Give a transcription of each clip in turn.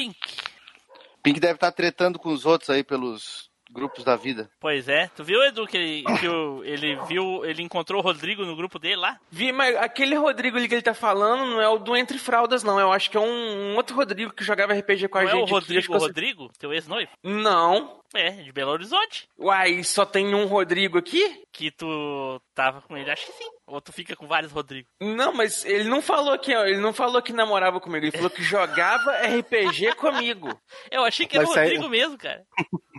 Pink? Pink deve estar tretando com os outros aí pelos grupos da vida. Pois é. Tu viu, Edu, que, ele, que o, ele viu, ele encontrou o Rodrigo no grupo dele lá? Vi, mas aquele Rodrigo ali que ele tá falando não é o do Entre Fraldas, não. Eu acho que é um, um outro Rodrigo que jogava RPG com a Não é gente. o aqui, Rodrigo, o sei- Rodrigo? Teu ex-noivo? Não. É, de Belo Horizonte. Uai, só tem um Rodrigo aqui? Que tu tava com ele, acho que sim. Ou tu fica com vários Rodrigo. Não, mas ele não falou que ele não falou que namorava comigo, ele falou que jogava RPG comigo. Eu achei que era o isso aí- Rodrigo mesmo, cara.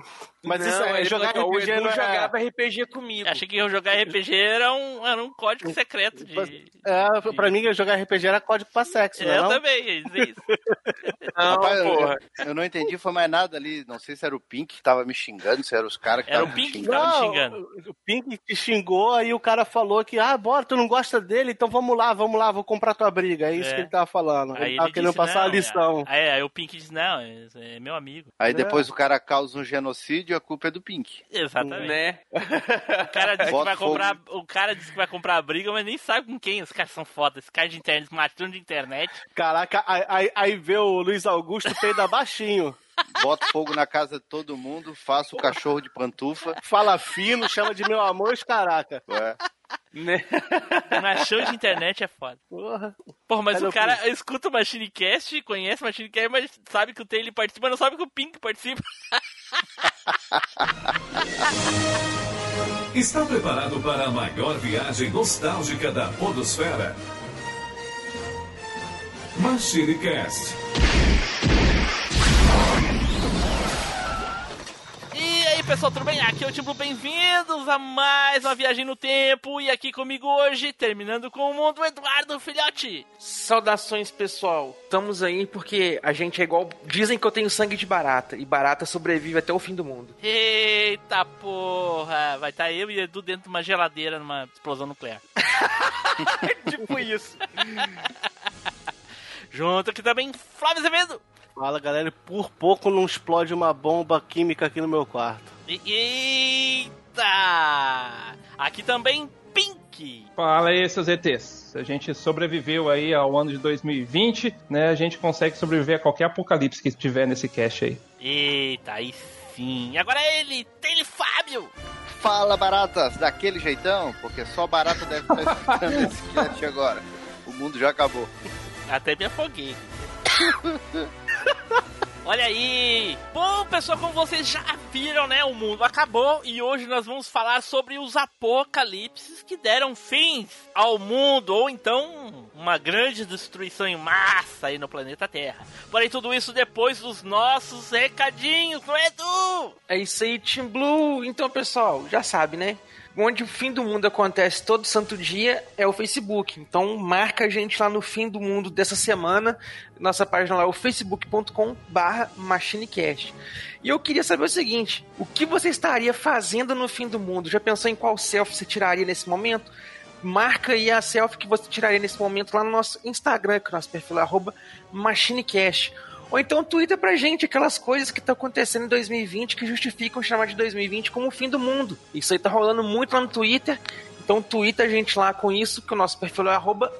Mas não, isso é jogar RPG não é- jogava RPG comigo. Achei que eu jogar RPG era um, era um código secreto de. É, pra mim, jogar RPG era código pra sexo, né? eu não? também ia dizer isso. Não, Rapaz, eu- porra. Eu não entendi, foi mais nada ali. Não sei se era o Pink que tava me xingando, se eram os caras que Era o Pink que tava me Não, xingando. o Pink te xingou, aí o cara falou que, ah, bora, tu não gosta dele, então vamos lá, vamos lá, vou comprar tua briga. É isso É. que ele tava falando. Aí ele tava ele querendo disse, passar não, a lição. Aí, aí o Pink disse, não, é, é meu amigo. Aí depois o cara causa um genocídio, a culpa é do Pink. Exatamente. Né? O cara disse que Bota vai fogo. comprar. O cara disse que vai comprar a briga, mas nem sabe com quem. Os caras são foda. Esse cara de internet, matando de internet. Caraca, aí, aí, aí vê o Luiz Augusto peida baixinho. Boto fogo na casa de todo mundo, faço o cachorro de pantufa. Fala fino, chama de meu amor, os caraca. É. Né? Machão de internet é foda. Porra. Porra, mas Cadê o cara escuta o Machinecast, conhece o Machinecast, mas sabe que o Taylor participa, mas não sabe que o Pink participa. Está preparado para a maior viagem nostálgica da Podosfera? MachineCast. Pessoal, tudo bem? Aqui é o Tipo, bem-vindos a mais uma viagem no tempo. E aqui comigo hoje, terminando com o mundo, Eduardo Filhote. Saudações, pessoal. Estamos aí porque a gente é igual. Dizem que eu tenho sangue de barata. E barata sobrevive até o fim do mundo. Eita porra! Vai estar eu e Edu dentro de uma geladeira numa explosão nuclear. tipo isso. Junto aqui também, Flávio Azevedo. Fala, galera, e por pouco não explode uma bomba química aqui no meu quarto. Eita! Aqui também, Pink. Fala aí, seus ETs. A gente sobreviveu aí ao ano de 2020, né? A gente consegue sobreviver a qualquer apocalipse que tiver nesse cast aí. Eita, aí sim. Agora ele, Tele Fábio. Fala, baratas, daquele jeitão, porque só barata deve estar escutando esse cast agora. O mundo já acabou. Até me afoguei. Olha aí! Bom, pessoal, como vocês já viram, né? O mundo acabou e hoje nós vamos falar sobre os apocalipses que deram fins ao mundo, ou então uma grande destruição em massa aí no planeta Terra. Porém, tudo isso depois dos nossos recadinhos, não é, Edu? É isso aí, Team Blue. Então, pessoal, já sabe, né? Onde o fim do mundo acontece todo santo dia é o Facebook. Então marca a gente lá no fim do mundo dessa semana. Nossa página lá é o facebook.com barra machinecast. E eu queria saber o seguinte: o que você estaria fazendo no fim do mundo? Já pensou em qual selfie você tiraria nesse momento? Marca aí a selfie que você tiraria nesse momento lá no nosso Instagram, que é o nosso perfil é machinecast. Ou então twitta pra gente aquelas coisas que estão acontecendo em 2020 que justificam chamar de 2020 como o fim do mundo. Isso aí tá rolando muito lá no Twitter. Então twitta a gente lá com isso, que o nosso perfil é arroba.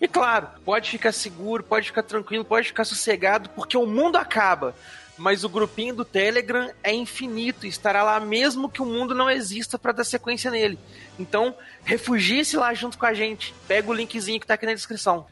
E claro, pode ficar seguro, pode ficar tranquilo, pode ficar sossegado, porque o mundo acaba. Mas o grupinho do Telegram é infinito estará lá mesmo que o mundo não exista para dar sequência nele. Então, refugie-se lá junto com a gente. Pega o linkzinho que tá aqui na descrição.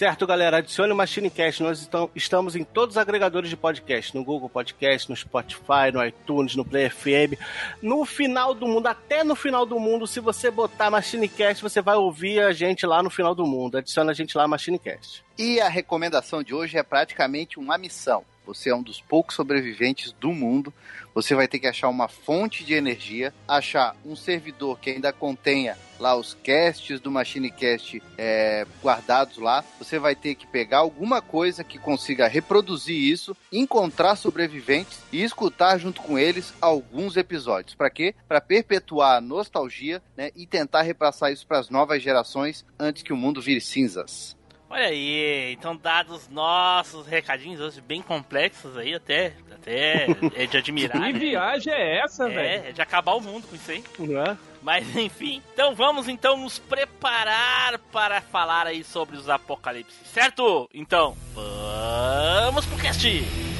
Certo, galera, adicione o MachineCast. Nós estão- estamos em todos os agregadores de podcast, no Google Podcast, no Spotify, no iTunes, no Play FM. No final do mundo, até no final do mundo, se você botar MachineCast, você vai ouvir a gente lá no final do mundo. Adiciona a gente lá, MachineCast. E a recomendação de hoje é praticamente uma missão. Você é um dos poucos sobreviventes do mundo. Você vai ter que achar uma fonte de energia, achar um servidor que ainda contenha lá os casts do MachineCast é, guardados lá. Você vai ter que pegar alguma coisa que consiga reproduzir isso, encontrar sobreviventes e escutar junto com eles alguns episódios. Para quê? Para perpetuar a nostalgia né, e tentar repassar isso para as novas gerações antes que o mundo vire cinzas. Olha aí, então dados nossos recadinhos hoje bem complexos aí, até, até é de admirar. Que né? viagem é essa, velho? É, é de acabar o mundo com isso aí. É? Mas enfim, então vamos então nos preparar para falar aí sobre os apocalipses, certo? Então, vamos pro cast!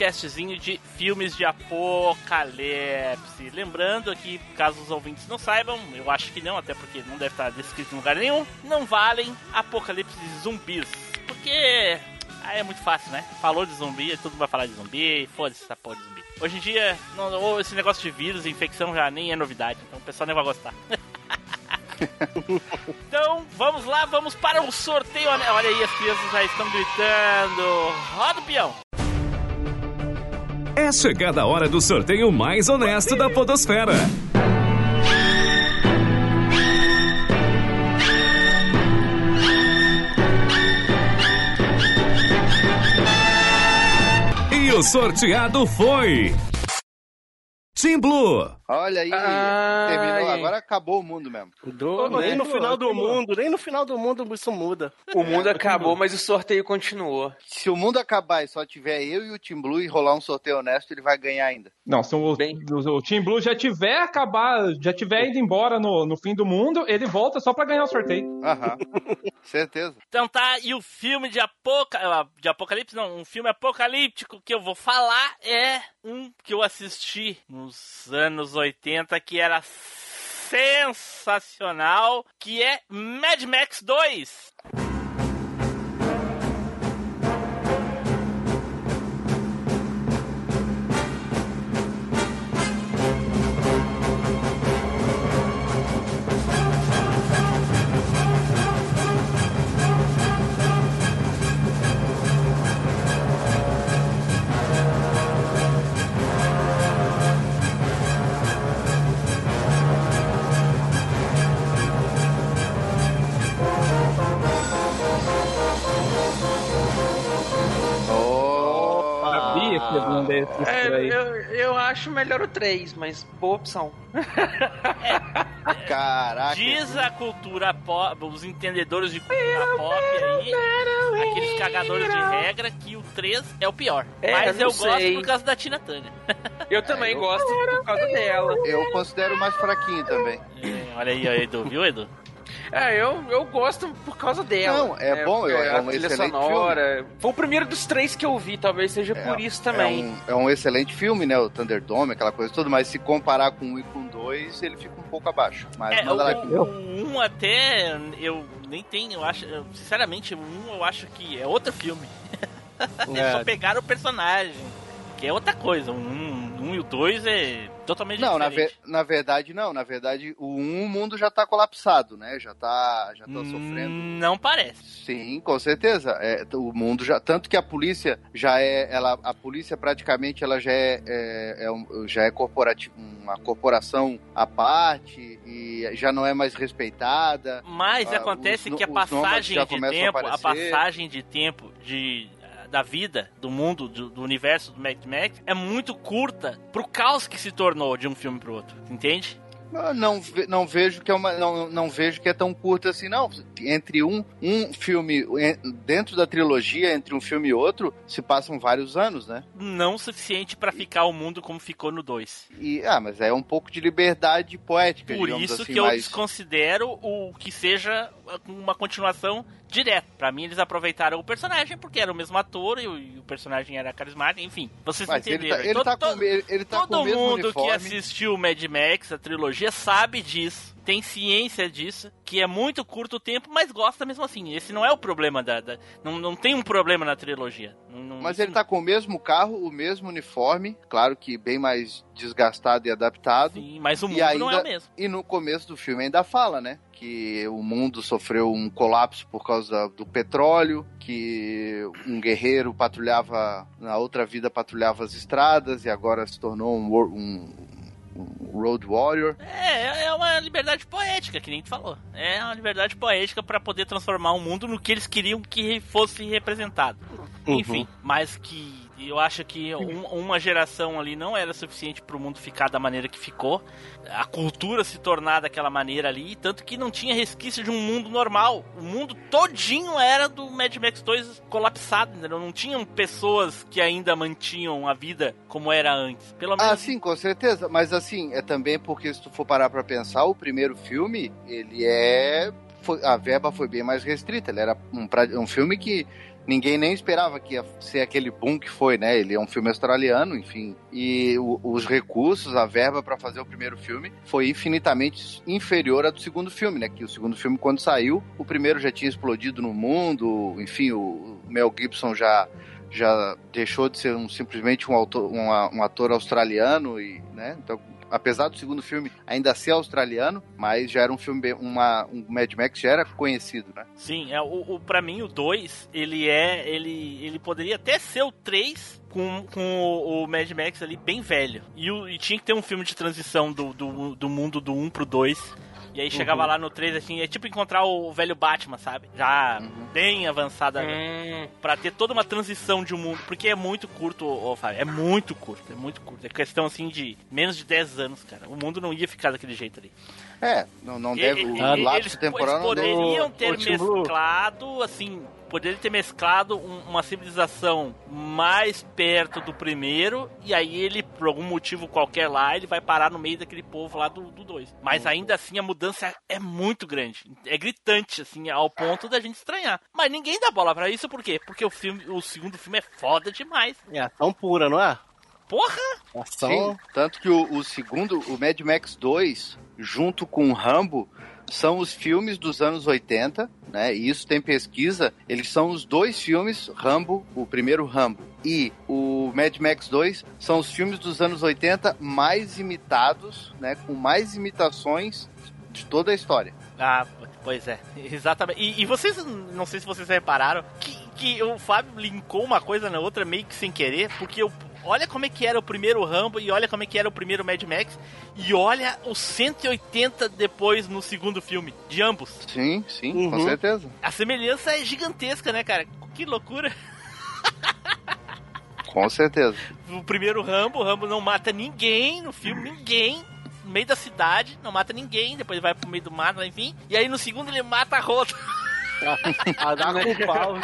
Nosso castzinho de filmes de apocalipse. Lembrando aqui, caso os ouvintes não saibam, eu acho que não, até porque não deve estar descrito em lugar nenhum, não valem apocalipse zumbis. Porque aí é muito fácil, né? Falou de zumbi, todo mundo vai falar de zumbi, foda-se essa porra de zumbi. Hoje em dia, não, esse negócio de vírus, infecção já nem é novidade, então o pessoal nem vai gostar. Então, vamos lá, vamos para o sorteio. Olha aí, as crianças já estão gritando. Roda o peão. É chegada a hora do sorteio mais honesto da Podosfera. E o sorteado foi. Team Blue. Olha aí, Ai. terminou. Agora acabou o mundo mesmo. Do- nem no final do mundo, nem no final do mundo isso muda. O mundo acabou, mas o sorteio continuou. Se o mundo acabar e só tiver eu e o Team Blue e rolar um sorteio honesto, ele vai ganhar ainda. Não, se o, Bem. o, o Team Blue já tiver acabar, já tiver ido embora no, no fim do mundo, ele volta só pra ganhar o sorteio. Aham. Certeza. Então tá, e o filme de, apoca... ah, de apocalipse, não, um filme apocalíptico que eu vou falar é um que eu assisti nos anos 80 que era sensacional, que é Mad Max 2. É, eu, eu acho melhor o 3, mas boa opção. Caraca. Diz a cultura pop, os entendedores de cultura pop aí, aqueles cagadores de regra, que o 3 é o pior. É, Mas eu sei. gosto por causa da Tina Turner. Eu também eu- gosto por causa dela. Eu considero mais fraquinho também. É, olha aí, Edu, viu, Edu? É, eu, eu gosto por causa dela. Não, é bom, é a um excelente sonora. Foi o primeiro dos três que eu vi, talvez seja É, por isso também. É um, é um excelente filme, né? O Thunderdome, aquela coisa toda, mas se comparar com um e com dois, ele fica um pouco abaixo. Mas É, manda lá o, que- o 1 até eu nem tenho, eu acho, eu, sinceramente, 1 eu acho que é outro filme. Eles só É, pegaram o personagem, que é outra coisa. Um, 1 e o 2 é totalmente Não, na, diferente. ve- na verdade não. Na verdade, o 1, o mundo já tá colapsado, né? Já tá, já tá Hum, sofrendo. Não parece. Sim, com certeza. É, o mundo já, tanto que a polícia já é, ela, a polícia praticamente ela já é, é, é um- já é corporati- uma corporação à parte e já não é mais respeitada. Mas Ah, acontece os que a passagem de a tempo, a, aparecer. passagem de tempo de da vida, do mundo, do, do universo do Mad Max é muito curta pro caos que se tornou de um filme pro outro, entende? Não, não vejo que é uma, não, não vejo que é tão curto assim, não. Entre um, um filme, en- dentro da trilogia, entre um filme e outro, se passam vários anos, né? Não o suficiente pra ficar o mundo como ficou no 2. E, ah, mas é um pouco de liberdade poética, Por isso assim, que eu mais- desconsidero o que seja uma continuação direta. Pra mim, eles aproveitaram o personagem porque era o mesmo ator e o, e o personagem era carismático, enfim. Vocês Mas ele entenderam. tá, ele To- tá com, ele, ele tá Todo o mesmo mundo que assistiu Mad Max, a trilogia, sabe disso, tem ciência disso, que é muito curto o tempo, mas gosta mesmo assim. Esse não é o problema da. da- não, não tem um problema na trilogia. Não- não- Mas ele tá com o mesmo carro, o mesmo uniforme, claro que bem mais desgastado e adaptado. Sim, mas o mundo não é o ainda- mesmo. E no começo do filme ainda fala, né? Que o mundo sofreu um colapso por causa do petróleo, que um guerreiro patrulhava, na outra vida patrulhava as estradas e agora se tornou um- um road warrior. É, é uma liberdade poética, que nem tu falou. É uma liberdade poética pra poder transformar o mundo no que eles queriam que fosse representado. Uhum. Enfim, mas que eu acho que um- uma geração ali não era suficiente pro mundo ficar da maneira que ficou. A cultura se tornar daquela maneira ali, tanto que não tinha resquício de um mundo normal. O mundo todinho era do Mad Max 2 colapsado, entendeu? Não tinham pessoas que ainda mantinham a vida como era antes. Pelo menos Ah, sim, com certeza. Mas assim, é também porque se tu for parar pra pensar, o primeiro filme, ele é. foi- a verba foi bem mais restrita. Ele era um, um filme que ninguém nem esperava que ia ser aquele boom que foi, né? Ele é um filme australiano, enfim. E o- os recursos, a verba pra fazer o primeiro filme foi infinitamente inferior à do segundo filme, né? Que o segundo filme, quando saiu, o primeiro já tinha explodido no mundo, enfim, o Mel Gibson já já deixou de ser um, simplesmente um, autor, um, um ator australiano e, né? Então, apesar do segundo filme ainda ser australiano, mas já era um filme uma um Mad Max já era conhecido, né? Sim, é, o, o, pra mim o 2, ele é. Ele, ele poderia até ser o 3 com, com o, o Mad Max ali bem velho. E, o- e tinha que ter um filme de transição do, do, do mundo do 1 pro 2. E aí chegava lá no 3, assim, é tipo encontrar o velho Batman, sabe? Já Uhum. bem avançado Hum, Pra ter toda uma transição de um mundo. Porque é muito curto, ô, Fábio. É muito curto, é muito curto. É questão assim de menos de 10 anos, cara. O mundo não ia ficar daquele jeito ali. É, não, não deve e- o e- lapso eles temporal não deve. poderiam ter ô, Tim Blue. mesclado, assim, poderiam ter mesclado um- uma civilização mais perto do primeiro, e aí ele, por algum motivo qualquer lá, ele vai parar no meio daquele povo lá do 2. Mas ainda assim a mudança é muito grande. É gritante, assim, ao ponto da gente estranhar. Mas ninguém dá bola pra isso, por quê? Porque o filme, o segundo filme é foda demais. É ação pura, não é? Porra! Ação. Sim, tanto que o, o segundo, o Mad Max 2, junto com o Rambo, são os filmes dos anos 80, né? E isso tem pesquisa. Eles são os dois filmes, Rambo, o primeiro Rambo, e o Mad Max 2 são os filmes dos anos 80 mais imitados, né? Com mais imitações de toda a história. Ah, pois é, exatamente. E, e vocês, não sei se vocês repararam, que, que o Fábio linkou uma coisa na outra meio que sem querer, porque eu, olha como é que era o primeiro Rambo e olha como é que era o primeiro Mad Max, e olha os 180 depois no segundo filme, de ambos. Sim, sim, com Uhum. certeza. A semelhança é gigantesca, né, cara? Que loucura. Com certeza. O primeiro Rambo, o Rambo não mata ninguém no filme, ninguém. No meio da cidade, não mata ninguém, depois vai pro meio do mato, enfim. E aí no segundo ele mata a rota. A dar com pau.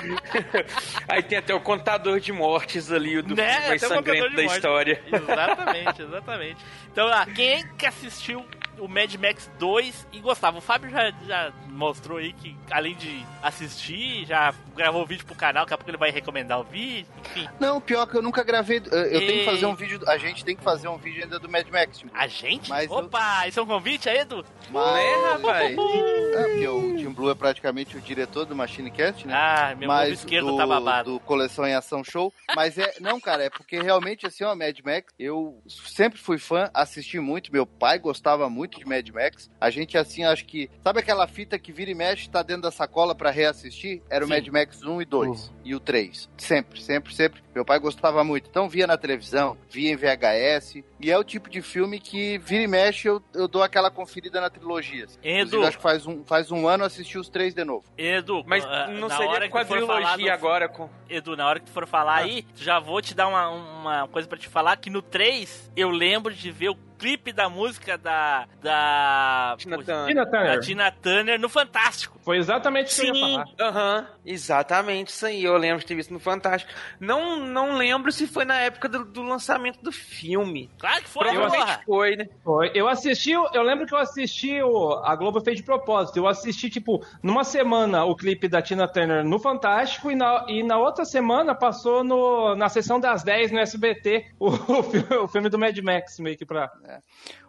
Aí tem até o contador de mortes ali, o do Né? filme mais sangrento da morte. história. Exatamente, exatamente. Então, lá, quem que assistiu o Mad Max 2 e gostava? O Fábio já, já mostrou aí que, além de assistir, já gravou o vídeo pro canal, daqui a pouco ele vai recomendar o vídeo, enfim. Não, pior que eu nunca gravei. Eu, eu tenho E- que fazer um vídeo. A gente tem que fazer um vídeo ainda do Mad Max. Blue. A gente? Mas eu- Opa, isso é um convite aí, Edu? Mas... É, rapaz. É, porque o Tim Blue é praticamente o diretor do Machine Cast, né? Ah, meu mas esquerdo do, tá babado. do Coleção em Ação Show. Mas é. Não, cara, é porque realmente, assim, ó, Mad Max, eu sempre fui fã, assisti muito. Meu pai gostava muito de Mad Max. A gente, assim, acho que. Sabe aquela fita que vira e mexe, tá dentro da sacola pra reassistir? Era o Sim. Mad Max 1 e 2. E o 3. Sempre, sempre, sempre. Meu pai gostava muito. Então via na televisão, via em VHS. E é o tipo de filme que vira e mexe, eu, eu dou aquela conferida na trilogia. assim. Edu. Acho que faz um, faz um ano eu assisti os três de novo. Edu, Mas ah, não seria que quadrilogia do- agora com. Edu, na hora que tu for falar aí, já vou te dar uma, uma coisa pra te falar, que no 3 eu lembro de ver o nope clipe da música da... da... Tina Turner. Tina da Turner. Tina Turner no Fantástico. Foi exatamente o que eu ia Sim, falar. aham, exatamente isso aí. Eu lembro de ter visto no Fantástico. Não, não lembro se foi na época do, do lançamento do filme. Claro que foi, Provavelmente porra. foi, né? Foi. Eu assisti, eu lembro que eu assisti o, a Globo fez de propósito. Eu assisti, tipo, numa semana o clipe da Tina Turner no Fantástico e na, e na outra semana passou no, na sessão das 10 no SBT o, o, filme, o filme do Mad Max, meio que pra. 对。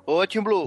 Ô, Tim Blue,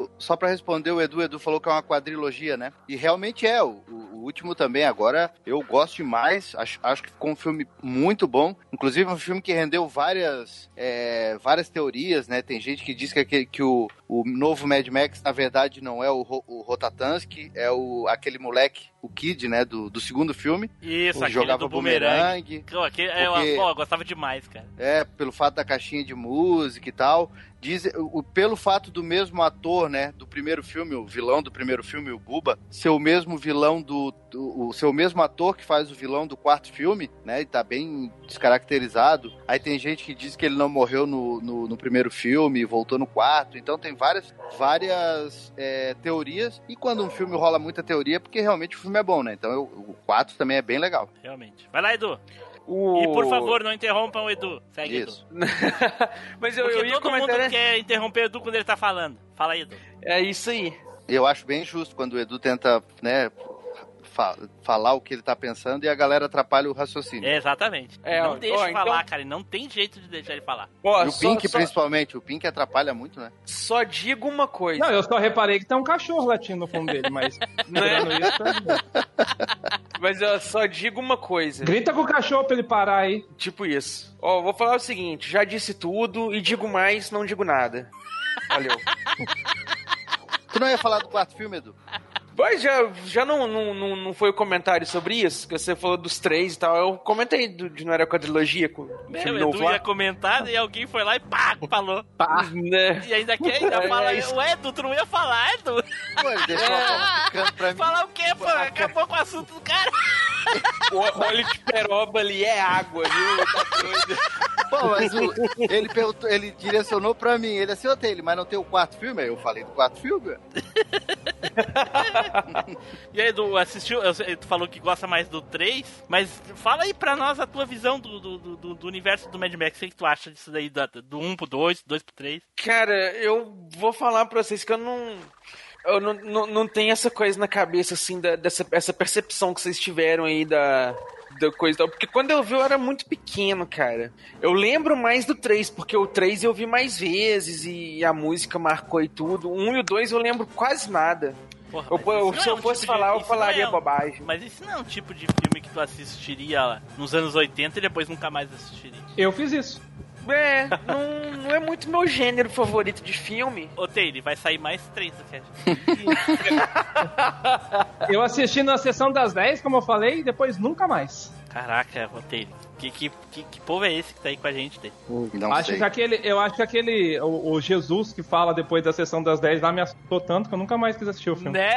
o- só pra responder o Edu, o Edu falou que é uma quadrilogia, né? E realmente é, o, o- último também agora, eu gosto demais, acho, acho que ficou um filme muito bom, inclusive um filme que rendeu várias, é, várias teorias, né? Tem gente que diz que, aquele- que o, o novo Mad Max, na verdade, não é o, o Rotatansky, é o, aquele moleque, o Kid, né, do, do segundo filme, Isso, que aquele jogava do bumerangue. é, eu, pô, eu gostava demais, cara. é, pelo fato da caixinha de música e tal. Diz, o, pelo fato do mesmo ator, né, do primeiro filme, o vilão do primeiro filme, o Buba, ser o mesmo vilão do, do o ser o mesmo ator que faz o vilão do quarto filme, né, e tá bem descaracterizado. Aí tem gente que diz que ele não morreu no, no, no primeiro filme e voltou no quarto. Então tem várias, várias é, teorias. E quando um filme rola muita teoria, é porque realmente o filme é bom, né? Então eu- o 4 também é bem legal. Realmente. Vai lá, Edu. O... E por favor, não interrompam o Edu. Segue, Isso. Edu. Mas eu, Porque eu ia todo comentar, mundo né? quer interromper o Edu quando ele tá falando. Fala aí, Edu. É isso aí. Eu acho bem justo quando o Edu tenta, né, fa- falar o que ele tá pensando e a galera atrapalha o raciocínio. É, exatamente. É, ó, não deixa ó, falar, então- cara. Não tem jeito de deixar ele falar. Ó, e o só, Pink, só, principalmente, o Pink atrapalha muito, né? só digo uma coisa. Não, eu só reparei que tem um cachorro latindo no fundo dele, mas. Né? tirando isso, tá- Mas eu só digo uma coisa. Grita com o cachorro pra ele parar aí. Tipo isso. Ó, vou falar o seguinte: já disse tudo e digo mais, não digo nada. Valeu. Tu não ia falar do quarto filme, Edu? Mas já, já não, não, não, não foi o comentário sobre isso? Que você falou dos três e tal. Eu comentei do, de não era quadrilogia com o É, filme o novo Edu lá. ia comentar e alguém foi lá e pá, falou. Né? E ainda quer, ainda É, fala. é isso. Ué, Edu, tu não ia falar, Edu? Pô, ele deixou ficando pra mim. Falar o quê, pô? Acabou com o assunto do cara. O óleo de peroba ali é água, viu? Tá doido. Pô, mas o- ele, perguntou, ele direcionou pra mim. Ele assim, ô Taylor, mas não tem o quarto filme? Aí eu falei do quarto filme. E aí, Edu, assistiu? Tu falou que gosta mais do 3, mas fala aí pra nós a tua visão do, do, do, do universo do Mad Max. O que tu acha disso daí, da- do 1 pro 2, 2 pro 3? Cara, eu vou falar pra vocês que eu não. Eu não, não, não tenho essa coisa na cabeça, assim, da, dessa essa percepção que vocês tiveram aí da, da coisa tal. Porque quando eu vi, eu era muito pequeno, cara. Eu lembro mais do 3, porque o 3 eu vi mais vezes e a música marcou e tudo. O 1 e o 2 eu lembro quase nada. Porra, Eu, eu- se é eu fosse tipo de- falar, eu isso falaria é um- bobagem. Mas isso não é um tipo de filme que tu assistiria nos anos 80 e depois nunca mais assistiria. Eu fiz isso. É, não, não é muito meu gênero favorito de filme. Ô, Taylor, vai sair mais três do cast. Eu assisti na sessão das 10, como eu falei, e depois nunca mais. Caraca, Taylor. Que, que, que, que povo é esse que tá aí com a gente? Não acho sei. que aquele, eu acho que aquele, o, o Jesus que fala depois da sessão das 10 lá me assustou tanto que eu nunca mais quis assistir o filme. Né?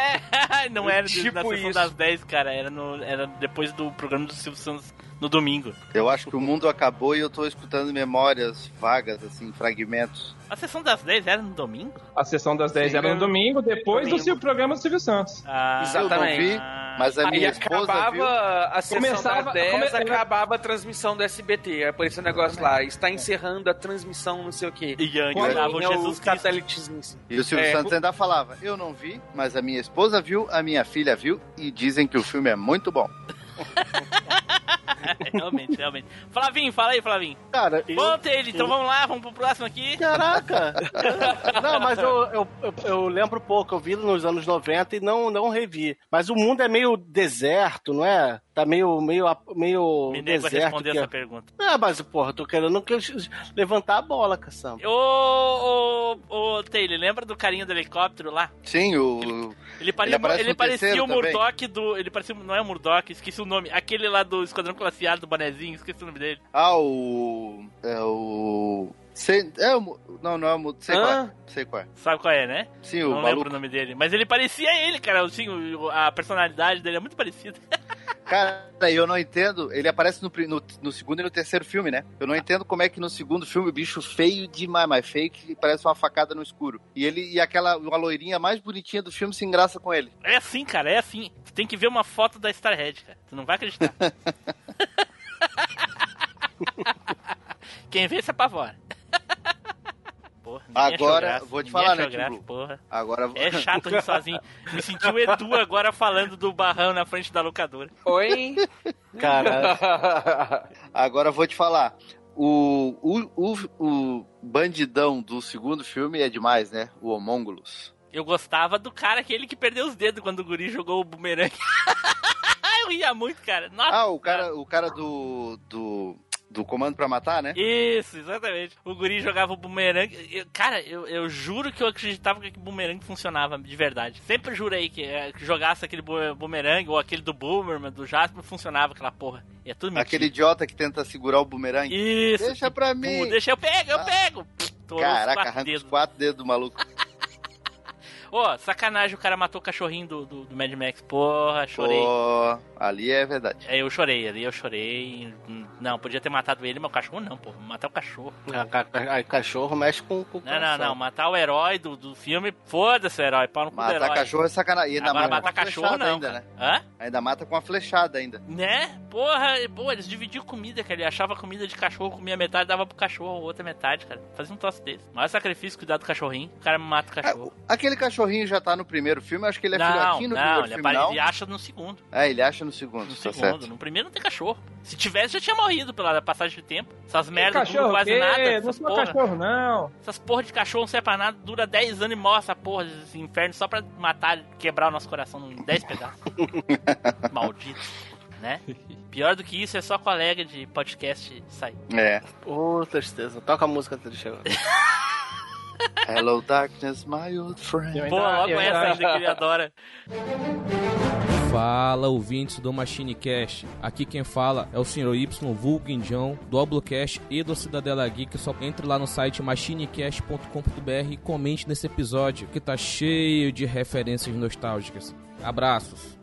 Não era de- Tipo na sessão isso. das 10, cara. Era, no, era depois do programa do Silvio Santos no domingo. Eu acho que o mundo acabou e eu tô escutando memórias vagas, assim, fragmentos. A sessão das 10 era no domingo? A sessão das 10 Sim, era no domingo, depois do domingo. seu programa do Silvio Santos. Ah, Exatamente. Eu não vi. Mas a Aí minha esposa acabava viu. a sessão Começava- das 10, come- acabava a transmissão do SBT. Aí apareceu um negócio lá, está encerrando a transmissão, não sei o quê. E antes Quando- dava o Tinha Jesus o Cristo. satélitezinho assim. E o Silvio É. Santos ainda falava: Eu não vi, mas a minha esposa viu, a minha filha viu e dizem que o filme é muito bom. realmente, realmente. Flavinho, fala aí, Flavinho. Cara, eu... Bom, ele, então eu- vamos lá, vamos pro próximo aqui. Caraca! não, mas eu, eu, eu, eu lembro pouco, eu vi nos anos 90 e não, não revi. Mas o mundo é meio deserto, não é? Tá meio, meio, meio Me nego a deserto. responder que essa pergunta. Ah, mas porra, tô querendo levantar a bola, caçamba. Ô, ô, ô, Taylor, lembra do carinha do helicóptero lá? Sim, o. Ele, parecia, Ele aparece ele parecia o Murdoch do. Ele parecia. Não é o Murdoch, esqueci o nome. Aquele lá do Esquadrão Classe do bonezinho, esqueci o nome dele. Ah, o. É o. Sei, é o. Não, não é o. Sei qual é. Sei qual é. Sabe qual é, né? Sim, o não lembro maluco. o nome dele. Mas ele parecia ele, cara. Assim, a personalidade dele é muito parecida. Cara, eu não entendo. Ele aparece no, no, no segundo e no terceiro filme, né? Eu não entendo como é que no segundo filme o bicho feio demais, mas feio que parece uma facada no escuro. E ele e aquela uma loirinha mais bonitinha do filme se engraça com ele. É assim, cara, é assim. Tu tem que ver uma foto da Starhead, cara. Tu não vai acreditar. Quem vê se apavora. Porra, ninguém achou Agora, graça, vou te falar, achou né, porra. Agora É chato rir sozinho. Me senti o Edu agora falando do barrão na frente da locadora. Oi? Cara, Agora vou te falar. O, o, o, o bandidão do segundo filme é demais, né? O Homúnculos. Eu gostava do cara aquele que perdeu os dedos quando o guri jogou o bumerangue. Eu ria muito, cara. Nossa, Ah, o cara, o cara do, do, do Comando pra Matar, né? Isso, exatamente. O guri jogava o bumerangue. Cara, eu, eu juro que eu acreditava que o bumerangue funcionava de verdade. Sempre jurei que, eh, que jogasse aquele bu- bumerangue ou aquele do Boomerman, do Jasper, funcionava aquela porra. E é tudo mentira. Aquele idiota que tenta segurar o bumerangue. Isso. Deixa pra mim. Pô, deixa eu pego, eu Ah. pego. Caraca, arranca os quatro dedos do maluco. Ô, sacanagem, o cara matou o cachorrinho do, do, do Mad Max. Porra, chorei. Pô, ali é verdade. É, eu chorei, ali eu chorei. Não, podia ter matado ele, mas o cachorro não, pô. Matar o cachorro. aí cachorro mexe com, com o Não, não, coração. não. Matar o herói do, do filme, foda-se o herói. Pau no cu do Matar herói. cachorro é sacanagem. E ainda Agora mata matar com uma cachorro flechada não, ainda, né? Hã? Ainda mata com uma flechada ainda. Né? Porra, pô, eles dividiam comida, cara. Ele achava comida de cachorro, comia metade, dava pro cachorro, outra metade, cara. Fazia um troço desse. Maior sacrifício cuidar do cachorrinho. O cara mata o cachorro. Ah, Aquele cachorrinho já tá no primeiro filme, acho que ele é não, filhotinho no não, primeiro ele, filme, apare- não? ele acha no segundo. É, ele acha no segundo, No tá segundo. certo. No primeiro não tem cachorro. Se tivesse, já tinha morrido pela passagem de tempo. Essas merdas cachorro, duram quase quê? nada. Não Essas sou porra, cachorro, não. essas porra de cachorro não serve pra nada. Dura 10 anos e morre essa porra desse inferno só pra matar, quebrar o nosso coração em 10 pedaços. Maldito. Né? Pior do que isso é só colega de podcast sair. É. Ô, tristeza. Toca a música triste agora. Hello, darkness, my old friend. Pô, logo eu essa ainda- ainda que ele adora. Fala, ouvintes do Machine Cast. Aqui quem fala é o Sr. Y, Vulgo Indião, do Oblocast e do Cidadela Geek. Só entre lá no site machinecast.com.br e comente nesse episódio que tá cheio de referências nostálgicas. Abraços.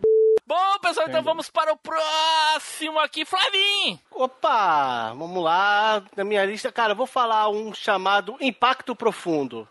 Bom, pessoal, então vamos para o próximo aqui, Flavinho. Opa, vamos lá. Na minha lista, cara, eu vou falar um chamado Impacto Profundo.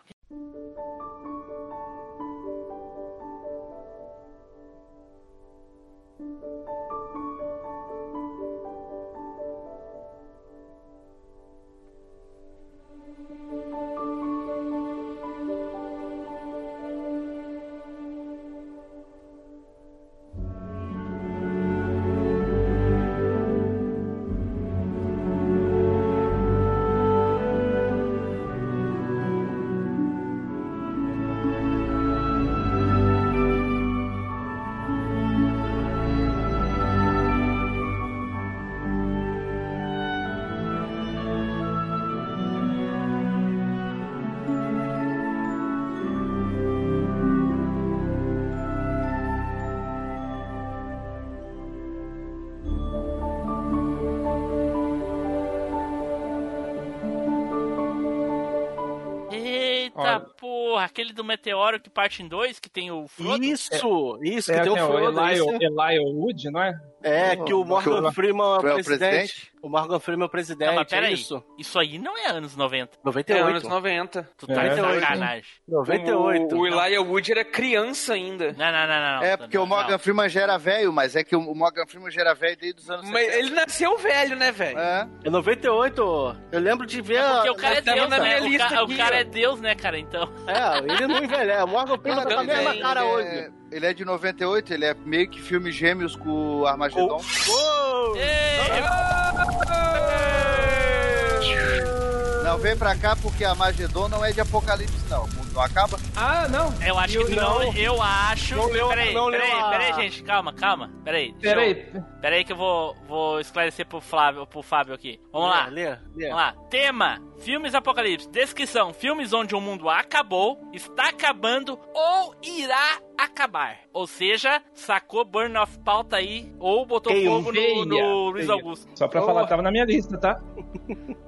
Aquele do meteoro que parte em dois, que tem o Frodo. Isso, isso, É, que tem tem o Frodo. Eli, esse- Eli Wood, não é? É, que o Morgan o- Freeman é o é o presidente. presidente? O Morgan Freeman é o presidente, Não, mas é peraí. isso? Isso aí não é anos 90. É, 98. anos 90. Tu tá É, de sacanagem. 98. O, o Elijah Wood era criança ainda. Não, não, não, não. não. É, porque não, o Morgan não. Freeman já era velho, mas é que o Morgan Freeman já era velho desde os anos Mas 70. ele nasceu velho, né, velho? É. É 98. Eu lembro de ver. Porque o cara é Deus, na né? minha O, lista ca- o aqui, cara ó. é Deus, né, cara? Então. É, ele não envelhece. O Morgan Freeman tá com a mesma cara ele, hoje. Ele é de 98, ele é meio que filme gêmeos com o Armagedon. Uou! Não, vem pra cá porque Armagedon não é de apocalipse, não. Não acaba. Ah, não. Eu acho E o- que não, eu acho. Não leu- peraí, não leu peraí, a- peraí, gente, calma, calma. Peraí. Peraí. eu- Peraí que eu vou, vou esclarecer pro Flávio, pro Fábio aqui. Vamos lá. Lê, lê, lê. Vamos lá. Tema: Filmes Apocalipse. Descrição: Filmes onde o mundo acabou, está acabando ou irá acabar. Ou seja, sacou Burn of Pauta aí ou botou fogo no, Feia, no Luiz. Augusto. Só pra Oh. falar, tava na minha lista, tá?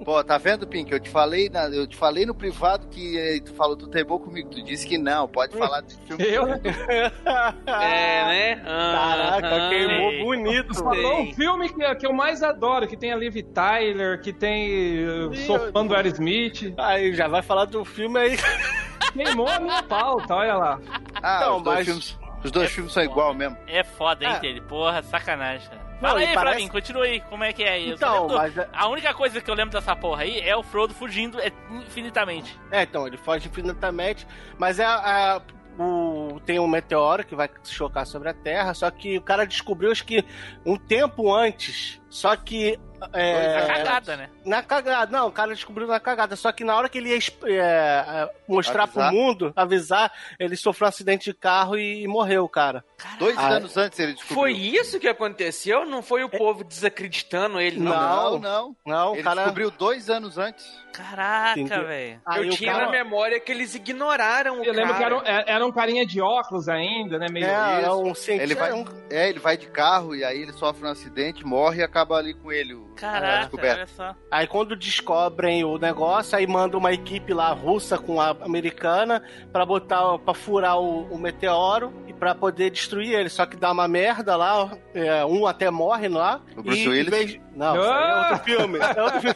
Pô, tá vendo, Pink? Eu te falei, na- eu te falei no privado que eh, tu falou, tu comigo. Tu disse que não, pode falar de filme. Eu, né? É, né? Caraca, Aham. queimou Sei. bonito. Falou um filme que, que eu mais adoro, que tem a Liv Tyler, que tem. uh, Sou fã do Aerosmith. Aí já vai falar do filme aí. Queimou a minha pauta, olha lá. Ah, Então, os dois, mas- filmes, os dois filmes são igual mesmo. É foda, hein, É. dele? Porra, sacanagem, cara. Fala aí, parece- Flavinho, continua aí. Como é que é só Então, lembro- mas. A única coisa que eu lembro dessa porra aí é o Frodo fugindo é, infinitamente. É, então, ele foge infinitamente, mas é a. O, tem um meteoro que vai chocar sobre a Terra, só que o cara descobriu acho que um tempo antes. Só que. É, A cagada, né? Na cagada, não, o cara descobriu na cagada. Só que na hora que ele ia é, é, mostrar Avisar? pro mundo, avisar, ele sofreu um acidente de carro e, e morreu, cara. Dois Ah, anos antes ele descobriu. Foi isso que aconteceu? Não foi o povo desacreditando ele, não? Não, não. Não, o Ele cara. descobriu dois anos antes. Caraca, velho. Eu tinha cara- na memória que eles ignoraram o Eu lembro que cara. era, um- era um carinha de óculos ainda, né? Meio. É, é isso. um cientista. Ele vai, é é, ele vai de carro e aí ele sofre um acidente, morre e acaba ali com ele. Caraca, descoberta. olha só. Aí quando descobrem o negócio, aí manda uma equipe lá russa com a americana pra botar para furar o, o meteoro e pra poder destruir ele. Só que dá uma merda lá, é, um até morre lá. O Bruce e, Willis? vez- Não, isso aí é outro filme. É outro filme.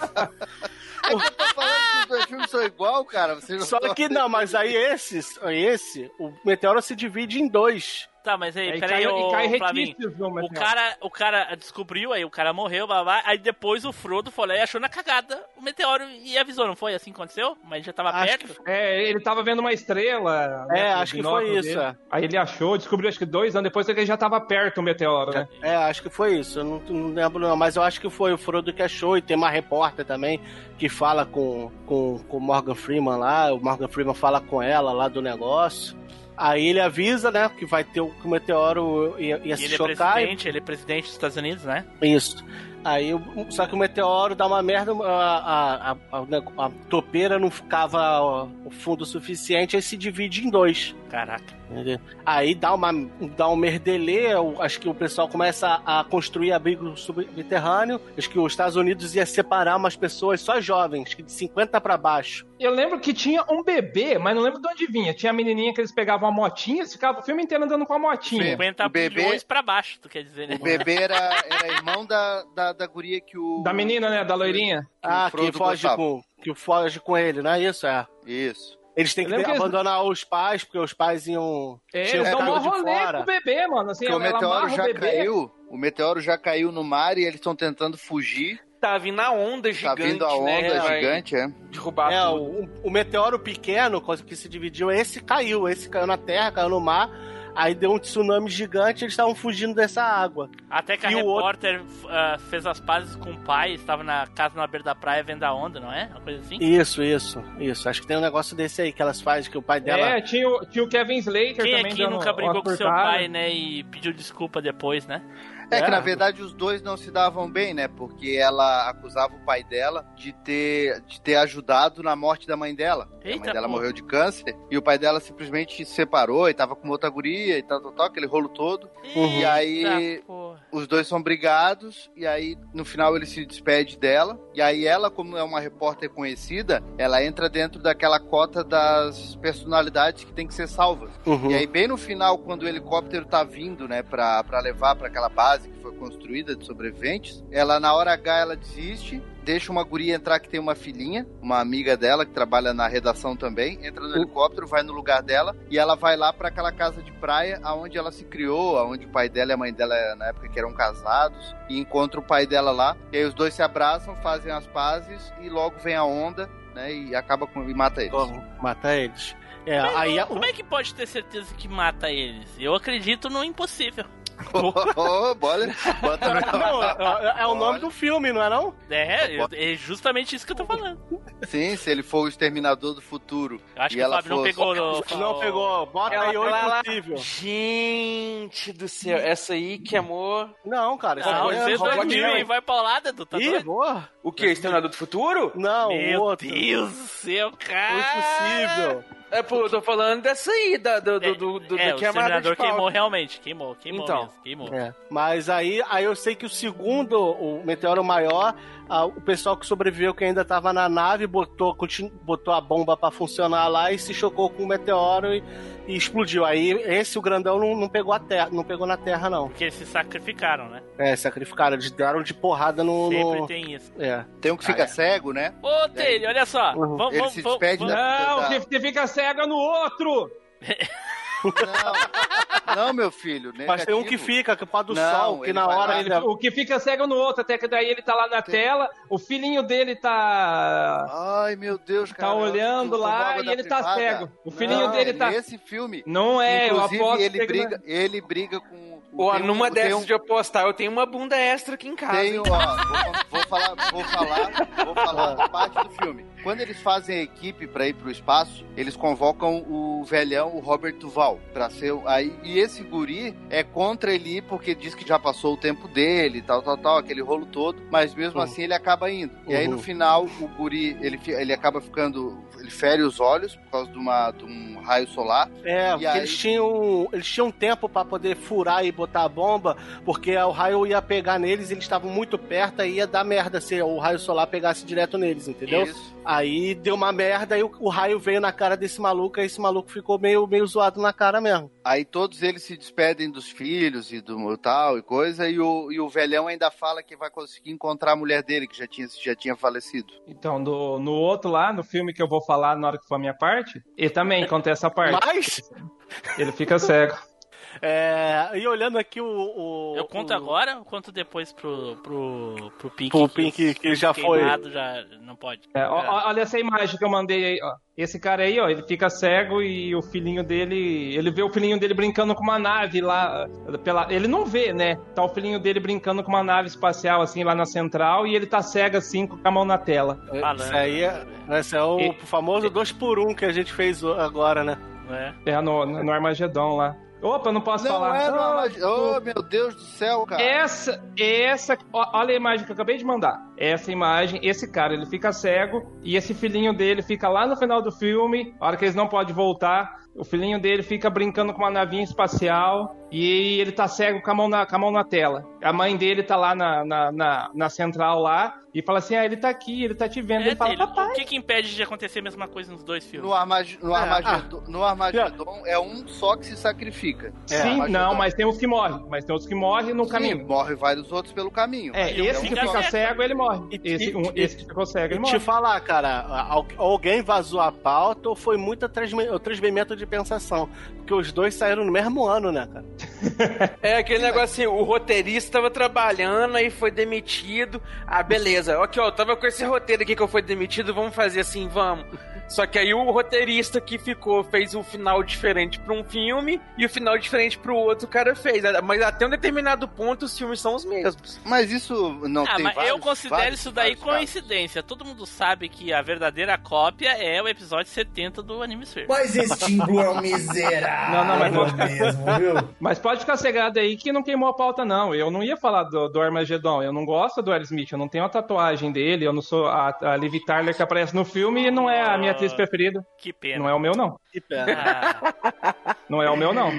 Eu tô falando que os dois filmes são igual, cara. Você não Só tá- que não, mas aí esse, esse, o meteoro se divide em dois. Tá, mas aí, Aí peraí, cai, ô, cai Flavinho. O material. cara, o cara descobriu, aí o cara morreu, blá, blá, aí depois o Frodo foi lá e achou na cagada o meteoro e avisou, não foi assim que aconteceu? Mas já tava Acho perto? É, ele tava vendo uma estrela. É, né, com o acho que foi isso, é. Aí ele achou, descobriu acho que dois anos depois que ele já tava perto o meteoro, né? É, acho que foi isso. Eu não, não lembro, não, mas eu acho que foi o Frodo que achou. E tem uma repórter também que fala com com com o Morgan Freeman lá. O Morgan Freeman fala com ela lá do negócio. Aí ele avisa, né, que vai ter o, que o meteoro ia, ia E se ele é chocar. e- presidente, ele é presidente dos Estados Unidos, né? Isso. Aí, só que o meteoro dá uma merda, a, a, a, a- a topeira não ficava o fundo suficiente, aí se divide em dois. Caraca. Entendeu? Aí dá, uma, dá um merdelê, acho que o pessoal começa a construir abrigo subterrâneo. Acho que os Estados Unidos ia separar umas pessoas só jovens, que de 50 pra baixo. Eu lembro que tinha um bebê, mas não lembro de onde vinha. Tinha a menininha que eles pegavam a motinha, eles ficavam o filme inteiro andando com a motinha. Sim. 50 o bebê- pra baixo, tu quer dizer, né? O bebê era, era irmão da, da, da guria que o. Da menina, né? Da loirinha. que o Ah, que foge, gostava. com, que foge com ele, não é isso? É. Isso. Eles têm que abandonar os pais, porque os pais iam. É, eles dão rolê fora. com o bebê, mano. Assim, Porque o meteoro o já bebê. caiu. O meteoro já caiu no mar e eles estão tentando fugir. Tá vindo a onda Tá gigante, vindo a onda né? que vai gigante, é. Derrubar É, tudo. o, o meteoro pequeno, coisa que se dividiu, esse caiu. Esse caiu na terra, caiu no mar. Aí deu um tsunami gigante eles estavam fugindo dessa água. Até que a E o outro- repórter ah, fez as pazes com o pai, estava na casa na beira da praia vendo a onda, não é? Uma coisa assim? Isso, isso, isso. Acho que tem um negócio desse aí que elas fazem, que o pai dela. É, tinha o, tinha o Kevin Slater Quem também aqui dando nunca brigou com seu pai, né? E pediu desculpa depois, né? É que É. na verdade os dois não se davam bem, né? Porque ela acusava o pai dela de ter, de ter ajudado na morte da mãe dela. a Eita, mãe dela pô. morreu de câncer e o pai dela simplesmente se separou e tava com outra guria e tal, tal, tal, aquele rolo todo. Uhum. E aí Eita, porra. os dois são brigados e aí no final ele se despede dela e aí ela como é uma repórter conhecida ela entra dentro daquela cota das personalidades que tem que ser salvas Uhum. e aí bem no final quando o helicóptero tá vindo né pra pra levar pra aquela base que foi construída de sobreviventes ela na hora H ela desiste deixa uma guria entrar que tem uma filhinha, uma amiga dela que trabalha na redação também, entra no helicóptero, vai no lugar dela e ela vai lá pra aquela casa de praia aonde ela se criou, aonde o pai dela e a mãe dela na época que eram casados e encontra o pai dela lá. E aí os dois se abraçam, fazem as pazes e logo vem a onda, né, e acaba com e mata eles. Mata eles. É, Mas aí não- como é que pode ter certeza que mata eles? Eu acredito no impossível. Ô, bola, bota no... Não, é, é o nome do filme, não é não? É, eu- é justamente isso que eu tô falando. Sim, se ele for o exterminador do futuro. Eu acho E que o ela Fábio não pegou. no- Não pegou. Bota Ela- aí o ela- ela- impossível. Gente do céu, essa aí que amor. Não, cara. Isso Não, você é é Robot 2000, Man. hein? Vai pra lá, Edu, tá Ih, boa. O que? Exterminador do Futuro? Não, o Meu outro. Deus do céu, cara. Impossível. É, pô, eu tô falando dessa aí, da, do, do, do, do, É, do o que é de Exterminador queimou realmente. Queimou, queimou Então. mesmo. Queimou. É, mas aí, aí eu sei que o segundo, o meteoro maior, ah, o pessoal que sobreviveu, que ainda tava na nave, botou, continu- botou a bomba pra funcionar lá e se chocou com o meteoro e, e explodiu. Aí esse, o grandão, não, não pegou a terra, não pegou na terra, não. Porque eles se sacrificaram, né? É, sacrificaram, eles deram de porrada no. Sempre no- tem isso. É. Tem um que fica Ah, é. cego, né? Ô, Taylor, olha só. Uhum. Vamos, Ele vamos, se vamos, despede vamos- da- Não, que, que fica cego no outro. Não, não meu filho. Mas tem um que negativo. fica, que pode do Não, sol, que na hora lá, ele. O que fica cego no outro, até que daí ele tá lá na tela, o filhinho dele tá. Ai, meu Deus, Tá cara. olhando eu tomo lá e ele tá privada. cego. O filhinho Não, dele é tá- Nesse filme. Não é, eu Inclusive, aposto ele briga, ele briga com. Ó, tem um- numa tem dessas um- de apostar, eu tenho uma bunda extra aqui em casa. Tem, hein? ó, vou, vou falar, vou falar, vou falar parte do filme. Quando eles fazem a equipe pra ir pro espaço, eles convocam o velhão, o Robert Duval, pra ser o- aí e esse guri é contra ele porque diz que já passou o tempo dele, tal, tal, tal, aquele rolo todo, mas mesmo Uhum. assim ele acaba indo. E aí no Uhum. final o guri, ele ele acaba ficando, ele fere os olhos por causa de uma de um raio solar. É, E porque aí- eles tinham, eles tinham tempo pra poder furar e botar a bomba, porque o raio ia pegar neles, eles estavam muito perto, aí ia dar merda se o raio solar pegasse direto neles, entendeu? Isso. Aí deu uma merda e o, o raio veio na cara desse maluco, aí esse maluco ficou meio, meio zoado na cara mesmo. Aí todos eles se despedem dos filhos e do tal e coisa, e o, e o velhão ainda fala que vai conseguir encontrar a mulher dele, que já tinha, já tinha falecido. Então, no, no outro lá, no filme que eu vou falar na hora que for a minha parte, ele também acontece essa parte. Mas, Ele fica cego. É, e olhando aqui o... o Eu conto o, agora ou conto depois pro, pro, pro Pink? Pro Pink, que já foi. queimado, já não pode. É, ó, ó, olha essa imagem que eu mandei aí, ó. Esse cara aí, ó, ele fica cego e o filhinho dele. Ele vê o filhinho dele brincando com uma nave lá. Pela, ele não vê, né? Tá o filhinho dele brincando com uma nave espacial, assim, lá na central, e ele tá cego assim, com a mão na tela. Falando, Isso aí é, esse é o E- famoso 2 por 1 um que a gente fez agora, né? né? É no, no Armagedon lá. Opa, eu não posso Não falar. é Armag- Oh, meu Deus do céu, cara. Essa, essa, olha a imagem que eu acabei de mandar. Essa imagem, esse cara, ele fica cego e esse filhinho dele fica lá no final do filme, a hora que eles não podem voltar, o filhinho dele fica brincando com uma navinha espacial e ele tá cego com a mão na, com a mão na tela. A mãe dele tá lá na, na, na, na central lá e fala assim, ah, ele tá aqui, ele tá te vendo. É, ele fala, Taylor, papai. o que, que impede de acontecer a mesma coisa nos dois filmes? No, Armag no, É, Armagedon, no Armagedon é um só que se sacrifica. Sim, Armagedon. não, mas tem uns que morrem. Mas tem outros que morrem no Sim, caminho. morre vários outros pelo caminho. É, esse um que fica cego, ele morre. E- Esse, e- um- e- esse que ficou cego, ele E te morre. falar, cara, al- alguém vazou a pauta ou foi muito transmimento de pensação? Porque os dois saíram no mesmo ano, né, cara? É aquele negócio assim, o roteirista tava trabalhando, aí foi demitido. Ah, beleza. Ok, ó, eu tava com esse roteiro aqui que eu fui demitido, vamos fazer assim, vamos. Só que aí o roteirista que ficou fez um final diferente pra um filme e o final diferente pro outro o cara fez. Mas até um determinado ponto os filmes são os mesmos. Mas isso não Ah, tem mas vários, eu considero vários, isso daí vários casos. coincidência. Todo mundo sabe que a verdadeira cópia é o episódio 70 do Anime Sphere. Mas esse Timbu é um miserável Não, não, mas não- mesmo, viu? Mas pode ficar cegado aí que não queimou a pauta, não. Eu não ia falar do, do Armagedon. Eu não gosto do Aerosmith. Eu não tenho a tatuagem dele. Eu não sou a, a Liv Tyler que aparece no filme e não é a minha atriz preferida. Que pena. Não é o meu, não. Que pena. Ah, Não é o meu, não.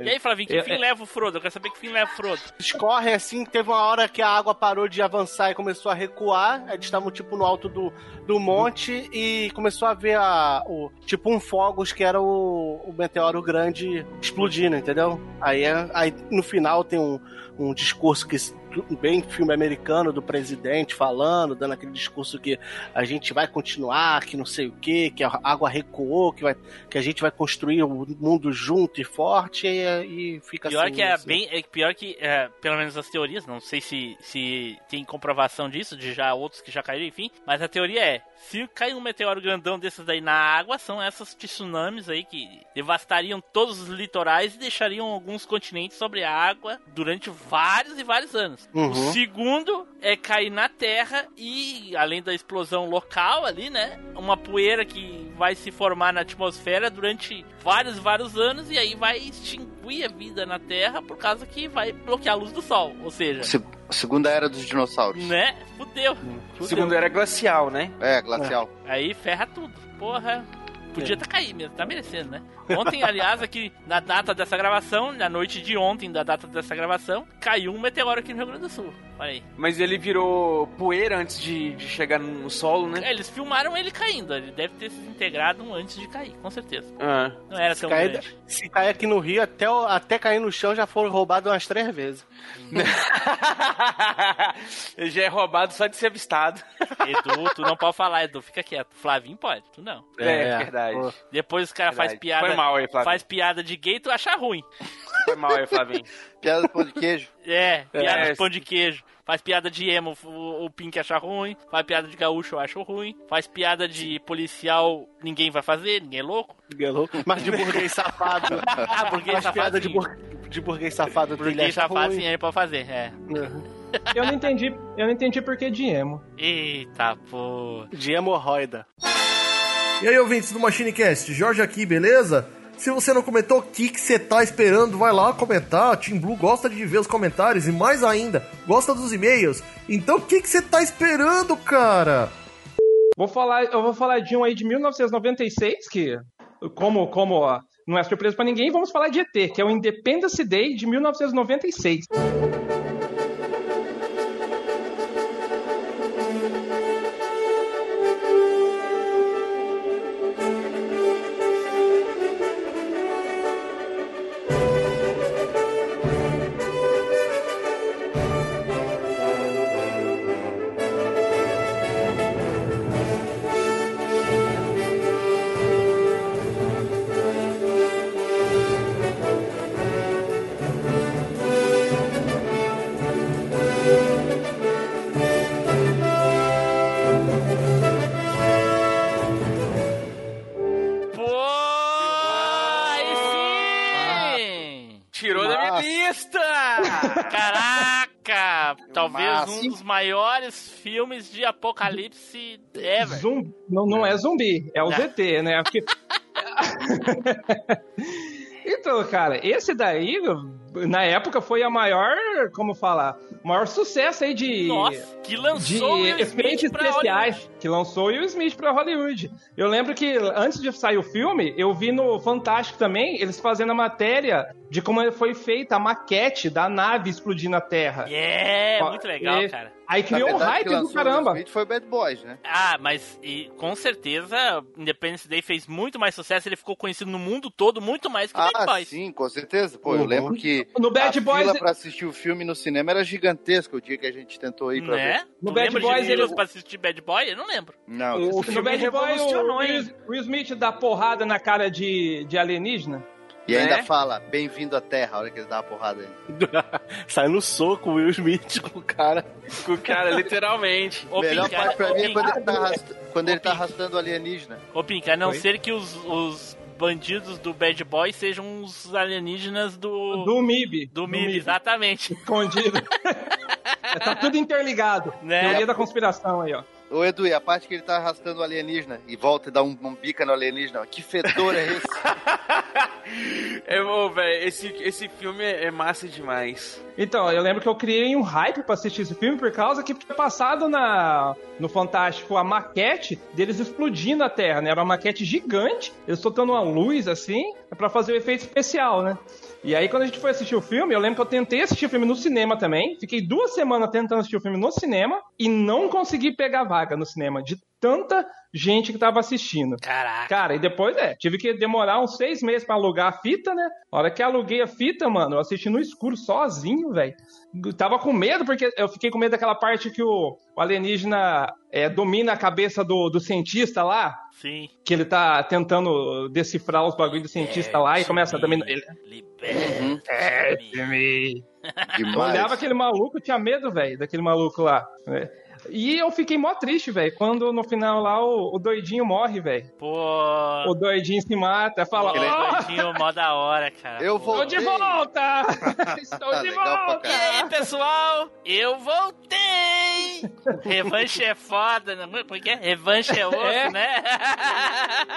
E aí, Flavinho, que É, fim é. leva o Frodo? Eu quero saber que fim leva o Frodo. Eles correm assim, teve uma hora que a água parou de avançar e começou a recuar. Eles estavam tipo no alto do, do monte e começou a ver a, o, tipo um fogos que era o, o meteoro grande explodindo, entendeu? Aí, é- aí no final tem um, um discurso que bem filme americano do presidente falando, dando aquele discurso que a gente vai continuar, que não sei o que, que a água recuou, que, vai, que a gente vai construir o mundo junto e forte e, e fica Pior assim. que é assim. bem. É pior que, é, pelo menos as teorias, não sei se, se tem comprovação disso, de já outros que já caíram, enfim. Mas a teoria é: se cair um meteoro grandão desses daí na água, são essas tsunamis aí que devastariam todos os litorais e deixariam alguns continentes sobre a água durante vários e vários anos. Uhum. O segundo é cair na terra e, além da explosão local ali, né? Uma poeira que vai se formar na atmosfera durante vários, vários anos e aí vai extinguir a vida na terra por causa que vai bloquear a luz do sol. Ou seja, Se- segunda era dos dinossauros. né? Fudeu. Fudeu. Segundo era glacial, né? É, glacial. Aí ferra tudo. Porra. Podia tá cair mesmo, tá merecendo, né? Ontem, aliás, aqui na data dessa gravação, na noite de ontem da data dessa gravação, caiu um meteoro aqui no Rio Grande do Sul. Olha aí. Mas ele virou poeira antes de, de chegar no solo, né? É, Eles filmaram ele caindo, ele deve ter se integrado antes de cair, com certeza. Ah. Não era Se tão cair, grande. se cair aqui no Rio, até, até cair no chão já foram roubados umas três vezes. ele já é roubado só de ser avistado. Edu, tu não pode falar, Edu, fica quieto. Flavinho pode, tu não. É, verdade. pô. Depois os caras fazem Verdade. piada. Foi mal aí, Flavinho. Faz piada de gay, tu acha ruim. Foi mal aí, Flavinho. Piada do pão de queijo. É, piada É. de pão de queijo. Faz piada de emo, o, o Pink acha ruim. Faz piada de gaúcho, eu acho ruim. Faz piada de policial, ninguém vai fazer, ninguém é louco. Galou. Mas de burguês safado. Ah, burguês Faz piada de, safado. bur... de burguês safado. Burguês safado, ruim. sim, aí pode fazer, é. Eu não entendi, eu não entendi por que de emo. Eita, pô. De hemorroida. E aí, ouvintes do MachineCast, Jorge aqui, beleza? Se você não comentou, o que você tá esperando? Vai lá comentar. Team Blue gosta de ver os comentários e mais ainda, gosta dos e-mails. Então o que você tá esperando, cara? Vou falar, eu vou falar de um aí de 1996 que como como ó, não é surpresa pra ninguém, vamos falar de ET, que é o Independence Day de 1996. Massa. um dos maiores filmes de apocalipse ever. Zumbi, não, não é zumbi, é o Ah. ZT, né? Porque- então, cara, esse daí, na época, foi a maior, como falar, o maior sucesso aí de, Nossa, que de lançou o Will efeitos especiais, que lançou o Will Smith pra Hollywood. Eu lembro que antes de sair o filme, eu vi no Fantástico também, eles fazendo a matéria de como foi feita a maquete da nave explodir na Terra. É, Ó, muito legal, e- cara. Aí criou um hype que do o caramba. Smith foi Bad Boys, né? Ah, mas e, com certeza Independence Day fez muito mais sucesso, ele ficou conhecido no mundo todo muito mais que Bad Ah, Boys. sim, com certeza. Pô, eu Uhum. lembro que No Bad a Boys- fila pra assistir o filme no cinema era gigantesca o dia que a gente tentou ir pra ver. Né? No tu Bad Boys, ele- pra assistir Bad Boy? Eu não lembro. Não, O No filme Bad Boy, revolucionou, o hein? Will, Will Smith dá porrada na cara de, de alienígena. e ainda né? fala, bem-vindo à Terra, a hora que ele dá a porrada aí. Sai no soco o Will Smith com o cara. Com o cara, literalmente. Ô, Melhor Pinca, parte pra mim é quando ele tá, arrasta- quando ele tá arrastando o alienígena. ô, Pinca, a não Oi? ser que os, os bandidos do Bad Boy sejam os alienígenas do... Do MIB. do MIB, exatamente. Escondido. tá tudo interligado. Né? Teoria da conspiração aí, ó. Ô Edu, e a parte que ele tá arrastando o alienígena e volta e dá um, um bica no alienígena, que fedor é esse? É, ô, velho, esse, esse filme é, é massa demais. Então, eu lembro que eu criei um hype pra assistir esse filme por causa que tinha passado na, no Fantástico a maquete deles explodindo a Terra, né? Era uma maquete gigante, eles soltando uma luz assim, pra fazer o efeito especial, né? E aí, quando a gente foi assistir o filme, eu lembro que eu tentei assistir o filme no cinema também. Fiquei duas semanas tentando assistir o filme no cinema e não consegui pegar vaga no cinema de tanta gente que tava assistindo. Caraca. Cara, e depois, é, tive que demorar uns seis meses pra alugar a fita, né? A hora que aluguei a fita, mano, eu assisti no escuro sozinho, velho. Tava com medo, porque eu fiquei com medo daquela parte que o, o alienígena é, domina a cabeça do, do cientista lá. Sim. Que ele tá tentando decifrar os bagulhos do cientista lá e começa a dominar ele. Liberte-me. É, Eu Demais. olhava aquele maluco, eu tinha medo, velho, daquele maluco lá. né? E eu fiquei mó triste, velho, quando no final lá o, o doidinho morre, velho. Pô. O doidinho se mata, fala, Aquele ó, doidinho mó da hora, cara. Eu Pô. estou de voltei. volta! Estou de volta! E aí, pessoal? Eu voltei! Revanche é foda, né? Porque é? Revanche é osso, É. né?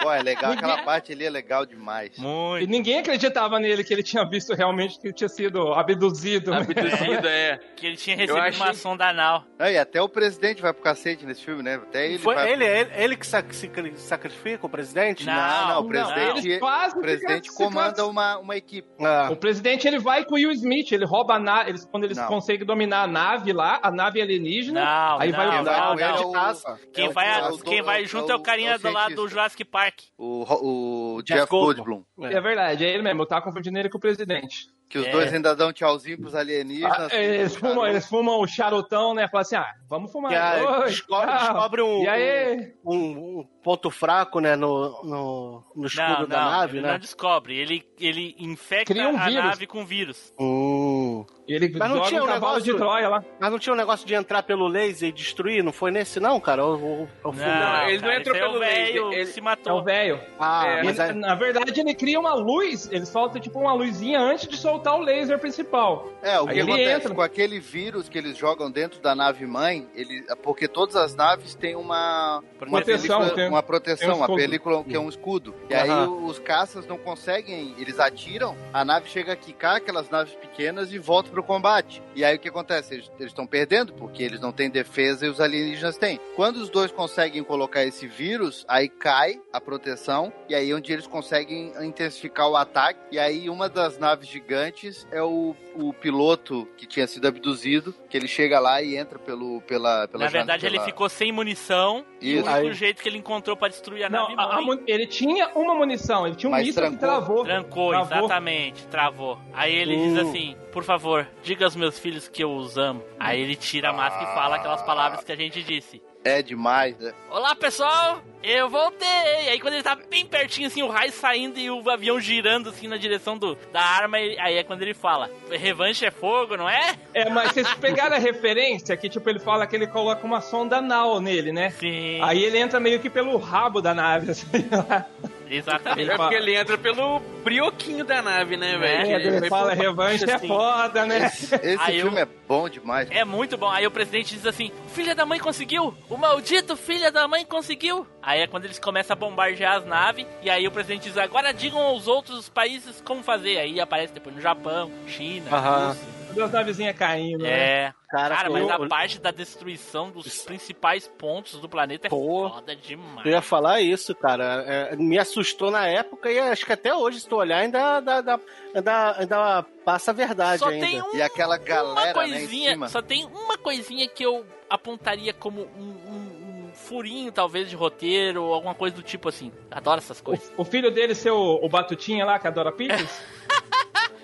Pô, é legal, aquela parte ali é legal demais. E Muito. ninguém acreditava nele que ele tinha visto realmente que ele tinha sido abduzido. Abduzido, é. Que ele tinha recebido achei- uma sonda anal. E até o presidente vai pro cacete nesse filme, né? Até ele Foi vai... ele, ele, ele que sac- se sacrifica, o presidente? Não, Não, não, o não. presidente, quase o presidente comanda uma, uma equipe. Ah. O presidente ele vai com o Will Smith, ele rouba a nave, eles, quando eles Não. conseguem dominar a nave lá, a nave alienígena, Não, aí não, vai o não, cara não. é caça. Quem, é vai, é quem é vai o- junto é o carinha é o do lado do. Jurassic Park. O, o Jeff. Goldblum. É verdade, é ele mesmo, eu tava confundindo ele com o presidente. Que os É. dois ainda dão tchauzinho pros Ah, alienígenas. eles, fumam, eles fumam o charutão, né? Falam assim, ah, vamos fumar. Que a- Oi, descobre, descobre um, E aí? um, um ponto fraco, né, no, no, no escudo Não, da não, nave, ele né? não descobre. Ele, ele infecta um a nave com vírus. Hum. E ele Mas não joga tinha um cavalo negócio- de Troia lá. Mas não tinha um negócio de entrar pelo laser e destruir? Não foi nesse não, cara? O, o, o filme- Não, ele não cara, entrou esse é o pelo laser, velho ele- que se É o matou. velho. Ah, É, Ele- aí- Na verdade, ele cria uma luz, ele solta tipo uma luzinha antes de soltar o laser principal. É, o Aí que ele acontece entra. com aquele vírus que eles jogam dentro da nave mãe, ele, porque todas as naves têm uma uma Proteção, película- tem- uma tem proteção, um uma película que é um escudo. E aí Aham. os caças não conseguem, eles atiram, a nave chega a quicar aquelas naves pequenas e volta pro combate. E aí o que acontece? Eles estão perdendo porque eles não têm defesa e os alienígenas têm. Quando os dois conseguem colocar esse vírus, aí cai a proteção e aí é onde eles conseguem intensificar o ataque. E aí uma das naves gigantes é o, o piloto que tinha sido abduzido, que ele chega lá e entra pelo pela pela Na verdade, janela- ele ficou sem munição. E o Isso. único Aí- jeito que ele encontrou pra destruir a Não, nave a- mãe... ele tinha uma munição, ele tinha um míssil que travou. Trancou, Travou. exatamente, travou. Aí ele Hum. diz assim: por favor, diga aos meus filhos que eu os amo. Aí ele tira a máscara e fala aquelas palavras que a gente disse. É demais, né? Olá pessoal, eu voltei! Aí quando ele tá bem pertinho, assim, o raio saindo e o avião girando assim na direção do, da arma, aí é quando ele fala: revanche é fogo, não é? É, mas vocês pegaram a referência que, tipo, ele fala que ele coloca uma sonda anal nele, né? Sim, Aí ele entra meio que pelo rabo da nave, assim. exatamente. Ele É porque ele entra pelo brioquinho da nave, né, É, velho? é, ele fala por revanche baixo, é assim. foda, né? Esse eu- filme é bom demais. É muito bom. Aí o presidente diz assim: Filha da mãe conseguiu! O maldito filha da mãe conseguiu! Aí é quando eles começam a bombardear as naves. E aí o presidente diz: Agora digam aos outros países como fazer. Aí aparece depois no Japão, China, Aham. Rússia. Duas navezinhas caindo, né? É. Cara, Cara, eu- mas a eu- parte da destruição dos principais pontos do planeta é Pô. foda demais. Eu ia falar isso, cara. É, me assustou na época e acho que até hoje, se tu olhar, ainda, ainda, ainda, ainda, ainda passa a verdade Só ainda. tem um E aquela uma galera, né, em coisinha, cima. só tem uma coisinha que eu apontaria como um, um- um furinho, talvez, de roteiro ou alguma coisa do tipo assim. Adoro essas coisas. O, o filho dele ser o, o Batutinha lá, que adora pizzas?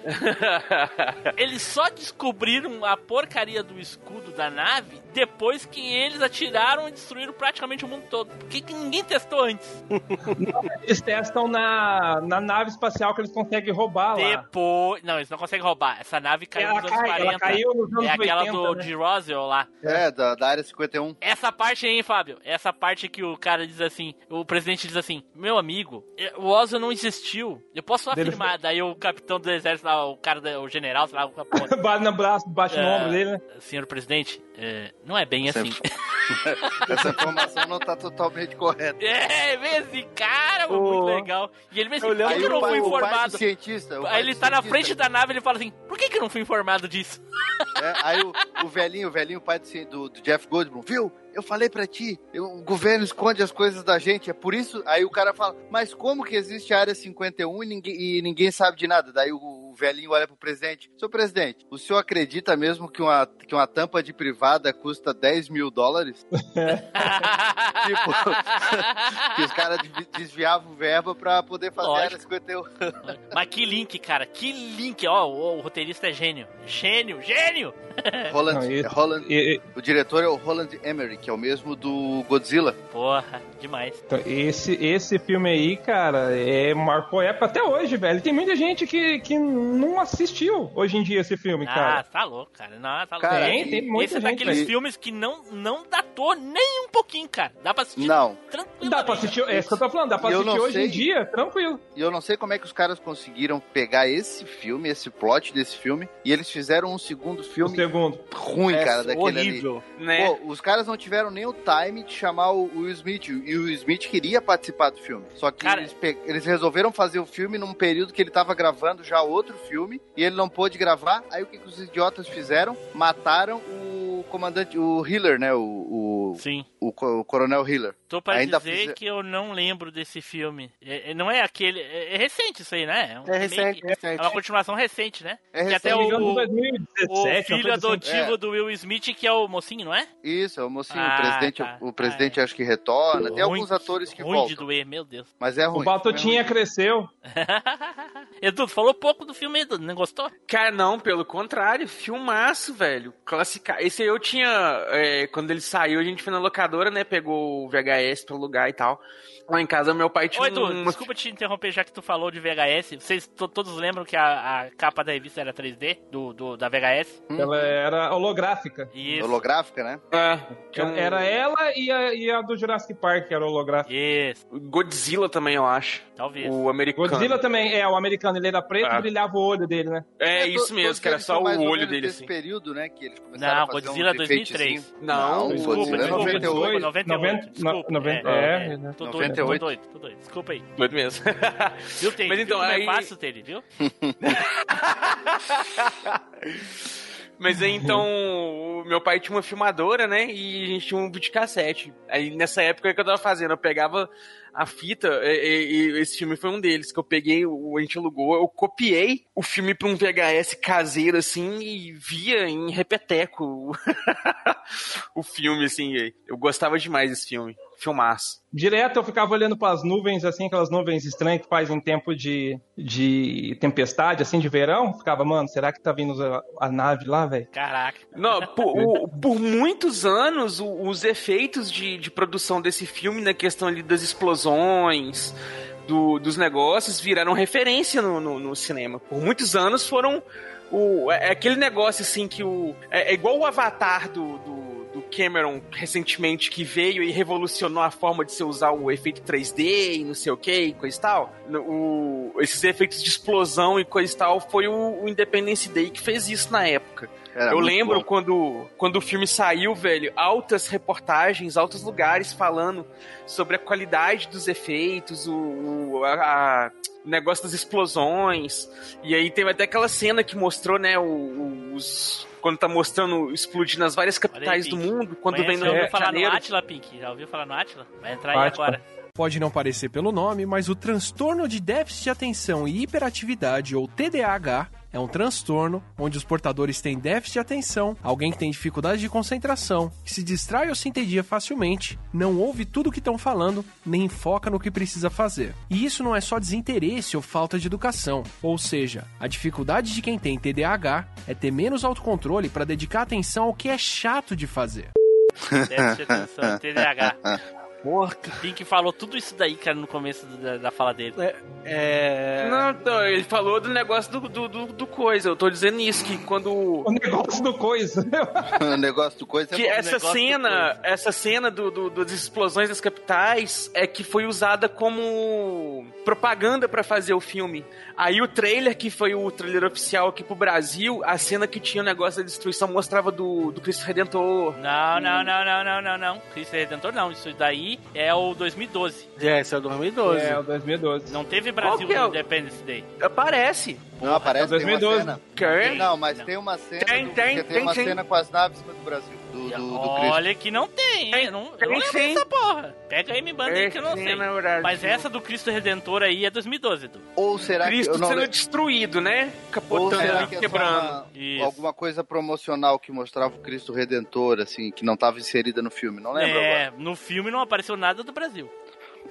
Eles só descobriram a porcaria do escudo da nave depois que eles atiraram e destruíram praticamente o mundo todo. Porque que ninguém testou antes. Eles testam na, na nave espacial que eles conseguem roubar lá. Depois. Não, eles não conseguem roubar. Essa nave caiu Ela, nos anos cai, 40. ela caiu nos anos é aquela 80, do né? de Roswell lá. É, da, da área 51. Essa parte aí, Fábio, essa parte que o cara diz assim, o presidente diz assim, meu amigo, o Oswald não existiu. Eu posso afirmar. Daí o capitão do exército, lá, o cara, da- o general, sei lá, o pô, Bate no braço, bate no É. ombro dele, né? senhor presidente, eh, não é bem Essa- assim. Essa informação não tá totalmente correta. É, vê esse cara, muito legal. E ele mesmo, Eu por que, que eu não pai, fui informado? cientista. Aí ele tá na cientista, frente da nave e ele fala assim, por que, que eu não fui informado disso? é, aí o, o velhinho, o velhinho, o pai do, do Jeff Goldblum, viu? Eu falei pra ti, eu- o governo esconde as coisas da gente, é por isso. Aí o cara fala, mas como que existe a área 51 e ninguém, e ninguém sabe de nada? Daí o, o velhinho olha pro presidente. Seu presidente, o senhor acredita mesmo que uma, que uma tampa de privada custa 10 mil dólares? tipo, que os caras desvi- desviavam verba pra poder fazer a Lógico. área 51. Mas que link, cara. Que link. Ó, o, o roteirista é gênio. Gênio, gênio. Roland, Não, e- é Roland, E- e- o diretor é o Roland Emmerich, que é o mesmo do Godzilla. Porra, demais. então, esse, esse filme aí, cara, é, marcou época até hoje, velho. Tem muita gente que, que não assistiu hoje em dia esse filme, Ah, cara. tá louco, cara. Não, tá Cara, louco. tem, tem muita Esse é gente. daqueles velho. filmes que não, não datou nem um pouquinho, cara. Dá pra assistir Não. tranquilo. Dá pra assistir, é isso que eu tô falando, dá pra Eu assistir hoje sei. em dia, tranquilo. E eu não sei como é que os caras conseguiram pegar esse filme, esse plot desse filme, e eles fizeram um segundo O filme segundo. ruim, É cara, daquele ali. horrível. Né? Pô, os caras não tiveram nem o time de chamar o Will Smith. E o Will Smith queria participar do filme. Só que Cara- eles, eles resolveram fazer o filme num período que ele tava gravando já outro filme. E ele não pôde gravar. Aí o que, que os idiotas fizeram? Mataram o comandante, o Hiller, né? O, o, Sim. o, o coronel Hiller. Tô pra Ainda dizer fizer- que eu não lembro desse filme. É- é- não é aquele. É, é recente isso aí, né? um É recente, É recente. uma continuação recente, né? É que até recente. Me engano, o, 2017, o filho assim. adotivo É. do Will Smith, que é o mocinho, não é? Isso, é o mocinho. Ah, o presidente, tá. o presidente acho que retorna. Tem Ruim- alguns atores que ruim de voltam. doer, meu Deus. Mas é ruim. O Batutinha cresceu. Edu, falou pouco do filme, Edu, não gostou? Cara, não, pelo contrário, filmaço, velho. Classicar. Esse aí eu tinha. é, quando ele saiu, a gente foi na locadora, né? Pegou o VHS pra lugar e tal. Lá em casa, meu pai tinha Ô, Edu, um. desculpa te interromper, já que tu falou de VHS. Vocês to- todos lembram que a, a capa da revista era 3D, do, do- da VHS? Ela era holográfica. Isso. Holográfica, né? É, tinha um- Era ela e a, e a do Jurassic Park, que era holográfica. Isso, Godzilla também, eu acho. talvez. O americano. Godzilla também, é, o americano, ele era preto Ah. e brilhava o olho dele, né? É, É, isso mesmo, que era só o olho dele, assim. período, né? Que eles começaram Não, a fazer Godzilla uns 2003. efeitozinhos. Não, Não, Desculpa, Godzilla é desculpa, 98. desculpa, 98. Noventa- Desculpa, no- noventa- é, é, é, né? tô doido, tô 98. Doido, tô doido. Desculpa aí. Doido mesmo. Viu, Tele? Mas então, viu como aí- é fácil, viu? Mas aí então, o meu pai tinha uma filmadora, né? E a gente tinha um videocassete. Aí nessa época o que eu tava fazendo? Eu pegava a fita, e, e- e esse filme foi um deles, que eu peguei, o, a gente alugou, eu copiei o filme pra um VHS caseiro, assim, e via em repeteco o filme, assim. Eu gostava demais desse filme. Filmaço. Direto eu ficava olhando para as nuvens, assim, aquelas nuvens estranhas que faz em tempo de, de tempestade, assim, de verão. Ficava, mano, será que tá vindo a, a nave lá, velho? Caraca. Não, por, o- por muitos anos, o- os efeitos de, de produção desse filme, na questão ali das explosões, do- dos negócios, viraram referência no, no- no cinema. Por muitos anos foram. O, é é aquele negócio assim que o. É, é igual o Avatar do, do Cameron recentemente que veio e revolucionou a forma de se usar o efeito 3D e não sei o que e coisa e tal. O- esses efeitos de explosão e coisa e tal foi o, o Independence Day que fez isso na época. Era Eu lembro bom. quando, quando o filme saiu, velho, altas reportagens, altos lugares falando sobre a qualidade dos efeitos, o, o, a- a- negócio das explosões. E aí teve até aquela cena que mostrou, né, o- o- os. Quando tá mostrando explodindo nas várias capitais do Pink. mundo, quando Conhece, vem no já ouviu falar Janeiro. no Atila, Pink? Já ouviu falar no Atila? Vai entrar aí agora. Pode não parecer pelo nome, mas o transtorno de déficit de atenção e hiperatividade, ou TDAH, é um transtorno onde os portadores têm déficit de atenção, alguém que tem dificuldade de concentração, que se distrai ou se entedia facilmente, não ouve tudo o que estão falando, nem foca no que precisa fazer. E isso não é só desinteresse ou falta de educação, ou seja, a dificuldade de quem tem TDAH é ter menos autocontrole para dedicar atenção ao que é chato de fazer. Déficit de atenção, TDAH. Morto. Pink falou tudo isso daí, cara, no começo da, da fala dele. É. Não, não, ele falou do negócio do, do, do, do coisa. Eu tô dizendo isso, que quando. O negócio do coisa. o negócio do coisa é Que essa cena, essa cena do, do- das explosões das capitais é que foi usada como propaganda pra fazer o filme. Aí o trailer, que foi o trailer oficial aqui pro Brasil, a cena que tinha o negócio da destruição mostrava do, do Cristo Redentor. Não, não, não, não, não, não, não. Cristo Redentor não. Isso daí é o 2012. É, esse é o 2012. É, o 2012. Não teve Brasil é no o- Independence Day. Aparece. Não, aparece tem uma 2012. cena. Não, mas tem uma cena. Tem, do- tem, porque tem, uma tem. cena com as naves do Brasil. Do, do, do Cristo. Olha que não tem, hein? Eu não, eu não lembro sim. dessa porra. Pega aí e me manda aí que eu não sei. Brasil. Mas essa do Cristo Redentor aí é 2012, Edu. Ou será Cristo que. Não, sendo le- destruído, né? ou Capotando será que é quebrando. uma- alguma coisa promocional que mostrava o Cristo Redentor, assim, que não estava inserida no filme? Não lembro É, agora. no filme não apareceu nada do Brasil.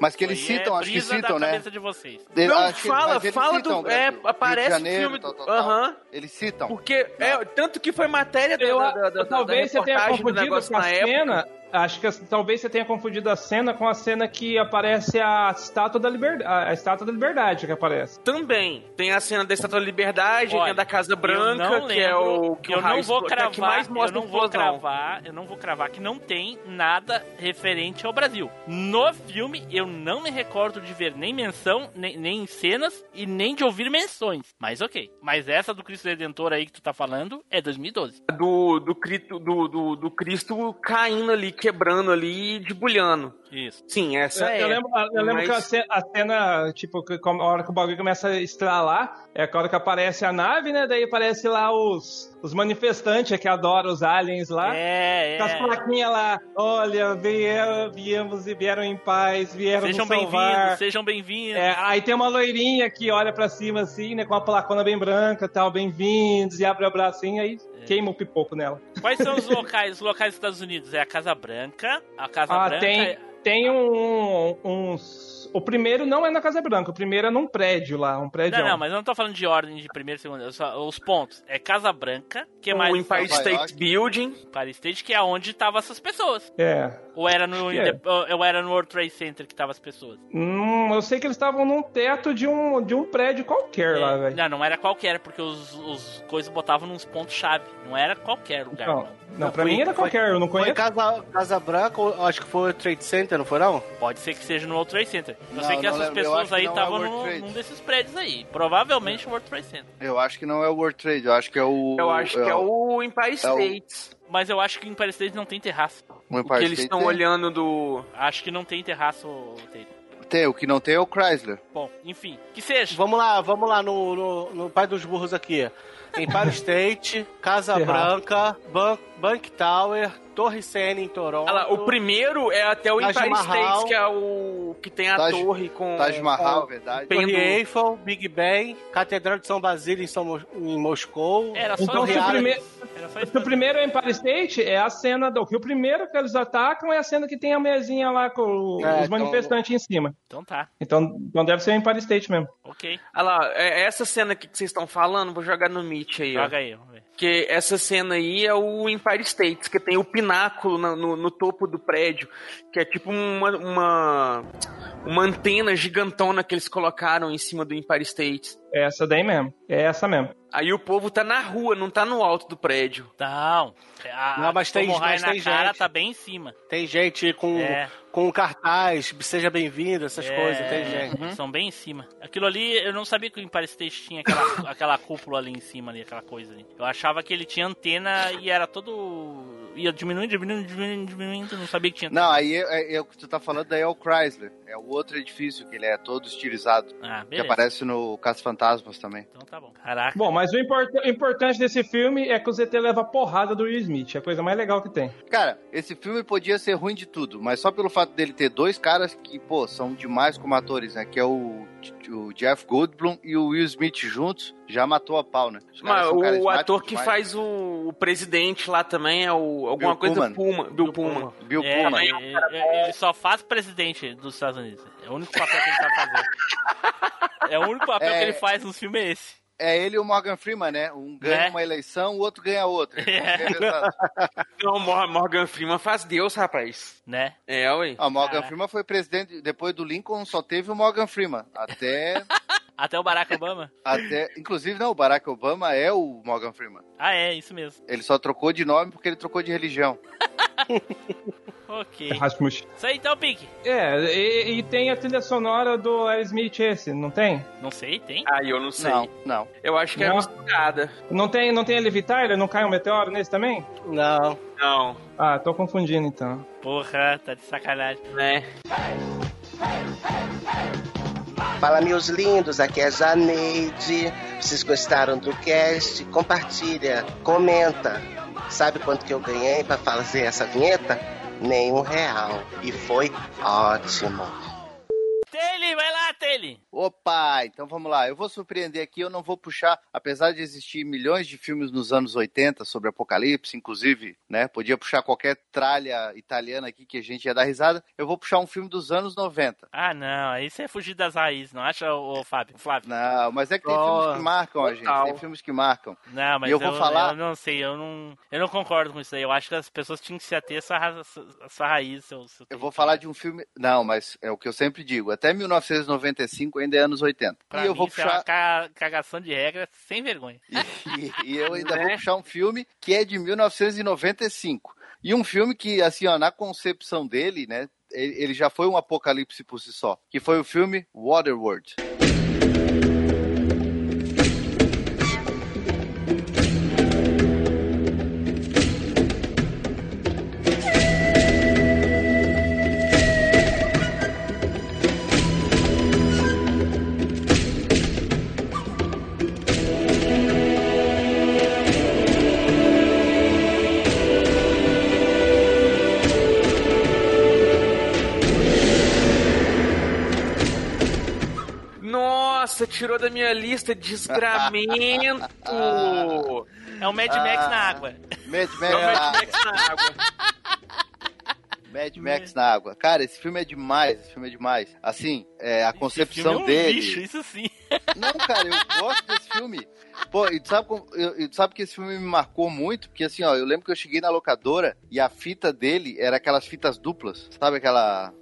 Mas que eles aí citam, é acho que citam, né? cabeça de vocês. Ele- Não, que- fala, fala citam do. Brasil. É, Rio de aparece o Janeiro, filme. tal, tal, do- tal. Aham. Eles citam. Porque, é, tanto que foi matéria da, Eu, da, da, da, talvez da você tenha reportagem do confundido negócio com a na época. Acho que talvez você tenha confundido a cena com a cena que aparece a estátua da liberdade. A estátua da liberdade que aparece. Também. Tem a cena da Estátua da Liberdade, Olha, tem a da Casa eu Branca, não que é o que eu o não raio vou explo- que é cravar, mais eu mostra não vou explosão. cravar, eu não vou cravar que não tem nada referente ao Brasil. No filme eu não me recordo de ver nem menção, nem, nem cenas e nem de ouvir menções. Mas ok. Mas essa do Cristo Redentor aí que tu tá falando é 2012. Do, do, Cristo, do, do, do Cristo caindo ali, quebrando ali, debulhando. Isso. Sim, essa Eu, é. eu lembro, eu lembro mas- que a cena, a cena, tipo, que como- a hora que o bagulho começa a estralar, é a hora que aparece a nave, né? Daí aparece lá os, os manifestantes que adoram os aliens lá. É, Com as é. plaquinhas lá, olha, vieram, viemos e vieram em paz, vieram Sejam nos salvar. bem-vindos, sejam bem-vindos. É, aí tem uma loirinha que olha pra cima assim, né, com uma placona bem branca, tal, bem-vindos, e abre o bracinho, aí É. queima o pipoco nela. Quais são os locais, os locais dos Estados Unidos? É a Casa Branca, a Casa Ah, Branca. tem, tem um, uns... O primeiro não é na Casa Branca, o primeiro é num prédio lá, um prédio. Não, não, mas eu não tô falando de ordem de primeiro e segundo. só- os pontos. É Casa Branca, que o mais? Empire Nova State York. Building. Empire State, que é onde estavam essas pessoas. É. Ou era no, é. Ou era no World Trade Center que estavam as pessoas? Hum, eu sei que eles estavam num teto de um, de um prédio qualquer lá, É, velho. não, não era qualquer, porque os, os coisas botavam nos pontos-chave. Não era qualquer lugar, Não, não. Não, pra Foi- mim era foi- qualquer, eu não Foi conheço. Casa, Casa Branca, ou acho que foi o Trade Center, não foi não? Pode ser que seja no World Trade Center. Eu Não, sei que não essas lembro, pessoas aí não é estavam World num, desses prédios aí. Provavelmente o World Trade Center. Eu acho que não é o World Trade, eu acho que é o. Eu acho que é o Empire State. Mas eu acho que o Empire State não tem terraço. o O Empire que eles estão olhando do. Acho que não tem terraço, Taylor. Tem, o que não tem é o Chrysler. Bom, enfim, que seja. Vamos lá, vamos lá no, no, no pai dos burros aqui. Empire State, Casa. Branca, Ban Bank Tower, Torre Sene em Toronto. Ah lá, o primeiro é até o Taj Empire Mahal. State, que é o que tem a Taj- torre com. Taj Mahal, com- verdade. Pen- Torre. Eiffel, Big Ben, Catedral de São Basílio em, São, em Moscou. Era só Então, o, primeiro, o primeiro é Empire State, é a cena do que o primeiro que eles atacam é a cena que tem a mesinha lá com É, os então- manifestantes em cima. Então tá, Então, então deve ser o Empire State mesmo. ok. Ah lá, é- essa cena aqui que vocês estão falando, vou jogar no Meet aí, ó. Joga aí, vamos ver. Porque essa cena aí é o Empire State, que tem o pináculo na- no, no topo do prédio, que é tipo uma, uma, uma antena gigantona que eles colocaram em cima do Empire State. É essa daí mesmo. É essa mesmo. Aí o povo tá na rua, não tá no alto do prédio. Não. A, Não, mas tem- mas na tem cara gente. tá bem em cima. Tem gente com, É. com cartaz, seja bem-vindo, essas É, coisas, tem gente. uhum, São bem em cima. Aquilo ali, eu não sabia que o Empire State tinha aquela, aquela cúpula ali em cima, ali, aquela coisa ali. Eu achava que ele tinha antena e era todo. Ia diminuindo, diminuindo, diminuindo, diminuindo. Não sabia que tinha Não, aí é, é o que tu tá falando, daí é o Chrysler. É o outro edifício, que ele é todo estilizado. Ah, Que aparece no Caça Fantasmas também. Então tá bom. Caraca. Bom, mas o, import- o importante desse filme é que o ZT leva porrada do Will Smith. É a coisa mais legal que tem. Cara, esse filme podia ser ruim de tudo, mas só pelo fato dele ter dois caras que, pô, são demais como atores, né? Que é o, o Jeff Goldblum e o Will Smith juntos, já matou a pau, né? Mas o ator que demais. faz o, o presidente lá também é o alguma Bill coisa Pullman. Puma, Bill Puma. Bill É, Pullman. ele, ele- ele só faz presidente dos Estados Unidos. É o único papel que ele sabe fazer. É o único papel É. que ele faz nos filmes é esse. É ele e o Morgan Freeman, né? Um ganha É. uma eleição, o outro ganha outra. É. Não, Mor- Morgan Freeman faz Deus, rapaz. Né? É, ué. Ah, o Morgan Caraca. Freeman foi presidente, depois do Lincoln só teve o Morgan Freeman. Até, Até o Barack Obama. até, inclusive não, o Barack Obama é o Morgan Freeman. Ah, é, isso mesmo. Ele só trocou de nome porque ele trocou de religião. Ok. Rasmus. Isso aí então, Pink. É, e, e tem a trilha sonora do Aerosmith esse, não tem? Não sei, tem? Aí eu não sei. Não, não. Eu acho que é Não. misturada. Não tem, não tem a Tyler? Não cai um meteoro nesse também? Não. Não, Ah, tô confundindo então. Porra, tá de sacanagem. né? Fala, meus lindos, aqui é Janeide. Vocês gostaram do cast? Compartilha, comenta. Sabe quanto que eu ganhei pra fazer essa vinheta? Nenhum real. E foi ótimo. Tele, vai lá, Tele. Opa, então vamos lá. Eu vou surpreender aqui, eu não vou puxar, apesar de existir milhões de filmes nos anos 80 sobre apocalipse, inclusive, né? Podia puxar qualquer tralha italiana aqui que a gente ia dar risada. Eu vou puxar um filme dos anos 90. Ah, não, aí você é fugir das raízes, não acha, ô Fábio? Flávio? Não, mas é que tem Oh, filmes que marcam a gente, tem filmes que marcam. Não, mas E eu vou falar- eu não sei, eu não, eu não concordo com isso aí. Eu acho que as pessoas tinham que se ater a essa, ra- essa raiz. Seu, seu... Eu vou falar de um filme. Não, mas é o que eu sempre digo. Até 1995 ainda é anos 80. Pra e eu vou isso é puxar. uma ca- cagação de regra sem vergonha. E, e eu ainda Né? vou puxar um filme que é de 1995. E um filme que, assim, ó, na concepção dele, né, ele ele já foi um apocalipse por si só, que foi o filme Waterworld. Tirou da minha lista desgramento. É o Mad Max Ah, na água. Mad Max, É o Mad na, Max na água. Mad Max na água. Cara, esse filme é demais, esse filme é demais. Assim, é, a concepção filme é um dele. lixo, isso sim. Não, cara, eu gosto desse filme. Pô, e tu sabe, como- eu- e tu sabe que esse filme me marcou muito? Porque assim, ó, eu lembro que eu cheguei na locadora e a fita dele era aquelas fitas duplas. Sabe aquela.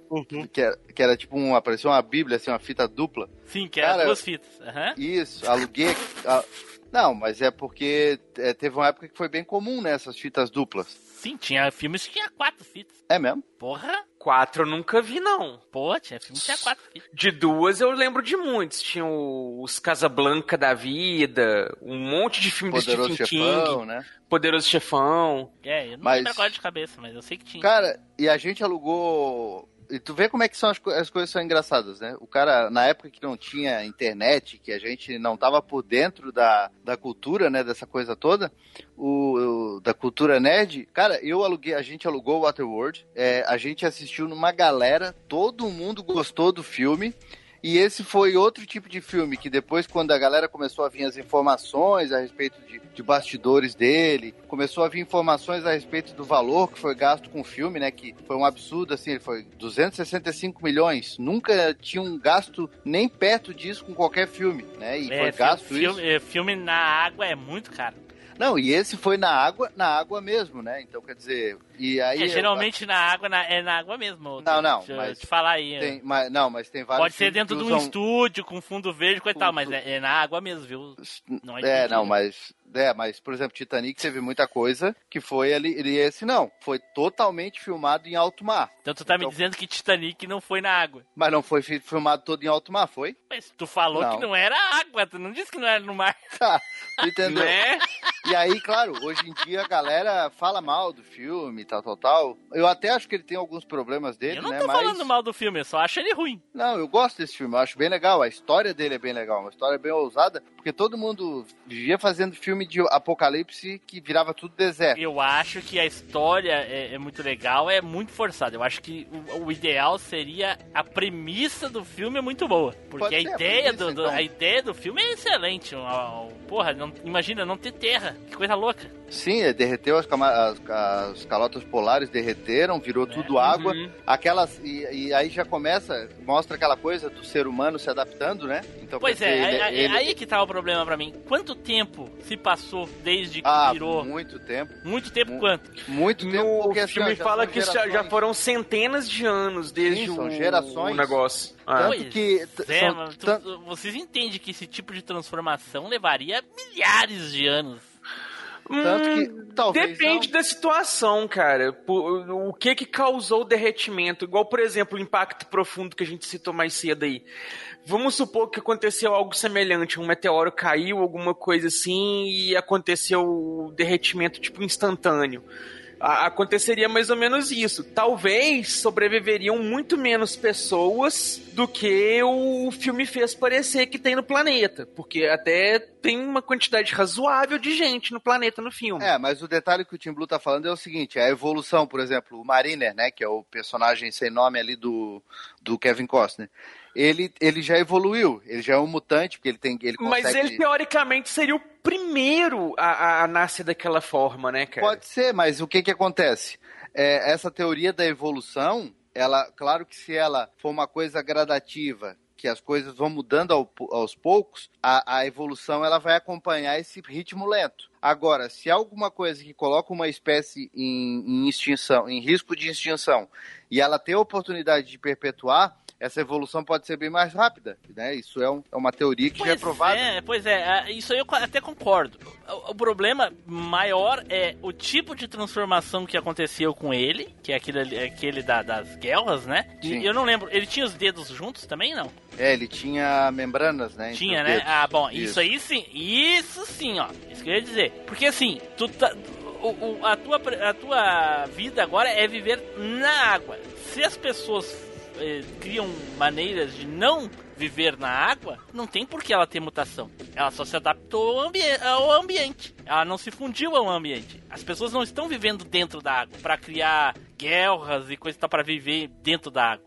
Que, era, que era tipo uma. Parecia uma bíblia, assim, uma fita dupla. Sim, que era Cara, duas fitas. Aham. Isso, aluguei. a- Não, mas é porque é, teve uma época que foi bem comum, né, essas fitas duplas. Sim, tinha filmes que tinha quatro fitas. É mesmo? Porra, Quatro eu nunca vi, não. pô, tinha filme que tinha quatro fitas. De duas eu lembro de muitos. Tinha os Casablanca da vida, um monte de filme Poderoso do Stephen Chefão, King. né? Poderoso Chefão. É, eu não Mas- lembro agora de cabeça, mas eu sei que tinha. Cara, e a gente alugou. E tu vê como é que são as, as coisas são engraçadas, né? O cara, na época que não tinha internet, que a gente não tava por dentro da, da cultura, né? Dessa coisa toda, o, o- da cultura nerd, cara, eu aluguei, a gente alugou o Waterworld, é, a gente assistiu numa galera, todo mundo gostou do filme. E esse foi outro tipo de filme que depois, quando a galera começou a vir as informações a respeito de, de bastidores dele, começou a vir informações a respeito do valor que foi gasto com o filme, né? Que foi um absurdo, assim, ele foi 265 milhões. Nunca tinham gasto nem perto disso com qualquer filme, né? E É, foi gasto filme, isso. é, filme na água é muito caro. Não, e esse foi na água, na água mesmo, né? Então, quer dizer, e aí... É, geralmente na água na- é na água mesmo. Não, não, Deixa eu mas te falar aí. Tem, mas, não, mas tem vários Pode ser dentro de um usam- estúdio com fundo verde, coisa e tal, mas é, é na água mesmo, viu? Não É, mentira. não, mas. É, mas, por exemplo, Titanic teve muita coisa que foi ali. E esse não. Foi totalmente filmado em alto mar. Então tu tá me dizendo que Titanic não foi na água. Mas não foi fi- filmado todo em alto mar, foi? Mas tu falou Não. que não era água, tu não disse que não era no mar. Tá, tu entendeu? Né? E aí, claro, hoje em dia a galera fala mal do filme, tal, tal, tal. Eu até acho que ele tem alguns problemas dele, Eu não né? tô mas. falando mal do filme, eu só acho ele ruim. Não, eu gosto desse filme, eu acho bem legal. A história dele é bem legal, uma história bem ousada, porque todo mundo vivia fazendo filme de apocalipse que virava tudo deserto. Eu acho que a história é, é muito legal, é muito forçada. Eu acho que o, o ideal seria a premissa do filme é muito boa. Porque a ser a ideia, premissa, do, do- então. a ideia do filme é excelente. Porra, não- imagina não ter terra. Que coisa louca. Sim, ele derreteu as, as- as calotas polares, derreteram, virou tudo água. uhum. Aquelas e, e aí já começa, mostra aquela coisa do ser humano se adaptando, né? Então, Pois é, ele- aí- ele- aí que tá o problema pra mim. Quanto tempo se passou desde que Ah, virou? muito tempo. Muito tempo quanto? Muito tempo, No porque assim, filme fala que já, gerações. já foram centenas de anos desde Sim, são o, gerações. o negócio. Ah. Tanto Pois que é, são mas tu- vocês entendem que esse tipo de transformação levaria milhares de anos. Tanto que talvez Depende da situação, cara. Por- O que que causou o derretimento? Igual, por exemplo, o impacto profundo que a gente citou mais cedo aí. Vamos supor que aconteceu algo semelhante, um meteoro caiu, alguma coisa assim, e aconteceu o derretimento tipo instantâneo. a- aconteceria mais ou menos isso. Talvez sobreviveriam muito menos pessoas do que o filme fez parecer que tem no planeta. Porque até tem uma quantidade razoável de gente no planeta no filme. É, mas o detalhe que o Tim Blue tá falando é o seguinte, a evolução, por exemplo, o Mariner, né, que é o personagem sem nome ali do, do Kevin Costner, ele, ele já evoluiu, ele já é um mutante, porque ele tem ele Mas consegue... ele, teoricamente, seria o primeiro a, a- a nascer daquela forma, né, cara? Pode ser, mas o que que acontece? É, essa teoria da evolução, ela, claro que se ela for uma coisa gradativa, que as coisas vão mudando ao- aos poucos, a, a evolução ela vai acompanhar esse ritmo lento. Agora, se há alguma coisa que coloca uma espécie em, em extinção, em risco de extinção, e ela tem a oportunidade de perpetuar, essa evolução pode ser bem mais rápida. Né? Isso é, um- é uma teoria que já é provada. É, pois é, é, isso aí eu até concordo. O, o problema maior é o tipo de transformação que aconteceu com ele, que é aquele, aquele da- das guerras, né? Sim. Eu não lembro, ele tinha os dedos juntos também, não? É, ele tinha membranas, né? Tinha, né? Ah, bom, isso. aí sim, isso sim, ó. Isso que eu ia dizer. Porque assim, tu tá. o- o- a, tua, a tua vida agora é viver na água. Se as pessoas eh, criam maneiras de não viver na água, não tem por que ela ter mutação. Ela só se adaptou ao, ambi- ao ambiente. Ela não se fundiu ao ambiente. As pessoas não estão vivendo dentro da água para criar guerras e coisa tal para viver dentro da água.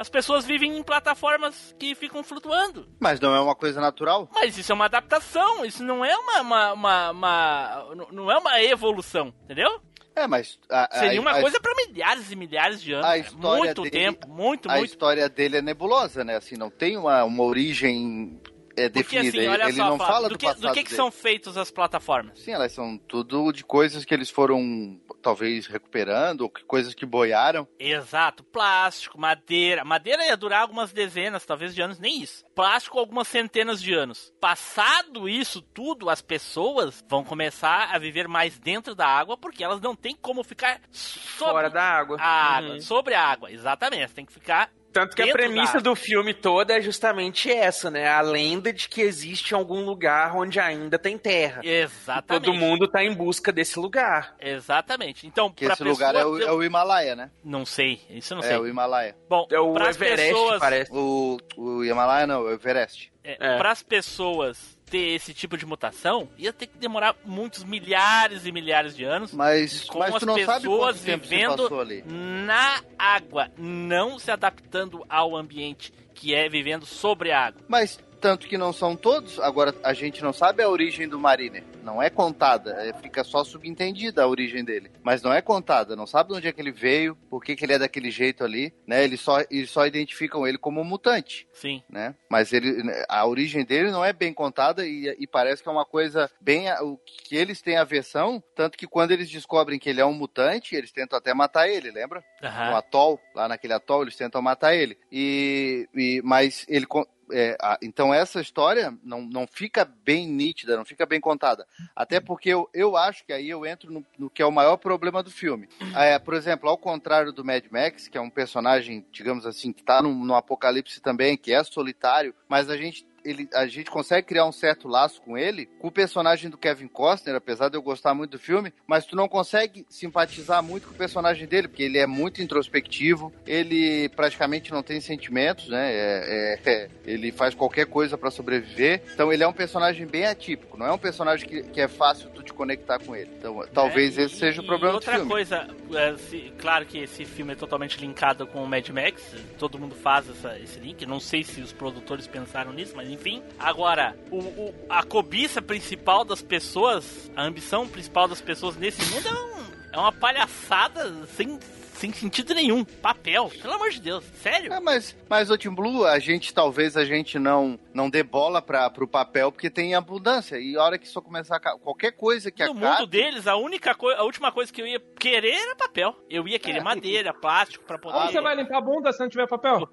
As pessoas vivem em plataformas que ficam flutuando. Mas não é uma coisa natural? Mas isso é uma adaptação, isso não é uma. uma, uma, uma- não é uma evolução, entendeu? É, mas. a- a- Seria uma a- coisa pra milhares e milhares de anos. a história muito dele- tempo, muito, a muito. história dele é nebulosa, né? Assim, não tem uma, uma origem é, Porque definida. assim, olha ele só, não Flávio, fala do do, que, passado do que, que são feitas as plataformas? Sim, elas são tudo de coisas que eles foram talvez recuperando, ou que coisas que boiaram. Exato, plástico, madeira. Madeira ia durar algumas dezenas, talvez de anos, nem isso. Plástico, algumas centenas de anos. Passado isso tudo, as pessoas vão começar a viver mais dentro da água porque elas não têm como ficar sobre Fora da água. a água, Uhum. sobre a água. Exatamente, você tem que ficar Tanto que a da premissa do filme toda é justamente essa, né? A lenda de que existe algum lugar onde ainda tem terra. Exatamente. Todo mundo tá em busca desse lugar. Exatamente. Então, Que pra esse lugar é o, é o Himalaia, né? Não sei, isso eu não é sei. o Himalaia. Bom, É o Everest, pessoas, parece. O, o Himalaia não, é o Everest. é, É. pras pessoas ter esse tipo de mutação, ia ter que demorar muitos milhares e milhares de anos. Mas, com mas as pessoas vivendo na água, não se adaptando ao ambiente que é vivendo sobre a água. Mas tanto que não são todos, agora a gente não sabe a origem do Mariner. Não é contada, é, fica só subentendida a origem dele. Mas não é contada, não sabe de onde é que ele veio, por que, que ele é daquele jeito ali, né? Eles só, eles só identificam ele como um mutante, Sim. né? Mas ele, a origem dele não é bem contada e, e parece que é uma coisa bem. O que eles têm a versão, tanto que quando eles descobrem que ele é um mutante, eles tentam até matar ele, lembra? Aham. no atol, lá naquele atol, eles tentam matar ele. E, e- mas ele é, a- então essa história não, não fica bem nítida, não fica bem contada. Até porque eu, eu acho que aí eu entro no, no que é o maior problema do filme. É, por exemplo, ao contrário do Mad Max, que é um personagem, digamos assim, que tá no, no apocalipse também, que é solitário, mas a gente ele, a gente consegue criar um certo laço com ele, com o personagem do Kevin Costner, apesar de eu gostar muito do filme, mas tu não consegue simpatizar muito com o personagem dele, porque ele é muito introspectivo, ele praticamente não tem sentimentos, né? É- é- é, ele faz qualquer coisa pra sobreviver. Então ele é um personagem bem atípico, não é um personagem que, que é fácil tu te conectar com ele. Então talvez É, esse e- seja o problema do outra filme. coisa, é, se- claro que esse filme é totalmente linkado com o Mad Max, todo mundo faz essa- esse link, não sei se os produtores pensaram nisso, mas enfim. Agora, o- o- a cobiça principal das pessoas, a ambição principal das pessoas nesse mundo é, um- é uma palhaçada sem, sem sentido nenhum. Papel, pelo amor de Deus, sério? É, mas, mas o Team Blue, a gente talvez a gente não não dê bola para pro papel porque tem abundância. E a hora que isso começar a qualquer coisa que No acabe, mundo deles, a única coisa, a última coisa que eu ia querer era papel. Eu ia querer É. madeira, plástico pra poder. Como você vai limpar a bunda se não tiver papel?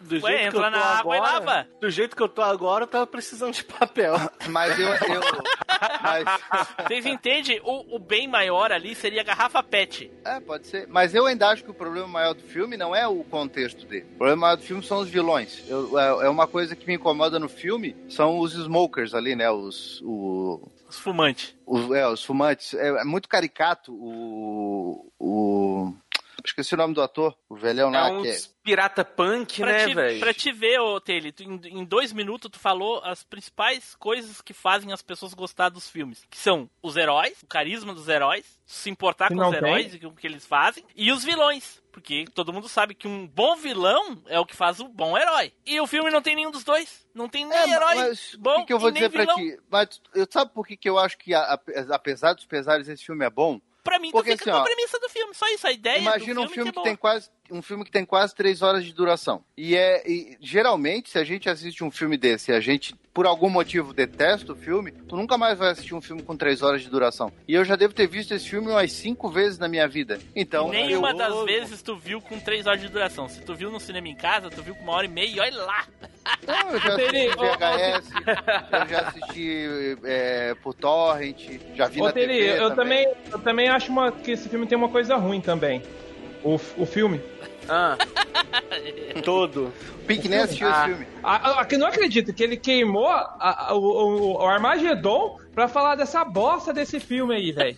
Do Ué, jeito que eu entra tô na água e agora, lava. Do jeito que eu tô agora, eu tava precisando de papel. mas eu, eu mas, Vocês entendem? O, o bem maior ali seria a garrafa PET. é, pode ser. Mas eu ainda acho que o problema maior do filme não é o contexto dele. O problema maior do filme são os vilões. Eu- é, é uma coisa que me incomoda no filme, são os smokers ali, né? Os, o, Os fumantes. Os, é, os fumantes. É, é muito caricato o, o. o... Esqueci o nome do ator, o velhão É lá. uns que é- pirata punk, Pra, né, te, velho? pra te ver, ô tu- em, em dois minutos tu falou as principais coisas que fazem as pessoas gostar dos filmes. Que são os heróis, o carisma dos heróis, se importar Que com os heróis tem. e com o que eles fazem, e os vilões. Porque todo mundo sabe que um bom vilão é o que faz um bom herói. E o filme não tem nenhum dos dois. Não tem nem É, herói mas bom o que, que eu vou e nem dizer pra vilão. ti? Mas eu sabe por que, que eu acho que, a- a- apesar dos pesares, esse filme é bom? Pra mim, Porque, tu fica assim, com a premissa do filme. Só isso, a ideia Imagina do um filme que é tem quase um filme que tem quase três horas de duração. E é e, geralmente se a gente assiste um filme desse, e a gente por algum motivo detesta o filme, tu nunca mais vai assistir um filme com três horas de duração. E eu já devo ter visto esse filme umas cinco vezes na minha vida. Então Nenhuma eu, das vezes tu viu com três horas de duração. Se tu viu no cinema em casa, tu viu com uma hora e meia e olha lá. Não, eu já assisti VHS, eu já assisti é, por torrent, já vi Ô, na Teli, TV eu também, eu também acho uma- que esse filme tem uma coisa ruim também. O, o filme. Ah, Todo. Pink nem assistiu Ah. esse filme. A, a, que não acredito que ele queimou a- a- o, o, o Armagedon pra falar dessa bosta desse filme aí, velho.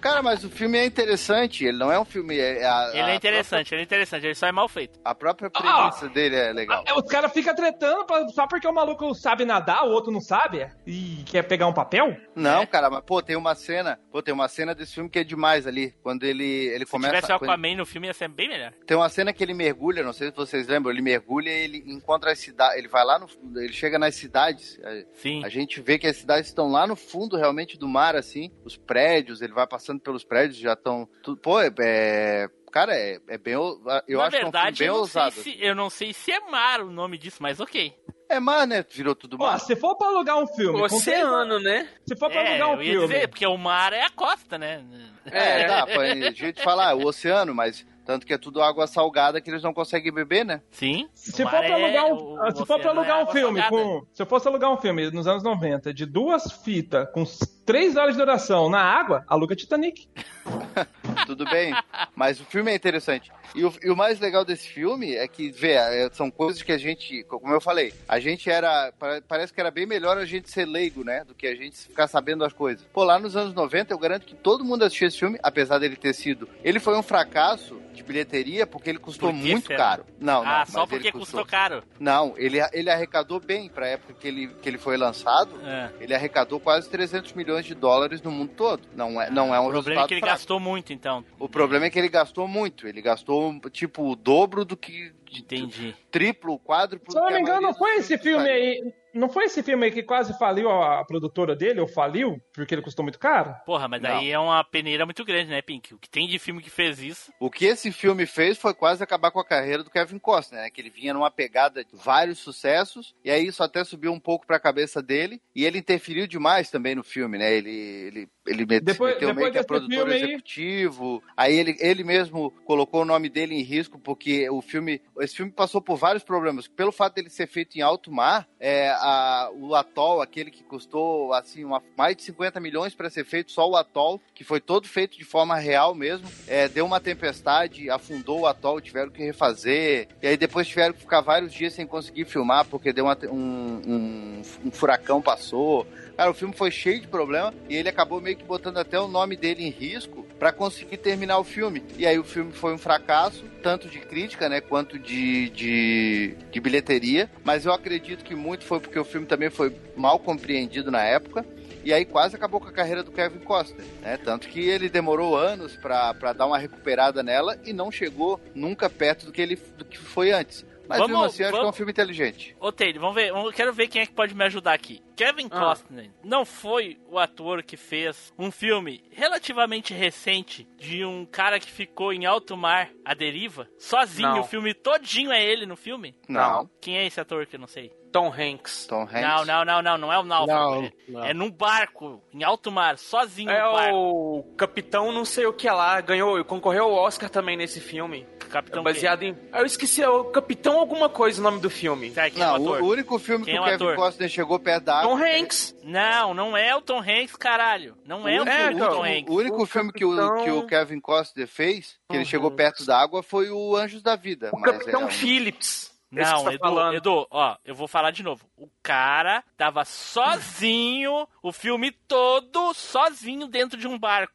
Cara, mas o filme é interessante, ele não é um filme... É, a, Ele é a interessante, ele é interessante, ele só é mal feito. própria- a própria premissa dele é legal. É, Os caras ficam tretando pra- só porque o maluco sabe nadar, o outro não sabe e quer pegar um papel? Não, É. cara, mas pô, tem uma cena, pô, tem uma cena desse filme que é demais ali, quando ele ele Se começa tivesse quando- Aquaman no filme ia ser bem melhor. tem uma cena que ele mergulha, não sei se vocês lembram, ele mergulha e ele encontra as cidades, ele vai lá no ele chega nas cidades. a- Sim. A gente vê que as cidades estão lá no fundo realmente do mar assim, os prédios, ele vai passando pelos prédios, já estão, pô, é, é- cara, é, é bem, eu Na acho verdade, que é um filme bem eu, não ousado. sei se, eu não sei se é mar o nome disso, mas ok. É mar, né? Virou tudo Ó, mar. se for pra alugar um filme. com oceano, né? Se for pra É, alugar um eu ia filme. dizer, porque o mar é a costa, né? É, dá, pra gente falar, o oceano, mas tanto que é tudo água salgada que eles não conseguem beber, né? Sim. Se for mar pra é- alugar um, se for pra alugar é um filme com, se eu fosse alugar um filme nos anos 90 de duas fitas com três horas de duração na água, aluga Titanic. Tudo bem, mas o filme é interessante. E o, e o mais legal desse filme é que, vê, é, são coisas que a gente, como eu falei, a gente era, pa- parece que era bem melhor a gente ser leigo, né, do que a gente ficar sabendo as coisas. Pô, lá nos anos 90, eu garanto que todo mundo assistiu esse filme, apesar dele ter sido, ele foi um fracasso de bilheteria porque ele custou Por muito será? caro. Não, não, ah, mas só ele porque custou caro. Não, ele, ele arrecadou bem pra época que ele, que ele foi lançado. É. Ele arrecadou quase 300 milhões de dólares no mundo todo. Não é, não é um O problema é que ele fraco. gastou muito, então. O problema é que ele gastou muito. Ele gastou, tipo, o dobro do que. Entendi. Triplo, quádruplo. Se eu não me engano, não foi esse filme faz. aí. Não foi esse filme aí que quase faliu a, produtora dele, ou faliu, porque ele custou muito caro? Porra, mas Não. daí é uma peneira muito grande, né, Pink? O que tem de filme que fez isso? O que esse filme fez foi quase acabar com a carreira do Kevin Costner, né? Que ele vinha numa pegada de vários sucessos, e aí isso até subiu um pouco pra cabeça dele, e ele interferiu demais também no filme, né? Ele, ele, ele met- Depois- meteu depois meio que a produtor filme aí- executivo, aí ele, ele mesmo colocou o nome dele em risco, porque o filme, esse filme passou por vários problemas. Pelo fato dele ser feito em alto mar, é, a, o atol, aquele que custou assim uma- mais de 50 milhões para ser feito, só o atol, que foi todo feito de forma real mesmo, é, deu uma tempestade, afundou o atol, tiveram que refazer, e aí depois tiveram que ficar vários dias sem conseguir filmar, porque deu uma um, um, um furacão passou. Cara, o filme foi cheio de problema e ele acabou meio que botando até o nome dele em risco para conseguir terminar o filme. E aí o filme foi um fracasso, tanto de crítica, né, quanto de, de, de bilheteria. Mas eu acredito que muito foi porque o filme também foi mal compreendido na época. E aí quase acabou com a carreira do Kevin Costner, né? Tanto que ele demorou anos pra dar uma recuperada nela e não chegou nunca perto do que ele do que foi antes. Mas Vamos- mesmo assim, acho que é um vamos- filme inteligente. Ô, Taylor, vamos ver. Eu quero ver quem é que pode me ajudar aqui. Kevin Ah. Costner não foi o ator que fez um filme relativamente recente de um cara que ficou em alto mar à deriva, sozinho. Não. O filme todinho é ele no filme? Não. Quem é esse ator que eu não sei? Tom Hanks. Tom Hanks. Não, não, não, não, não é o náufrago. Não, é, não. é num barco, em alto mar, sozinho É no barco. o Capitão não sei o que lá, ganhou, concorreu ao Oscar também nesse filme. Capitão É baseado em... Eu esqueci, é o Capitão alguma coisa o nome do filme. Tá, quem é o Não, ator? o, único filme Quem que é o Kevin ator? Costner chegou perto da água. Tom Hanks. Não, não é o Tom Hanks, caralho. Não é o, É, o então, Tom O Hanks. único O filme que o, Capitão- que o Kevin Costner fez, que ele Uhum. chegou perto da água, foi o Anjos da Vida. O mas Capitão é Phillips. Que Não, tá Edu, falando. Edu, ó, eu vou falar de novo. O cara tava sozinho, o filme todo sozinho dentro de um barco.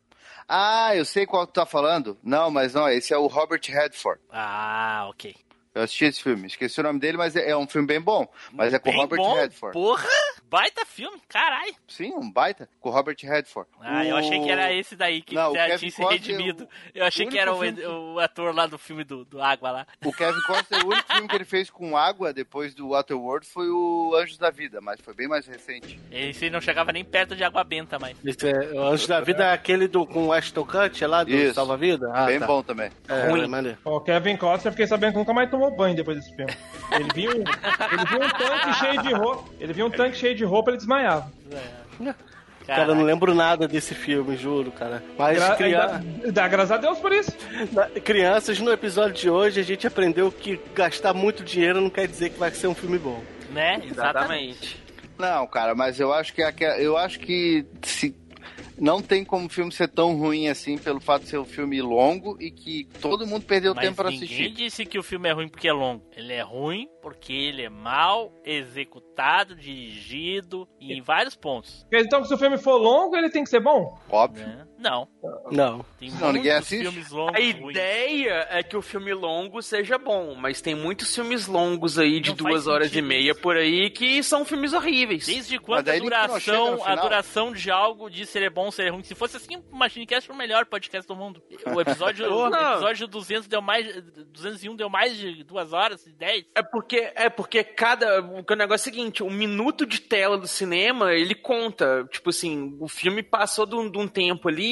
Ah, eu sei qual tu tá falando. Não, mas não, esse é o Robert Redford. Ah, ok. Eu assisti esse filme, esqueci o nome dele, mas é é um filme bem bom. Mas é com o Bem Robert bom, Redford. Porra! Baita filme, caralho. Sim, um baita, com o Robert Redford. Ah, eu O- achei que era esse daí que Não, já Kevin tinha se redimido. o- Eu achei o que era o, o ator lá do filme do, do Água lá. O Kevin Costner, o único filme que ele fez com água depois do Waterworld foi o Anjos da Vida, mas foi bem mais recente. Esse não chegava nem perto de água benta mais. Esse é, o Anjo da Vida é aquele do, com o Ashton Kutcher lá do. Salva-Vida? Ah, bem tá. bom também. É, Ruim. é. O Kevin Costner, eu fiquei sabendo que nunca mais tomou banho depois desse filme. Ele viu, ele viu um tanque cheio de roupa. Ele viu um tanque cheio de roupa, ele desmaiava. Cara, eu não lembro nada desse filme, juro, cara. Mas Gra- cria- ainda- Dá graças a Deus por isso. na- crianças, no episódio de hoje, a gente aprendeu que gastar muito dinheiro não quer dizer que vai ser um filme bom. Né? Exatamente. Não, cara, mas eu acho que aquela- eu acho que se não tem como o filme ser tão ruim assim pelo fato de ser um filme longo e que todo mundo perdeu Mas tempo pra ninguém assistir. disse que o filme é ruim porque é longo. Ele é ruim porque ele é mal executado, dirigido e em vários pontos. Então, se o filme for longo, ele tem que ser bom? Óbvio. Né? Não. Não. Tem Não, ninguém muitos assiste. filmes longos A ruins. ideia é que o filme longo seja bom, mas tem muitos filmes longos aí de Não duas horas e meia por aí que são filmes horríveis. Desde quando a duração, a duração de algo de ser bom, ser ruim. Se fosse assim, o Machine Cast foi o melhor podcast do mundo. O episódio, o episódio 200 deu mais, 201 deu mais de duas horas e 10. É porque, é porque cada. O negócio é o seguinte: um minuto de tela do cinema, ele conta. Tipo assim, o filme passou de um, de um tempo ali,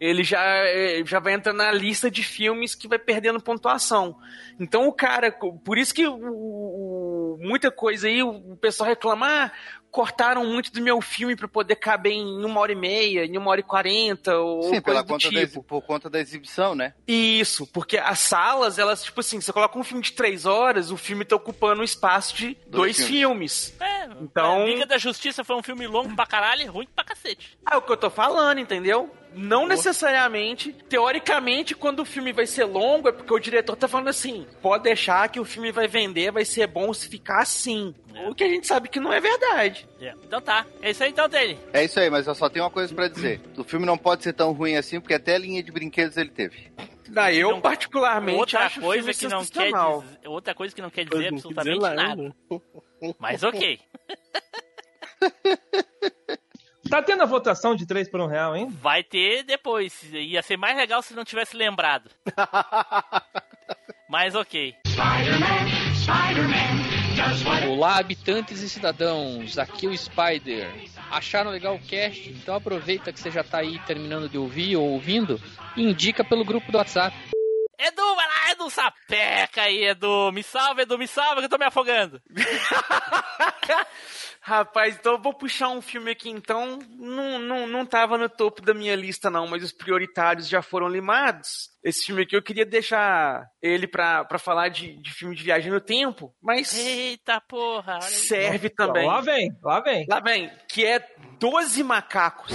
ele já, é, já vai entrar na lista de filmes que vai perdendo pontuação. Então o cara. Por isso que o- o- muita coisa aí, o pessoal reclama. "Ah, cortaram muito do meu filme pra poder caber em uma hora e meia, em uma hora e quarenta, ou Sim, coisa do tipo. da, por conta da exibição, né? Isso, porque as salas, elas, tipo assim, você coloca um filme de três horas, o filme tá ocupando um espaço de dois, Dois filmes. É, Então- a Liga da Justiça foi um filme longo pra caralho e ruim pra cacete. É o que eu tô falando, entendeu? Não necessariamente, teoricamente, quando o filme vai ser longo, é porque o diretor tá falando assim: pode deixar que o filme vai vender, vai ser bom se ficar assim. É. O que a gente sabe que não é verdade. É. Então tá, é isso aí então dele. É isso aí, mas eu só tenho uma coisa pra dizer. O filme não pode ser tão ruim assim, porque até a linha de brinquedos ele teve. Daí eu, Não- particularmente, Outra acho coisa que não quer dizer, outra coisa que não quer dizer não absolutamente dizer nada. Mas ok. Tá tendo a votação de 3 por 1 real ainda? Vai ter depois. Ia ser mais legal se não tivesse lembrado. Mas ok. Olá, habitantes e cidadãos, aqui é o Spider. Acharam legal o cast? Então aproveita que você já tá aí terminando de ouvir ou ouvindo e indica pelo grupo do WhatsApp. Edu, vai lá, Edu, sapeca aí, Edu. Me salva, Edu, me salva que eu tô me afogando. Rapaz, então eu vou puxar um filme aqui então. Não, não, não tava no topo da minha lista, não, mas os prioritários já foram limados. Esse filme aqui eu queria deixar ele pra, pra falar de, de filme de viagem no tempo, mas Eita porra. serve também. Lá vem, lá vem. Lá vem, que é 12 macacos.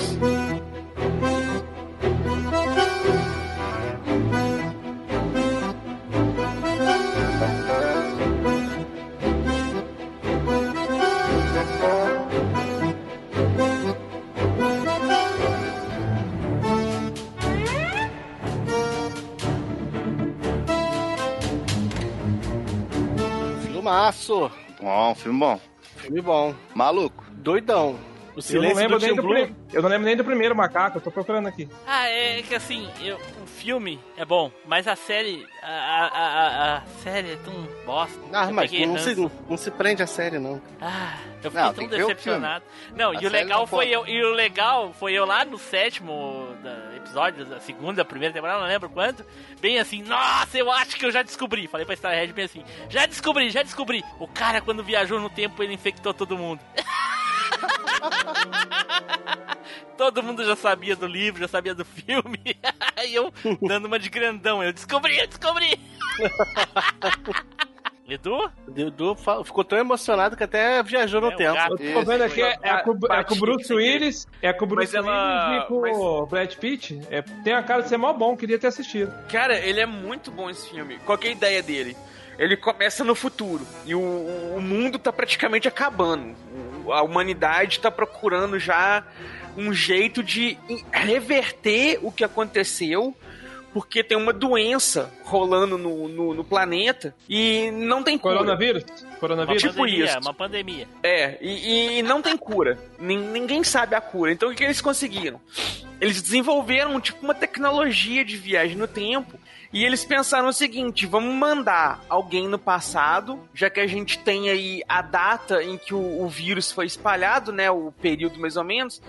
Filmaço. Bom, filme bom. Filme bom. Maluco. Doidão. O Eu não, silêncio lembro do nem do Blue. pri- eu não lembro nem do primeiro macaco, eu tô procurando aqui. Ah, é que assim, eu- filme é bom, mas a série. A, a, a, a série é tão bosta. Ah, mas não ranço. se, não se prende a série, não. Ah, eu fiquei Não, tão decepcionado. Não, A e o legal foi pode. eu, e o legal foi eu lá no sétimo episódio, da segunda, primeira temporada, não lembro quanto, bem assim, nossa, eu acho que eu já descobri. Falei pra Starhead bem assim, já descobri, já descobri. O cara quando viajou no tempo ele infectou todo mundo. Todo mundo já sabia do livro, já sabia do filme. e eu dando uma de grandão. Eu descobri, eu descobri. Edu? Edu ficou tão emocionado que até viajou no É, tempo. gato. Eu tô vendo aqui, é, é, com, é com o Bruce Willis, é com o Bruce Mas ela- Willis e com mas- o Brad Pitt. É, tem a cara de ser mó bom, queria ter assistido. Cara, ele é muito bom esse filme. Qual que é a ideia dele? Ele começa no futuro e o, o mundo tá praticamente acabando. A humanidade está procurando já um jeito de reverter o que aconteceu porque tem uma doença rolando no, no, no planeta e não tem cura. Coronavírus? Coronavírus? Tipo pandemia, isso. uma pandemia. É, e, e não tem cura. Nin- Ninguém sabe a cura. Então o que eles conseguiram? Eles desenvolveram tipo uma tecnologia de viagem no tempo e eles pensaram o seguinte: vamos mandar alguém no passado, já que a gente tem aí a data em que o, o vírus foi espalhado, né? O período mais ou menos.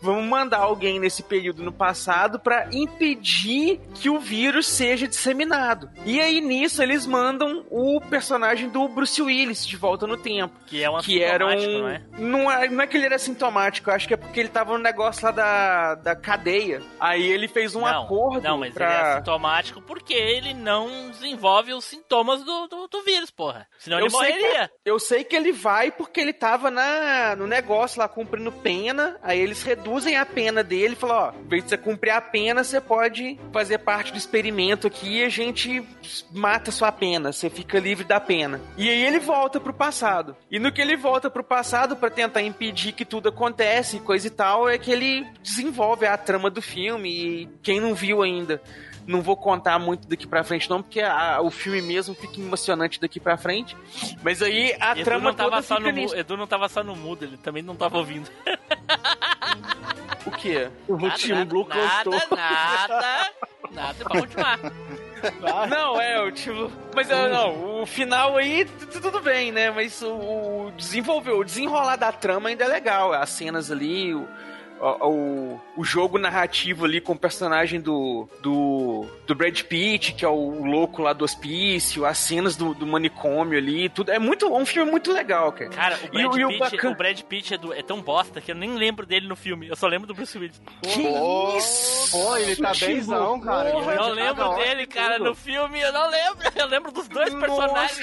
Vamos mandar alguém nesse período no passado para impedir que o vírus seja disseminado. E aí nisso eles mandam o personagem do Bruce Willis de volta no tempo. Que é um que era um... não é? Não é, não é que ele era sintomático, eu acho que é porque ele tava no negócio lá da, da cadeia. Aí ele fez um não, acordo Não, mas pra... ele é assintomático porque ele não desenvolve os sintomas do, do, do vírus, porra. Senão ele sei morreria. que, eu sei que ele vai porque ele tava na, no negócio lá cumprindo pena. Aí eles reduzem a pena dele e falam: ó, em vez de você cumprir a pena, você pode fazer parte do experimento aqui e a gente mata sua pena. Você fica livre da pena. E aí ele volta pro passado. E no que ele volta pro passado pra tentar impedir que tudo acontece e coisa e tal, é que ele desenvolve a trama do filme. E quem não viu ainda. Não vou contar muito daqui pra frente, não, porque a- o filme mesmo fica emocionante daqui pra frente. Mas aí a Edu trama não, tava toda só no, nisso. Edu não tava só no mudo, ele também não tava ouvindo. O quê? O Nada, Team nada, nada, nada, nada pra continuar. Não, é, o tipo. Mas é, não, o final aí, tudo bem, né? Mas o, o desenvolver, o desenrolar da trama ainda é legal. As cenas ali, o, o, o- o jogo narrativo ali com o personagem do, do, do Brad Pitt, que é o louco lá do hospício, as cenas do, do manicômio ali, tudo. É muito. É um filme muito legal, cara. Cara, o E Brad, o- e o Pitt, bacana- o Brad Pitt é, do- é tão bosta que eu nem lembro dele no filme. Eu só lembro do Bruce Willis. Que isso? Pô, ele tá benzão, cara. Eu tá lembro dele, e cara, tudo. no filme. Eu não lembro. Eu lembro dos dois Nossa. personagens.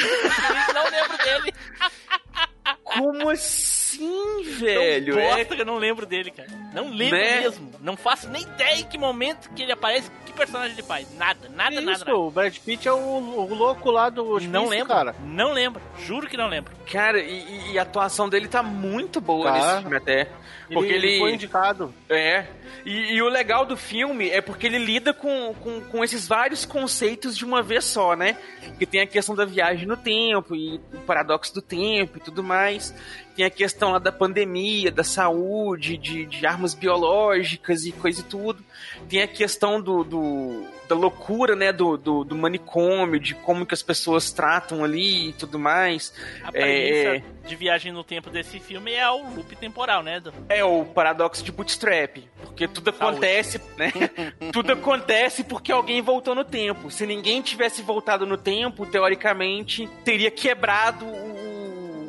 Eu não lembro dele. Como assim, velho? bosta É que eu não lembro dele, cara. Não lembro Né? mesmo. Não faço nem ideia em que momento que ele aparece, personagem ele faz. Nada, nada, Que nada. isso, nada. o Brad Pitt é o, o louco lá do hospício, Não lembro, cara. não lembro. Juro que não lembro. Cara, e, e- e a atuação dele tá muito boa Tá. nesse filme até. Porque ele, ele. foi indicado. É. E, e o legal do filme é porque ele lida com, com, com esses vários conceitos de uma vez só, né? Que tem a questão da viagem no tempo e o paradoxo do tempo e tudo mais. Tem a questão lá da pandemia, da saúde, de, de armas biológicas e coisa e tudo. Tem a questão do, do- da loucura, né? Do, do, do manicômio, de como que as pessoas tratam ali e tudo mais. A É, premissa de viagem no tempo desse filme é o loop temporal, né? Do... É o paradoxo de bootstrap. Porque tudo acontece, né? tudo acontece porque alguém voltou no tempo. Se ninguém tivesse voltado no tempo, teoricamente, teria quebrado o,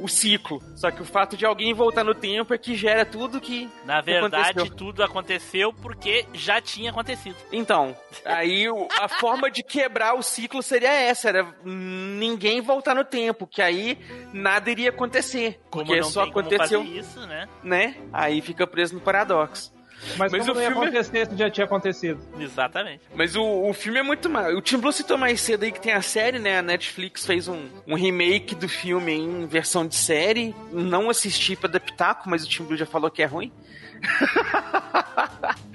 o ciclo. Só que o fato de alguém voltar no tempo é que gera tudo que. Na verdade, aconteceu. tudo aconteceu porque já tinha acontecido. Então, aí a forma de quebrar o ciclo seria essa: era ninguém voltar no tempo, que aí nada iria acontecer. Como porque só aconteceu, isso, né? né? Aí fica preso no paradoxo. Mas, Mas como o não ia filme- acontecer se já tinha acontecido? Exatamente. Mas o, o filme é muito mal. O Tim Blue citou mais cedo aí que tem a série, né? A Netflix fez um, um remake do filme em versão de série. Não assisti pra pitaco, mas o Tim Blue já falou que é ruim.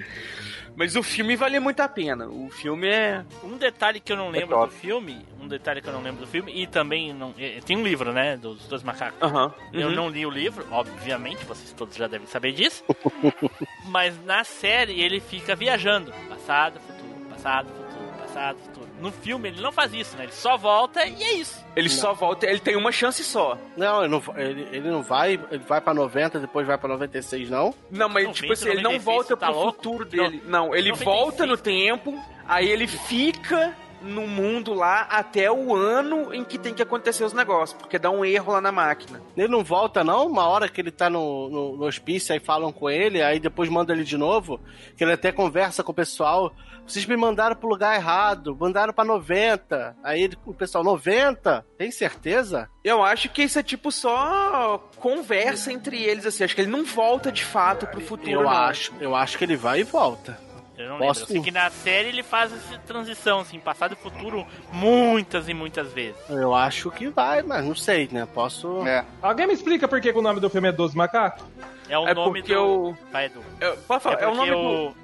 mas o filme vale muito a pena. O filme é. Um detalhe que eu não lembro top. do filme, um detalhe que eu não lembro do filme, e também não, tem um livro, né, dos dois macacos. Aham. Eu Uhum. não li o livro, obviamente, vocês todos já devem saber disso. mas na série ele fica viajando, passado, futuro, passado, futuro, passado, futuro. No filme ele não faz isso, né? Ele só volta e é isso. Ele só volta, ele tem uma chance só. Não, ele não, ele, ele não vai, ele vai pra 90, depois vai pra 96, não? Não, mas 90, tipo assim, ele não 96, volta tá pro louco? futuro dele. Não, ele 96. volta no tempo, aí ele fica no mundo lá até o ano em que tem que acontecer os negócios, porque dá um erro lá na máquina. Ele não volta, não? Uma hora que ele tá no, no, no hospício, aí falam com ele, aí depois manda ele de novo, que ele até conversa com o pessoal. Vocês me mandaram pro lugar errado, mandaram pra 90. Aí ele, o pessoal, 90? Tem certeza? Eu acho que isso é tipo só conversa entre eles, assim. Acho que ele não volta de fato pro futuro, Eu não. acho, eu acho que ele vai e volta. Eu não Posso- lembro. Eu sei que na série ele faz essa transição, assim, passado e futuro, muitas e muitas vezes. Eu acho que vai, mas não sei, né? Posso. É. Alguém me explica por que que o nome do filme é 12 Macacos? É o É nome porque do. o- Vai, Edu. Eu, pode falar, É é, o nome o. do...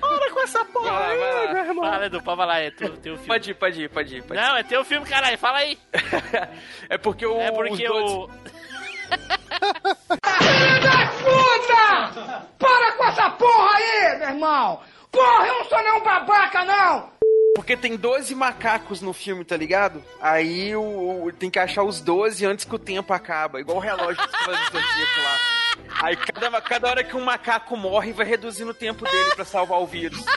Para com essa porra lá, aí, vai lá. meu irmão. Fala, Edu, pode falar, é teu, teu filme. Pode ir, pode ir, pode ir. Pode ir. Não, é teu filme, caralho, fala aí. É porque o. É porque os dois- o. Puta! Para com essa porra aí, meu irmão! Porra, eu não sou nenhum babaca, não! Porque tem 12 macacos no filme, tá ligado? Aí o, o- tem que achar os 12 antes que o tempo acaba. Igual o relógio do Cavaleiro do Zodíaco lá. Aí cada, cada hora que um macaco morre, vai reduzindo o tempo dele pra salvar o vírus.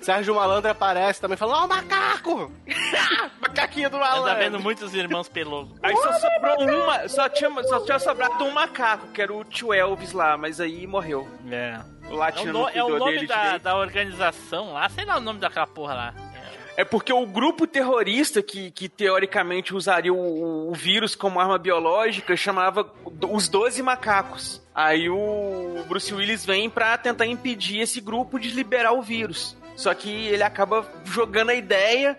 Sérgio Malandro aparece também falando, ó, macaco! Macaquinho do malandro. vendo muitos irmãos pelosos. Aí só sobrou uma, só tinha, só tinha sobrado um macaco, que era o tio Elvis lá, mas aí morreu. É. O É latino o, no- não é o nome dele da, da organização lá, sei lá o nome daquela porra lá. É porque o grupo terrorista que, que teoricamente usaria o, o vírus como arma biológica chamava os 12 macacos. Aí o Bruce Willis vem pra tentar impedir esse grupo de liberar o vírus. Só que ele acaba jogando a ideia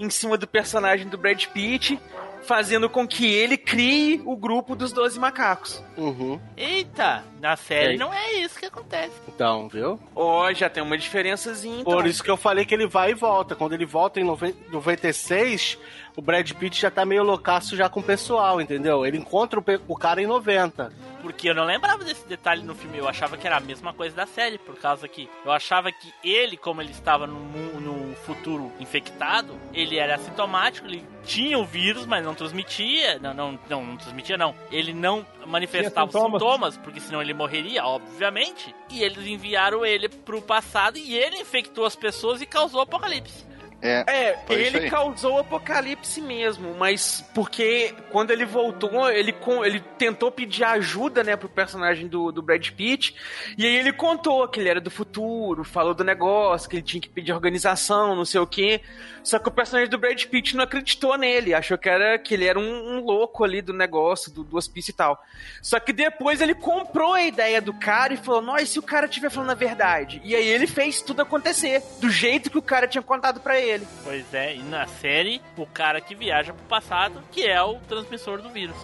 em cima do personagem do Brad Pitt, fazendo com que ele crie o grupo dos 12 macacos. Uhum. Eita, na série não é isso que acontece. Então, viu? Ó, já tem uma diferençazinha então. Por isso que eu falei que ele vai e volta. Quando ele volta em noven- 96, o Brad Pitt já tá meio loucaço já com o pessoal, entendeu? Ele encontra o, o cara em 90. Porque eu não lembrava desse detalhe no filme, eu achava que era a mesma coisa da série, por causa que eu achava que ele, como ele estava no, no futuro infectado, ele era assintomático, ele tinha o vírus, mas não transmitia, não, não, não, não transmitia não, ele não manifestava sintomas. sintomas, porque senão ele morreria, obviamente, e eles enviaram ele pro passado e ele infectou as pessoas e causou o apocalipse. É, É, ele causou o apocalipse mesmo, mas porque quando ele voltou, ele, com, ele tentou pedir ajuda, né, pro personagem do, do Brad Pitt, e aí ele contou que ele era do futuro, falou do negócio, que ele tinha que pedir organização, não sei o quê, só que o personagem do Brad Pitt não acreditou nele, achou que, era, que ele era um, um louco ali do negócio, do, do hospício e tal. Só que depois ele comprou a ideia do cara e falou, nossa, se o cara estiver falando a verdade? E aí ele fez tudo acontecer, do jeito que o cara tinha contado pra ele. Pois é, e na série, o cara que viaja pro passado, que é o transmissor do vírus.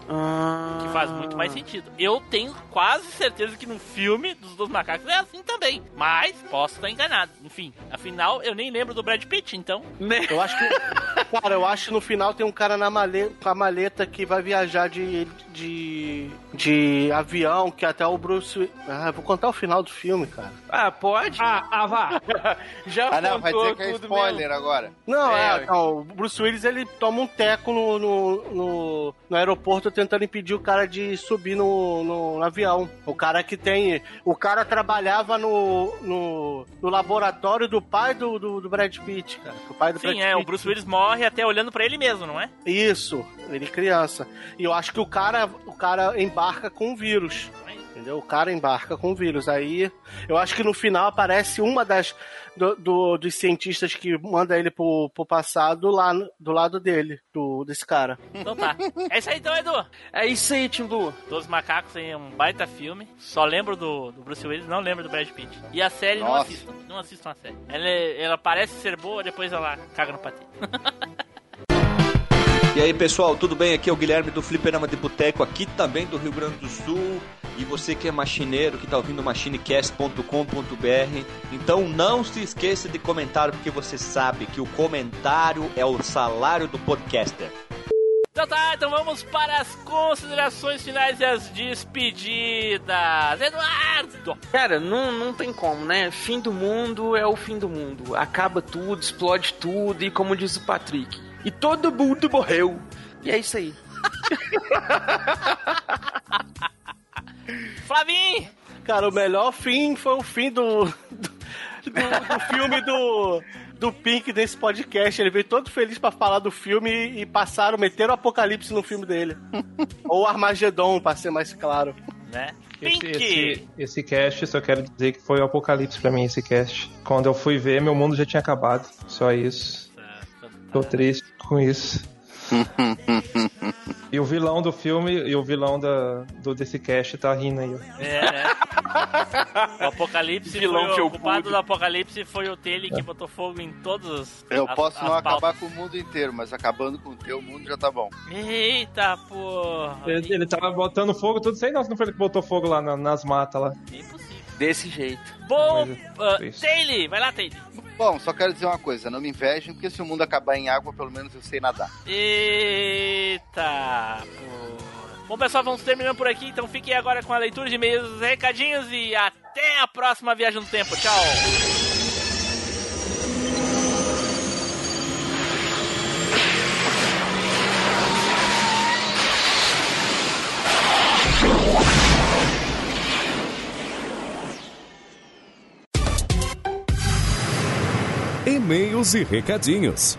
Que faz muito mais sentido. Eu tenho quase certeza que no filme dos dois macacos é assim também. Mas posso estar enganado. Enfim, afinal, eu nem lembro do Brad Pitt, então. Né? Eu acho que. cara, eu acho que no final tem um cara na maleta, com a maleta que vai viajar de, de. de avião, que até o Bruce. Ah, vou contar o final do filme, cara. Ah, pode? Ah, ah vá. Já Ah, não, vai dizer que é spoiler agora. Não, é, É, não, o Bruce Willis ele toma um teco no, no, no, no aeroporto tentando impedir o cara de subir no, no, no avião. O cara que tem. O cara trabalhava no, no, no laboratório do pai do, do, do Brad Pitt, cara. O pai do Sim, Brad é, o. Bruce Willis morre até olhando pra ele mesmo, não é? Isso, ele criança. E eu acho que o cara, o cara embarca com o vírus. Entendeu? O cara embarca com o vírus. Aí, eu acho que no final aparece uma das do, do- dos cientistas que manda ele pro, pro passado lá do lado dele, do, desse cara. Então tá. É isso aí então, Edu. É isso aí, Tim Blue. Dos Macacos é um baita filme. Só lembro do, do Bruce Willis, não lembro do Brad Pitt. E a série não Nossa. assistam. Não assistam a série. Ela, é- ela parece ser boa, depois ela caga no patê. E aí pessoal, tudo bem? Aqui é o Guilherme do Fliperama de Boteco, aqui também do Rio Grande do Sul. E você que é machineiro, que está ouvindo machinecast.com.br, então não se esqueça de comentar, porque você sabe que o comentário é o salário do podcaster. Então tá, então vamos para as considerações finais e as despedidas. Eduardo! Cara, não, não tem como, né? Fim do mundo é o fim do mundo. Acaba tudo, explode tudo, e como diz o Patrick, e todo mundo morreu. E é isso aí. Flavinho! Cara, o melhor fim foi o fim do, do, do- do filme do, do Pink desse podcast. Ele veio todo feliz pra falar do filme e, passaram, meteram o apocalipse no filme dele. Ou Armagedon, pra ser mais claro. Né? Esse, Pink! esse, esse cast, só quero dizer que foi o apocalipse pra mim, esse cast. Quando eu fui ver, meu mundo já tinha acabado. Só isso. Tô triste com isso. E o vilão do filme e o vilão da, do desse cast tá rindo aí. É, né? O Apocalipse Vilão foi que o culpado pude. do Apocalipse foi o Tele que botou fogo em todos os. Eu as- posso as não pautas. acabar com o mundo inteiro, mas acabando com o teu mundo já tá bom. Eita, porra. Ele, ele tava botando fogo, tudo sei não, se não foi ele que botou fogo lá na- nas matas lá. Desse jeito. Bom, uh. Taylor, vai lá, Taylor. Bom, só quero dizer uma coisa, não me invejem, porque se o mundo acabar em água, pelo menos eu sei nadar. Eita, porra. Bom, pessoal, vamos terminando por aqui. Então fiquem agora com a leitura de e-mails, recadinhos e até a próxima viagem no tempo. Tchau. E-mails e recadinhos.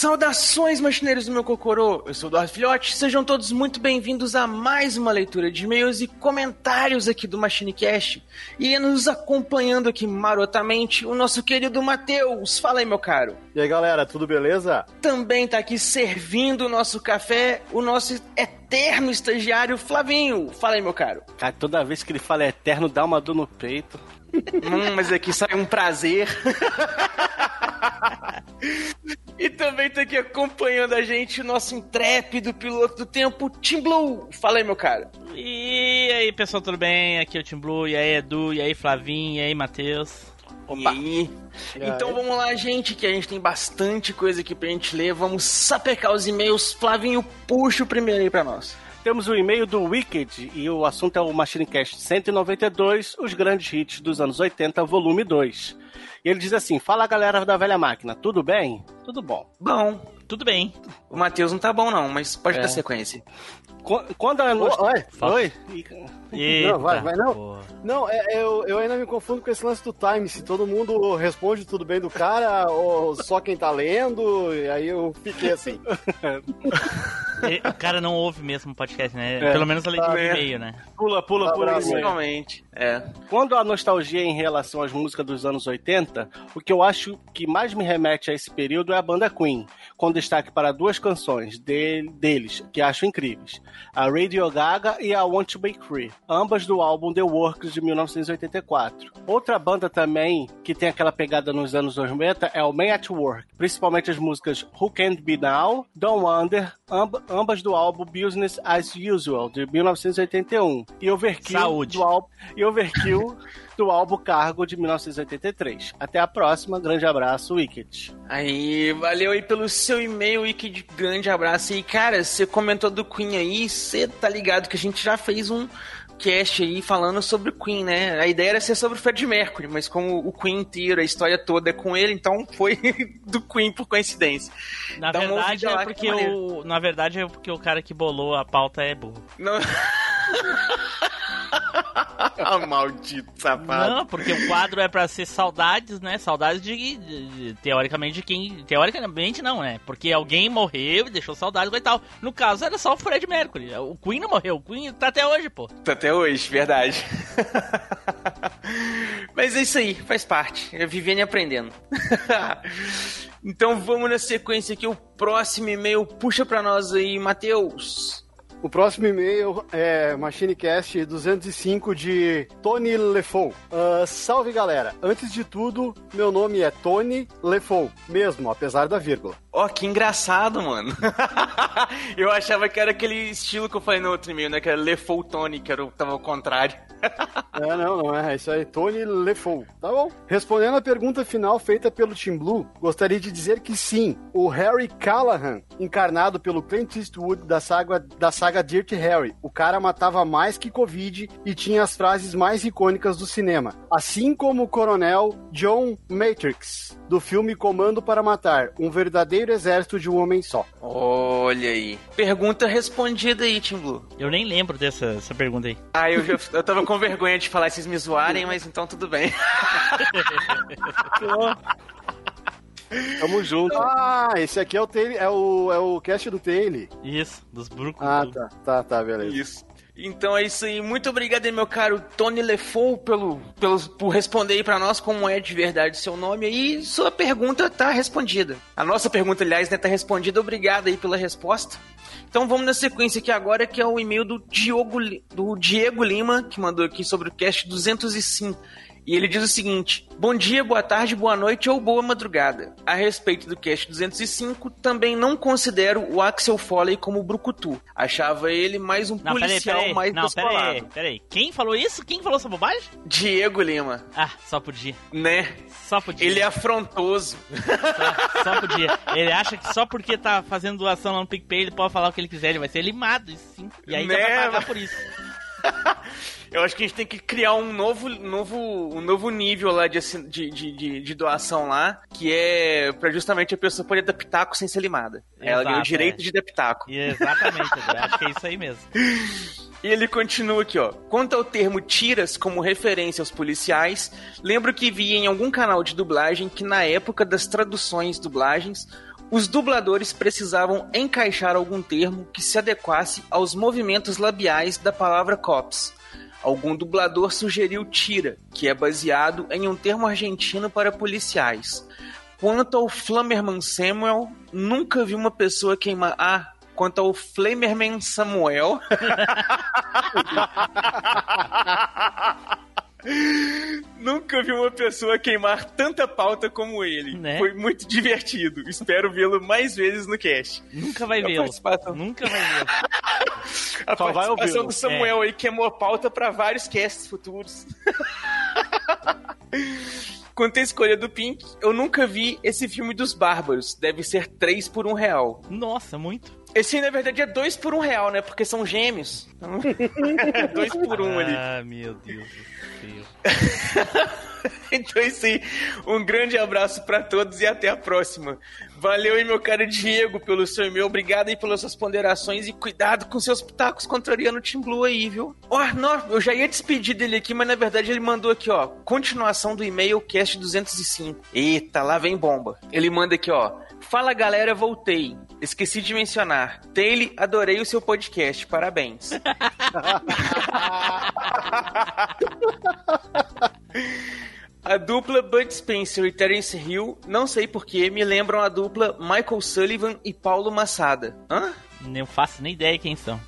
Saudações, machineiros do meu cocorô! Eu sou o Eduardo Filhote, sejam todos muito bem-vindos a mais uma leitura de e-mails e comentários aqui do MachineCast. E nos acompanhando aqui marotamente, o nosso querido Matheus. Fala aí, meu caro. E aí, galera, tudo beleza? Também tá aqui servindo o nosso café, o nosso eterno estagiário Flavinho. Fala aí, meu caro. Cara, toda vez que ele fala eterno, dá uma dor no peito. Hum, mas aqui sai um prazer. e também tá aqui acompanhando a gente o nosso intrépido piloto do tempo, Tim Blue. Fala aí, meu cara. E aí, pessoal, tudo bem? Aqui é o Tim Blue, e aí, Edu, e aí, Flavinho, e aí, Matheus. E aí? Então vamos lá, gente, que a gente tem bastante coisa aqui pra gente ler. Vamos sapecar os e-mails. Flavinho, puxa o primeiro aí pra nós. Temos o e-mail do Wicked e o assunto é o Machine Cast 192, os grandes hits dos anos 80, volume 2. E ele diz assim: Fala galera da velha máquina, tudo bem? Tudo bom. Bom, tudo bem. O Matheus não tá bom, não, mas pode É. dar sequência. Qu- Quando a Ô, oi. Oi? Não, vai, vai, não. Não, é, é, eu, eu ainda me confundo com esse lance do time. Se todo mundo responde tudo bem do cara, ou só quem tá lendo, e aí eu fiquei assim. E O cara não ouve mesmo o podcast, né? É. Pelo menos a leitura Tá, de né? e-mail, né? Pula, pula, Tá pula. Finalmente. É. Quando a nostalgia em relação às músicas dos anos 80, o que eu acho que mais me remete a esse período é a banda Queen, com destaque para duas canções de- deles, que acho incríveis: a Radio Gaga e a Want to Be Free, ambas do álbum The Works de 1984. Outra banda também que tem aquela pegada nos anos 90 é o Man at Work, principalmente as músicas Who Can't Be Now, Don't Wonder, amb- ambas do álbum Business as Usual de 1981 e Overkill Saúde. do álbum e Overkill do álbum Cargo de 1983. Até a próxima, grande abraço, Wicked. Aí, valeu aí pelo seu e-mail de grande abraço. E, cara, você comentou do Queen aí, você tá ligado que a gente já fez um cast aí falando sobre o Queen, né? A ideia era ser sobre o Fred Mercury, mas como o Queen inteiro, a história toda é com ele, então foi do Queen por coincidência. Na verdade, é porque tá o, na verdade é porque o cara que bolou a pauta é burro. Não... maldito safado. Não, porque o quadro é pra ser saudades, né? Saudades de, de- de- teoricamente de quem, teoricamente não, né? Porque alguém morreu e deixou saudades e tal. No caso era só o Fred Mercury. O Queen não morreu, o Queen tá até hoje, pô. Tá Até hoje, verdade. Mas é isso aí, faz parte. É vivendo e aprendendo. então vamos na sequência aqui. O próximo e-mail puxa pra nós aí, Matheus. O próximo e-mail é MachineCast 205 de Tony Lefou. Ah, salve galera! Antes de tudo, meu nome é Tony Lefou, mesmo, apesar da vírgula. Ó, que engraçado, mano. eu achava que era aquele estilo que eu falei no outro e-mail, né? Que era Lefou Tony, que era, o- tava ao contrário. É, não, não é. Isso aí, Tony Lefou. Tá bom. Respondendo a pergunta final feita pelo Team Blue, gostaria de dizer que sim, o Harry Callahan, encarnado pelo Clint Eastwood da saga, da saga Dirty Harry, o cara matava mais que Covid e tinha as frases mais icônicas do cinema. Assim como o coronel John Matrix, do filme Comando para Matar, um verdadeiro exército de um homem só. Olha aí. Pergunta respondida aí, Tim Blue. Eu nem lembro dessa, pergunta aí. Ah, eu, eu tava com vergonha de falar vocês me zoarem, mas então tudo bem. Tamo junto. Ah, esse aqui é o, Taylor, é o, é o cast do Taylor. Isso, dos Brucutu. Ah, tá. Tá, tá, beleza. Isso. Então é isso aí. Muito obrigado, aí, meu caro Tony Lefou, pelo, pelo, por responder aí pra nós como é de verdade seu nome aí. Sua pergunta tá respondida. A nossa pergunta, aliás, né, tá respondida. Obrigado aí pela resposta. Então vamos na sequência aqui agora, que é o e-mail do Diogo, do Diego Lima, que mandou aqui sobre o cast 205. E ele diz o seguinte: Bom dia, boa tarde, boa noite ou boa madrugada. A respeito do cast 205, também não considero o Axel Foley como brucutu. Achava ele mais um Não, peraí, policial peraí. mais Não, peraí, descolado. peraí. Quem falou isso? Quem falou essa bobagem? Diego Lima. Ah, só podia. Né? Só podia. Ele é afrontoso. Só, só podia. Ele acha que só porque tá fazendo doação lá no PicPay ele pode falar o que ele quiser, ele vai ser limado, sim. E ainda Né? vai pagar por isso. Eu acho que a gente tem que criar um novo, novo, um novo nível lá de, de, de, de, doação lá, que é pra justamente a pessoa poder dar pitaco sem ser limada. Ela ganha o Exato, direito é. de dar pitaco. Exatamente, André. Acho que é isso aí mesmo. E ele continua aqui, ó. Quanto ao termo tiras como referência aos policiais, lembro que vi em algum canal de dublagem que na época das traduções dublagens, os dubladores precisavam encaixar algum termo que se adequasse aos movimentos labiais da palavra cops. Algum dublador sugeriu tira, que é baseado em um termo argentino para policiais. Quanto ao Flammerman Samuel, nunca vi uma pessoa queimar. Ah, quanto ao Flamerman Samuel. Nunca vi uma pessoa queimar tanta pauta como ele. Né? Foi muito divertido. Espero vê-lo mais vezes no cast. Nunca vai vê-lo. participação- Nunca vai vê-lo. A Só participação do Samuel aí queimou a pauta pra vários casts futuros. Quanto à escolha do Pink, eu nunca vi esse filme dos Bárbaros. Deve ser 3 por 1 real. Nossa, muito. Esse, na verdade, é 2 por 1 real, né? Porque são gêmeos. Então, 2 por 1 ali. Ah, meu Deus céu. Então aí. Um grande abraço pra todos e até a próxima. Valeu aí, meu caro Diego, pelo seu e-mail. Obrigado aí pelas suas ponderações e cuidado com seus pitacos contrariando o Team Blue aí, viu? Ó, não, eu já ia despedir dele aqui, mas na verdade ele mandou aqui, ó. Continuação do e-mail cast 205. Eita, lá vem bomba. Ele manda aqui, ó. Fala galera, voltei. Esqueci de mencionar. Taylor, adorei o seu podcast. Parabéns. A dupla Bud Spencer e Terence Hill, não sei porquê, me lembram a dupla Michael Sullivan e Paulo Massada. Hã? Nem faço nem ideia quem são.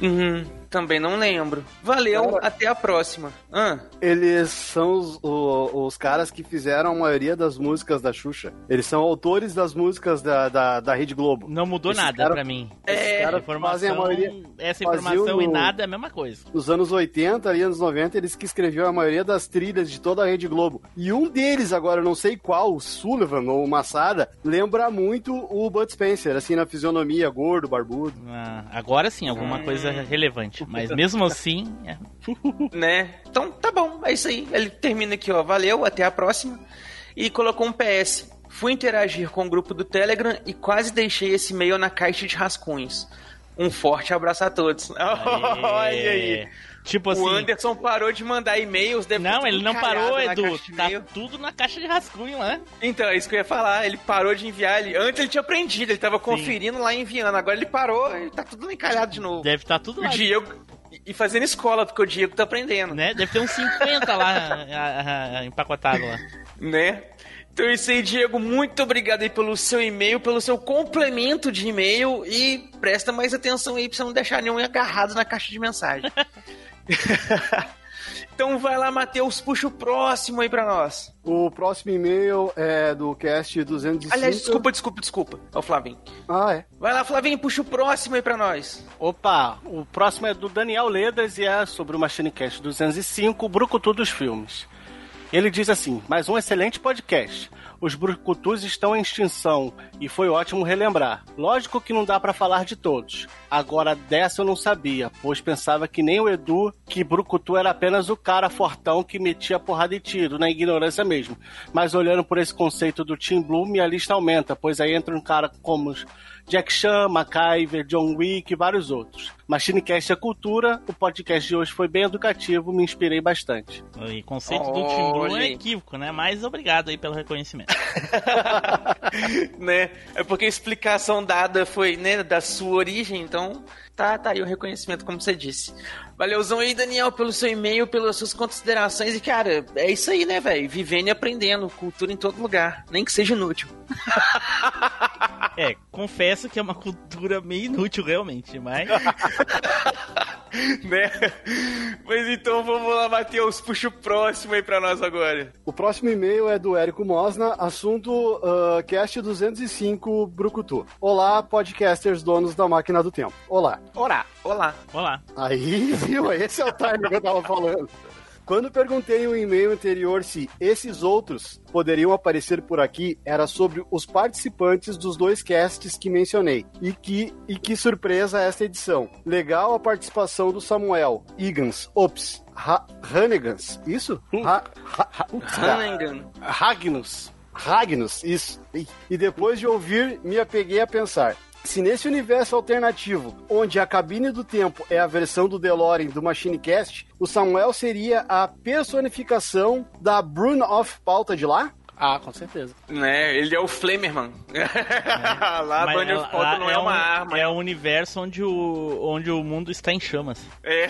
Uhum, também não lembro. Valeu, Cara. até a próxima. Hã? Eles são os, o- os caras que fizeram a maioria das músicas da Xuxa. Eles são autores das músicas da, da, da Rede Globo. Não mudou Esses nada cara- pra mim. É, fazem a maioria. essa informação e no- nada é a mesma coisa. Nos anos 80 ali, anos 90, eles que escreviam a maioria das trilhas de toda a Rede Globo. E um deles, agora eu não sei qual, o Sullivan ou o Massada, lembra muito o Bud Spencer, assim, na fisionomia, gordo, barbudo. Ah, agora sim, alguma Hum. coisa relevante. Mas mesmo assim, é. Né? Então tá bom, é isso aí. Ele termina aqui, ó. Valeu, até a próxima. E colocou um PS. Fui interagir com o grupo do Telegram e quase deixei esse e-mail na caixa de rascunhos. Um forte abraço a todos. Olha aí. Tipo o assim. Anderson parou de mandar e-mails. deve Não, ele não parou, Edu. Tá tudo na caixa de rascunho lá. Então, é isso que eu ia falar. Ele parou de enviar. Ele... Antes ele tinha aprendido, ele tava conferindo lá e enviando. Agora ele parou e tá tudo encalhado de novo. Deve estar tudo O lá. Diego. E fazendo escola, porque o Diego tá aprendendo. Né? Deve ter uns 50 lá empacotado lá. né? Então é isso aí, Diego. Muito obrigado aí pelo seu e-mail, pelo seu complemento de e-mail e presta mais atenção aí pra você não deixar nenhum agarrado na caixa de mensagem. então vai lá, Matheus, puxa o próximo aí pra nós. O próximo e-mail é do cast 205. Aliás, desculpa, desculpa, desculpa. É o Flavinho. Ah, é? Vai lá, Flavinho, puxa o próximo aí pra nós. Opa, o próximo é do Daniel Ledas e é sobre o Machine Cast 205, o Brucutu dos Filmes. Ele diz assim: mais um excelente podcast. Os brucutus estão em extinção e foi ótimo relembrar. Lógico que não dá pra falar de todos. Agora dessa eu não sabia, pois pensava que nem o Edu, que brucutu era apenas o cara fortão que metia porrada e tiro, na ignorância mesmo. Mas olhando por esse conceito do Team Blue, minha lista aumenta, pois aí entra um cara como os Jack Chan, MacGyver, John Wick e vários outros. MachineCast é cultura, o podcast de hoje foi bem educativo, me inspirei bastante. O conceito do Team Blue é equívoco, né? Mas obrigado aí pelo reconhecimento. né? É porque a explicação dada foi, né, da sua origem, então tá, tá aí o reconhecimento, como você disse. Valeuzão aí, Daniel, pelo seu e-mail, pelas suas considerações. E, cara, é isso aí, né, velho? Vivendo e aprendendo. Cultura em todo lugar. Nem que seja inútil. É, confesso que é uma cultura meio inútil, realmente, mas. né? Mas então vamos lá, Matheus, puxa o próximo aí pra nós agora. O próximo e-mail é do Érico Mosna, assunto uh, cast 205 Brucutu. Olá, podcasters donos da máquina do tempo. Olá. Olá. Olá. Olá. Aí, Esse é o time que eu tava falando. Quando perguntei no e-mail anterior se esses outros poderiam aparecer por aqui, era sobre os participantes dos dois casts que mencionei. E que, e que surpresa esta edição. Legal a participação do Samuel, Igans, Ops, ha Hanegans, isso? Ha ha. Ragnus. Ragnus, isso. E depois de ouvir, me apeguei a pensar. Se nesse universo alternativo, onde a cabine do tempo é a versão do DeLorean do Machinecast, o Samuel seria a personificação da Bruno of Pauta de lá? Ah, com certeza. Né? Ele é o Flamerman. lá, Mas Bunny of Pauta não é, um- uma arma. É um universo onde o, onde o mundo está em chamas. É.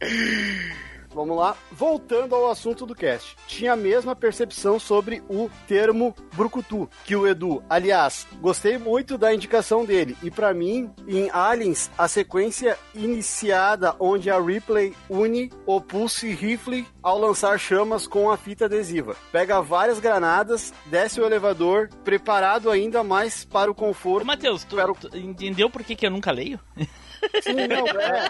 Vamos lá. Voltando ao assunto do cast. Tinha a mesma percepção sobre o termo brucutu que o Edu. Aliás, gostei muito da indicação dele. E pra mim, em Aliens, a sequência iniciada onde a Ripley une o Pulse Rifle ao lançar chamas com a fita adesiva. Pega várias granadas, desce o elevador, preparado ainda mais para o conforto. Matheus, tu, tu entendeu por que, que eu nunca leio? Sim, não, é.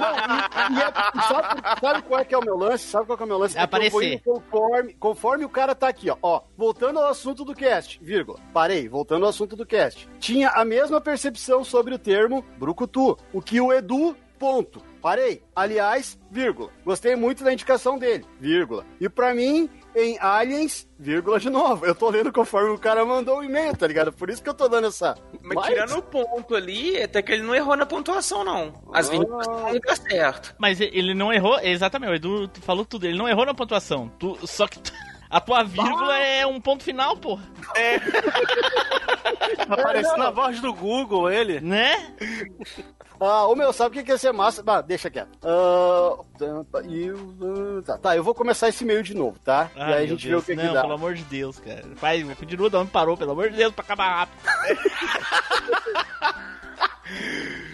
Não, e- e é- sabe, sabe qual é que é o meu lance? Sabe qual que é o meu lance? É Aparecer. conforme, conforme o cara tá aqui, ó. ó. Voltando ao assunto do cast, vírgula. Parei, voltando ao assunto do cast. Tinha a mesma percepção sobre o termo brucutu. O que o Edu, ponto. Parei. Aliás, vírgula. Gostei muito da indicação dele, vírgula. E pra mim, em Aliens, vírgula de novo. Eu tô lendo conforme o cara mandou o e-mail, tá ligado? Por isso que eu tô dando essa. Mas tirando o ponto ali, até que ele não errou na pontuação, não. As vírgulas estão no lugar certo. Mas ele não errou, exatamente, o Edu falou tudo, ele não errou na pontuação. Tu, só que tu- a tua vírgula é um ponto final, pô. É. Apareceu na voz do Google, ele. Né? Ah, ô meu, sabe o que que ia ser massa? Ah, deixa quieto. Ah, e, ah, tá, tá, eu vou começar esse e-mail de novo, tá? e Ai, aí a gente vê Deus, o que não, que dá. pelo amor de Deus, cara. Vai, continua de onde parou, pelo amor de Deus, pra acabar rápido.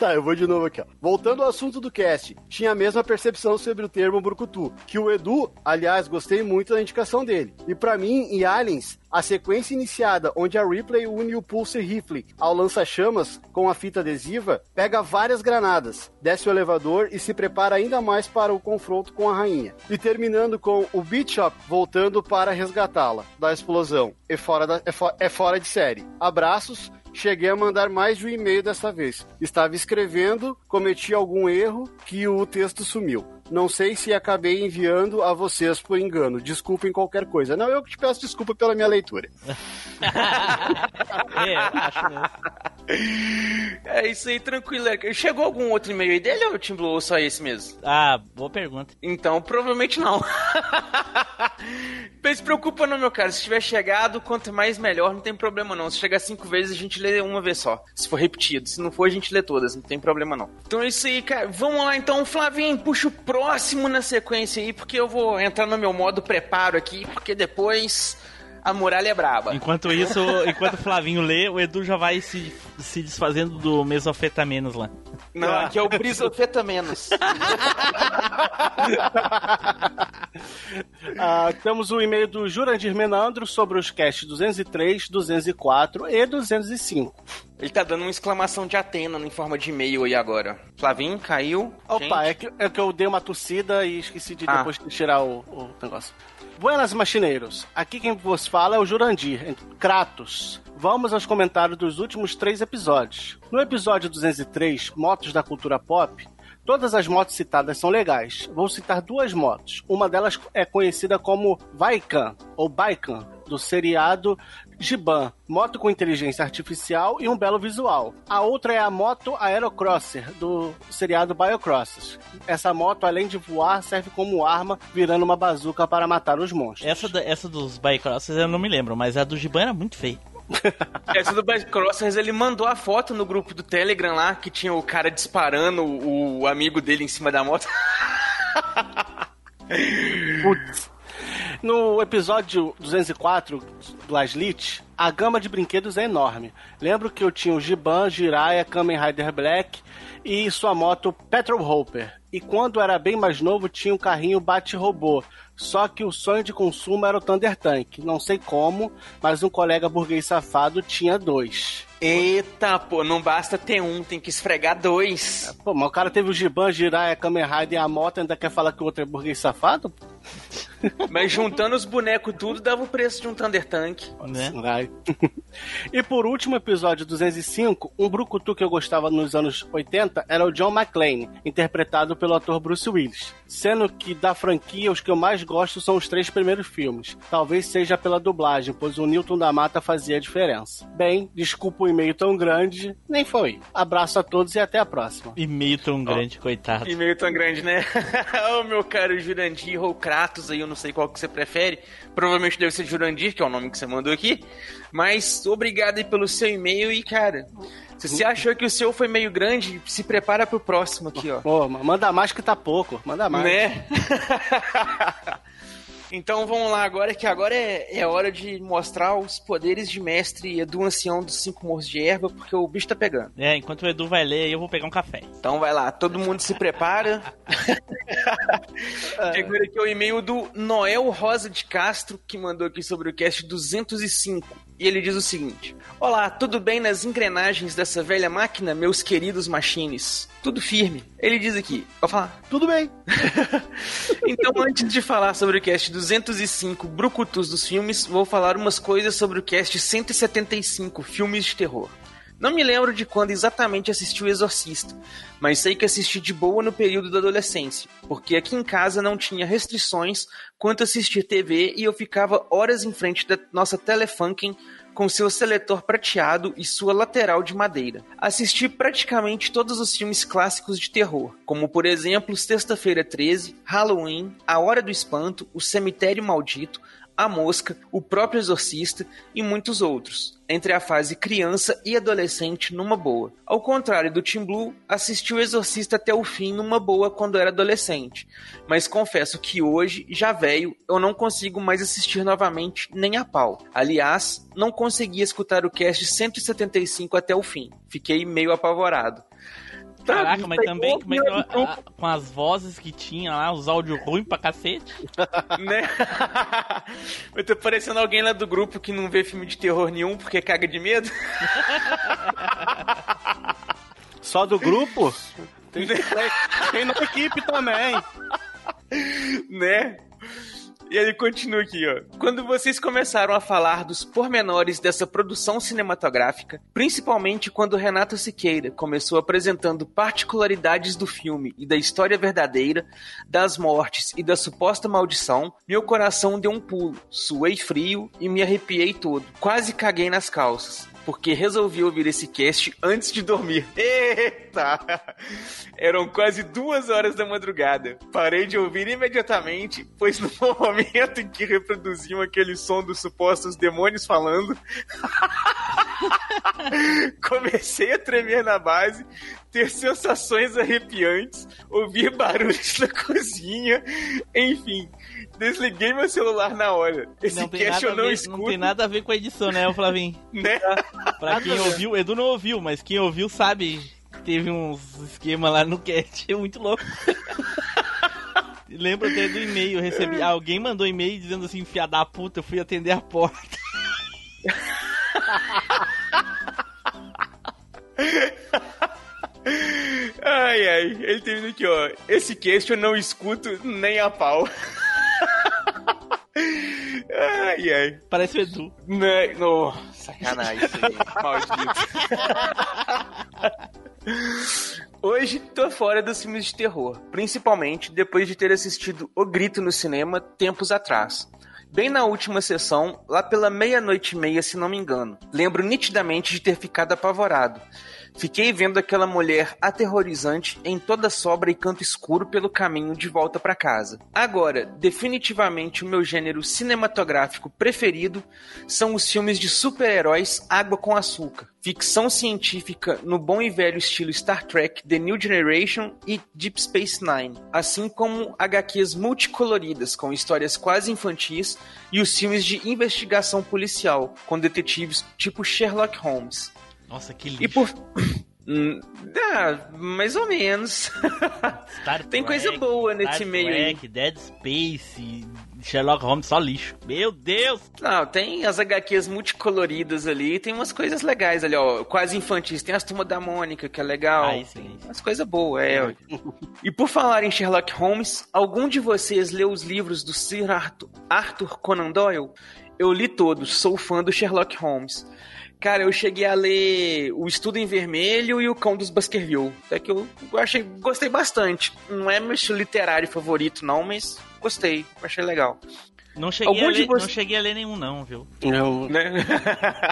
Tá, eu vou de novo aqui, ó. Voltando ao assunto do cast, tinha a mesma percepção sobre o termo brucutu, que o Edu, aliás, gostei muito da indicação dele. E pra mim, em Aliens, a sequência iniciada onde a Ripley une o Pulse Rifle ao lança-chamas com a fita adesiva, pega várias granadas, desce o elevador e se prepara ainda mais para o confronto com a rainha. E terminando com o Bishop voltando para resgatá-la da explosão. É fora, da- é fo- é fora de série. Abraços. Cheguei a mandar mais de um e-mail dessa vez. Estava escrevendo, cometi algum erro que o texto sumiu. Não sei se acabei enviando a vocês por engano. Desculpem qualquer coisa. Não, eu que te peço desculpa pela minha leitura. É, acho mesmo. É isso aí, tranquilo. Chegou algum outro e-mail aí dele ou Tim Blue ou só esse mesmo? Ah, boa pergunta. Então, provavelmente não. Não se preocupa não, meu cara. Se tiver chegado, quanto mais melhor, não tem problema não. Se chegar cinco vezes, a gente lê uma vez só. Se for repetido. Se não for, a gente lê todas. Não tem problema não. Então é isso aí, cara. Vamos lá então, Flavinho. Puxa o próximo na sequência aí, porque eu vou entrar no meu modo preparo aqui, porque depois a muralha é braba. Enquanto isso, enquanto o Flavinho lê, o Edu já vai se, se desfazendo do mesofetamenos lá. Não, aqui é o Brisofeta menos. Ah, temos o e-mail do Jurandir Menandro sobre os casts 203, 204 e 205. Ele tá dando uma exclamação de Atena em forma de e-mail aí agora. Flavinho, caiu. Opa, é que, é que eu dei uma tossida e esqueci de Ah. depois tirar o, o negócio. Buenas, machineiros. Aqui quem vos fala é o Jurandir, Kratos. Vamos aos comentários dos últimos três episódios. No episódio 203, Motos da Cultura Pop, Todas as motos citadas são legais. Vou citar duas motos. Uma delas é conhecida como Vaikan, ou Baikan, do seriado Giban, moto com inteligência artificial e um belo visual. A outra é a moto Aerocrosser, do seriado Biocrossers. Essa moto, além de voar, serve como arma, virando uma bazuca para matar os monstros. Essa, da- essa dos Bikecrossers eu não me lembro, mas a do Giban era muito feia. Essa do Bike Crossers, ele mandou a foto no grupo do Telegram lá, que tinha o cara disparando o, o amigo dele em cima da moto. Putz. No episódio 204 do Aslit, a gama de brinquedos é enorme. Lembro que eu tinha o Giban, Jiraiya, Kamen Rider Black e sua moto Petrol Hopper. E quando era bem mais novo, tinha um carrinho Bate-Robô. Só que o sonho de consumo era o Thunder Tank. Não sei como, mas um colega burguês safado tinha dois. Eita, pô, não basta ter um, tem que esfregar dois. Pô, mas o cara teve o Giban, Jiraiya, Kamen Rider e a moto ainda quer falar que o outro é burguês safado? Mas juntando os bonecos tudo, dava o preço de um Thunder Tank. Né? Vai. e por último, episódio 205, um brucutu que eu gostava nos anos 80 era o John McClane, interpretado pelo ator Bruce Willis. Sendo que da franquia, os que eu mais gosto são os três primeiros filmes. Talvez seja pela dublagem, pois o Newton da Mata fazia a diferença. Bem, desculpa o e-mail tão grande, nem foi. Abraço a todos e até a próxima. E-mail tão grande, coitado. E-mail tão grande, né? Ô, meu caro Jurandir ou Kratos aí, eu não sei qual que você prefere. Provavelmente deve ser Jurandir, que é o nome que você mandou aqui. Mas obrigado aí pelo seu e-mail e, cara, se você achou que o seu foi meio grande, se prepara pro próximo aqui, ó. Pô, manda mais que tá pouco. Manda mais. Né? Então vamos lá agora, que agora é, é hora de mostrar os poderes de mestre Edu Ancião dos Cinco Morros de Erva, porque o bicho tá pegando. É, enquanto o Edu vai ler, eu vou pegar um café. Então vai lá, todo mundo se prepara. Chegou aqui o e-mail do Noel Rosa de Castro, que mandou aqui sobre o cast 205. E ele diz o seguinte: Olá, tudo bem nas engrenagens dessa velha máquina, meus queridos machines? Tudo firme. Ele diz aqui, vou falar. Tudo bem. então, antes de falar sobre o cast 205, Brucutus dos filmes, vou falar umas coisas sobre o cast 175, filmes de terror. Não me lembro de quando exatamente assisti o Exorcista, mas sei que assisti de boa no período da adolescência, porque aqui em casa não tinha restrições quanto a assistir TV e eu ficava horas em frente da nossa Telefunken com seu seletor prateado e sua lateral de madeira. Assisti praticamente todos os filmes clássicos de terror, como por exemplo Sexta-feira 13, Halloween, A Hora do Espanto, O Cemitério Maldito, a Mosca, O próprio Exorcista e muitos outros, entre a fase criança e adolescente numa boa. Ao contrário do Tim Blue, assisti o Exorcista até o fim numa boa quando era adolescente, mas confesso que hoje, já velho, eu não consigo mais assistir novamente nem a pau. Aliás, não consegui escutar o cast 175 até o fim. Fiquei meio apavorado. Caraca, mas também como é que a- com as vozes que tinha lá, os áudios ruins pra cacete. né? Eu tô parecendo alguém lá do grupo que não vê filme de terror nenhum porque caga de medo. Só do grupo? Tem, tem na equipe também. né? E ele continua aqui, ó. Quando vocês começaram a falar dos pormenores dessa produção cinematográfica, principalmente quando Renato Siqueira começou apresentando particularidades do filme e da história verdadeira, das mortes e da suposta maldição, meu coração deu um pulo, suei frio e me arrepiei todo. Quase caguei nas calças. Porque resolvi ouvir esse cast antes de dormir. Eita! Eram quase duas horas da madrugada. Parei de ouvir imediatamente, pois no momento em que reproduziam aquele som dos supostos demônios falando, comecei a tremer na base, ter sensações arrepiantes, ouvir barulhos na cozinha, enfim. Desliguei meu celular na hora. Esse Não cast nada eu não ver, escuto. não tem nada a ver com a edição, né, Flavinho? Né? Pra quem ouviu, Edu não ouviu, mas quem ouviu sabe que teve uns esquema lá no cast, é muito louco. Lembro até do e-mail, eu recebi. Alguém mandou e-mail dizendo assim, fia da puta, eu fui atender a porta. Ai, ai. Ele termina aqui, ó. Esse cast eu não escuto nem a pau. Ai, ai. Parece o Edu. Né? No, sacanagem isso aí. Maldito. Hoje tô fora dos filmes de terror, principalmente depois de ter assistido O Grito no cinema tempos atrás. Bem na última sessão, lá pela meia-noite e meia, se não me engano. Lembro nitidamente de ter ficado apavorado. Fiquei vendo aquela mulher aterrorizante em toda sobra e canto escuro pelo caminho de volta para casa. Agora, definitivamente o meu gênero cinematográfico preferido são os filmes de super-heróis água com açúcar. Ficção científica no bom e velho estilo Star Trek The New Generation e Deep Space Nine, assim como HQs multicoloridas com histórias quase infantis e os filmes de investigação policial com detetives tipo Sherlock Holmes. Nossa, que lixo. E por. Ah, mais ou menos. Star Tem Trek, coisa boa nesse Star meio aí. Trek, Dead Space, Sherlock Holmes, só lixo. Meu Deus! Não, tem as HQs multicoloridas ali, tem umas coisas legais ali, ó, quase infantis. Tem as Turma da Mônica, que é legal. Aí sim, tem umas coisas boas, é. e por falar em Sherlock Holmes, algum de vocês leu os livros do Sir Arthur, Arthur Conan Doyle? Eu li todos, sou fã do Sherlock Holmes. Cara, eu cheguei a ler O Estudo em Vermelho e O Cão dos Baskerville. É que eu achei, gostei bastante. Não é meu estilo literário favorito, não, mas gostei, achei legal. Não cheguei, Algum a ler, vocês- não cheguei a ler nenhum, não, viu? Eu Né?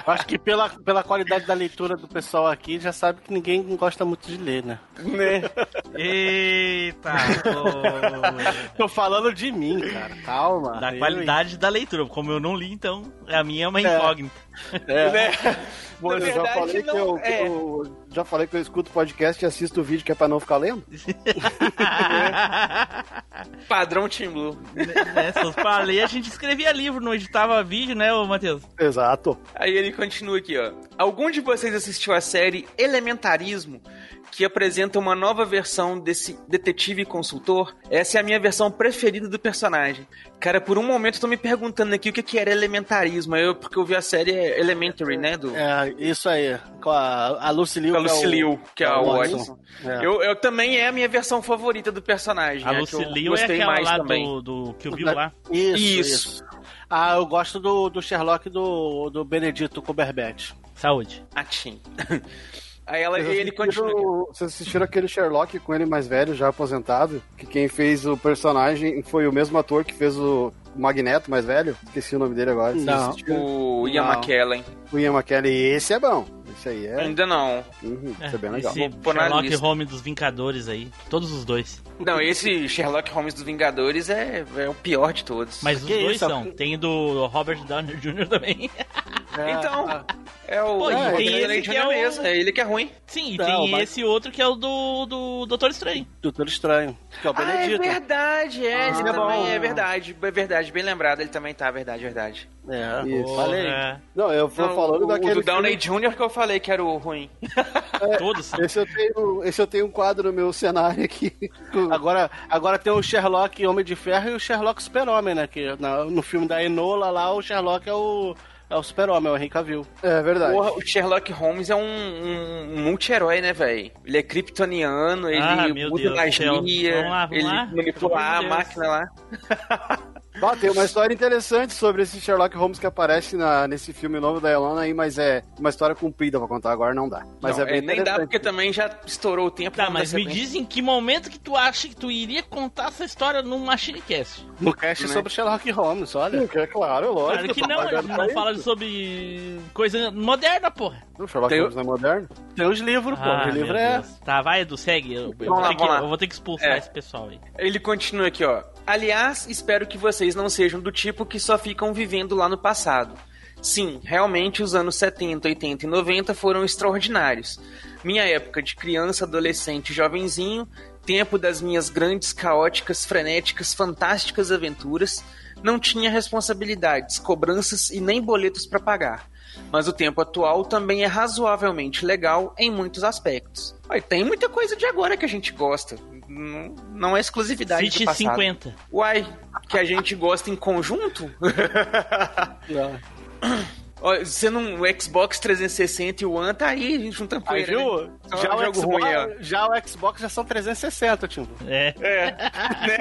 acho que pela, pela qualidade da leitura do pessoal aqui, já sabe que ninguém gosta muito de ler, né? né? Eita! Tô falando de mim, cara. Calma. da Eu, qualidade da leitura. Como eu não li, então a minha é uma É. incógnita. É. Né? Bom, eu já falei que não- eu, é. eu- já falei que eu escuto podcast e assisto o vídeo que é pra não ficar lendo. Padrão Team Blue. né, se fosse pra ler, a gente escrevia livro, não editava vídeo, né, ô Matheus? Exato. Aí ele continua aqui, ó. Algum de vocês assistiu a série Elementarismo, que apresenta uma nova versão desse detetive e consultor? Essa é a minha versão preferida do personagem. Cara, por um momento eu tô me perguntando aqui o que, que era elementarismo, eu, porque eu vi a série Elementary, né? Do, É, isso aí. Com a, a Lucy Liu. com a que é o- Lucy Liu, que é é a o Watson. É. Eu, eu também é a minha versão favorita do personagem. A é que Lucy eu Liu é aquela mais lá também. do, do Kill Bill lá. Isso, Isso. isso. Ah, eu gosto do, do Sherlock do, do Benedito Cumberbatch. Saúde. Atim. Aí ela, Vocês ele continua. Vocês assistiram aquele Sherlock com ele mais velho, já aposentado? Que quem fez o personagem foi o mesmo ator que fez o Magneto mais velho? Esqueci o nome dele agora. Não. O Ian Não. McKellen. O Ian McKellen. Esse é bom. Esse aí é. Ainda não. Uhum, esse é bem legal. Esse Sherlock. Holmes dos Vingadores aí. Todos os dois. Não, esse Sherlock Holmes dos Vingadores é, é o pior de todos. Mas os Que dois isso? são. Tem do Robert Downey Jr. também. Então, é o. Pô, e é, tem ele esse que é o- mesmo, é ele que é ruim. Sim, e Não, tem mas- esse outro que é o do, do Doutor Estranho. Doutor Estranho. Que é o Ah, é Benedito. verdade, é, Ah, ele é também bom. é verdade, é verdade, bem lembrado, ele também tá, verdade, verdade. É, Isso. falei. É, Não, eu vou Não, falando o, daquele. o do Downey filme- Jr. que eu falei que era o ruim. todos são. Esse eu, tenho, esse eu tenho um quadro no meu cenário aqui. Agora, agora tem o Sherlock Homem de Ferro e o Sherlock Super-Homem, né? Que na- no filme da Enola lá, o Sherlock é o, é o Super-Homem, é o Henry Cavill. É verdade. Porra, o Sherlock Holmes é um, um, multi-herói, né, velho? Ele é kryptoniano, ele Ah, meu usa Deus magia, Vamos lá, vamos ele lá. manipula a máquina lá. Ah, tem uma história interessante sobre esse Sherlock Holmes que aparece na, nesse filme novo da Elona aí, mas é uma história comprida pra contar agora, não dá. Mas Não, é bem nem dá interessante. porque também já estourou o tempo. Tá, mas me sequência. diz em que momento que tu acha que tu iria contar essa história num MachineCast? No cast Né? sobre Sherlock Holmes, olha. É claro, lógico. Claro que tá não, a gente não fala sobre coisa moderna, porra. O Sherlock Tem- Holmes não é moderno? Tem os livros, pô. Ah, o livro é. Deus. Tá, vai, Edu, segue. Eu, eu vou lá, ter que, eu vou ter que expulsar É. esse pessoal aí. Ele continua aqui, ó. Aliás, espero que vocês não sejam do tipo que só ficam vivendo lá no passado. Sim, realmente os anos 70, 80 e 90 foram extraordinários. Minha época de criança, adolescente e jovenzinho, tempo das minhas grandes, caóticas, frenéticas, fantásticas aventuras, não tinha responsabilidades, cobranças e nem boletos para pagar. Mas o tempo atual também é razoavelmente legal em muitos aspectos. Olha, tem muita coisa de agora que a gente gosta. Não, não é exclusividade City do passado. 50. Uai, que a gente gosta em conjunto? Ó, Sendo um Xbox 360 e o One, tá aí, a gente juntando Aí, poeira, viu? né? Já, o jogo Xbox, ruim, ó. já o Xbox já são 360, Timbu. É. É, né?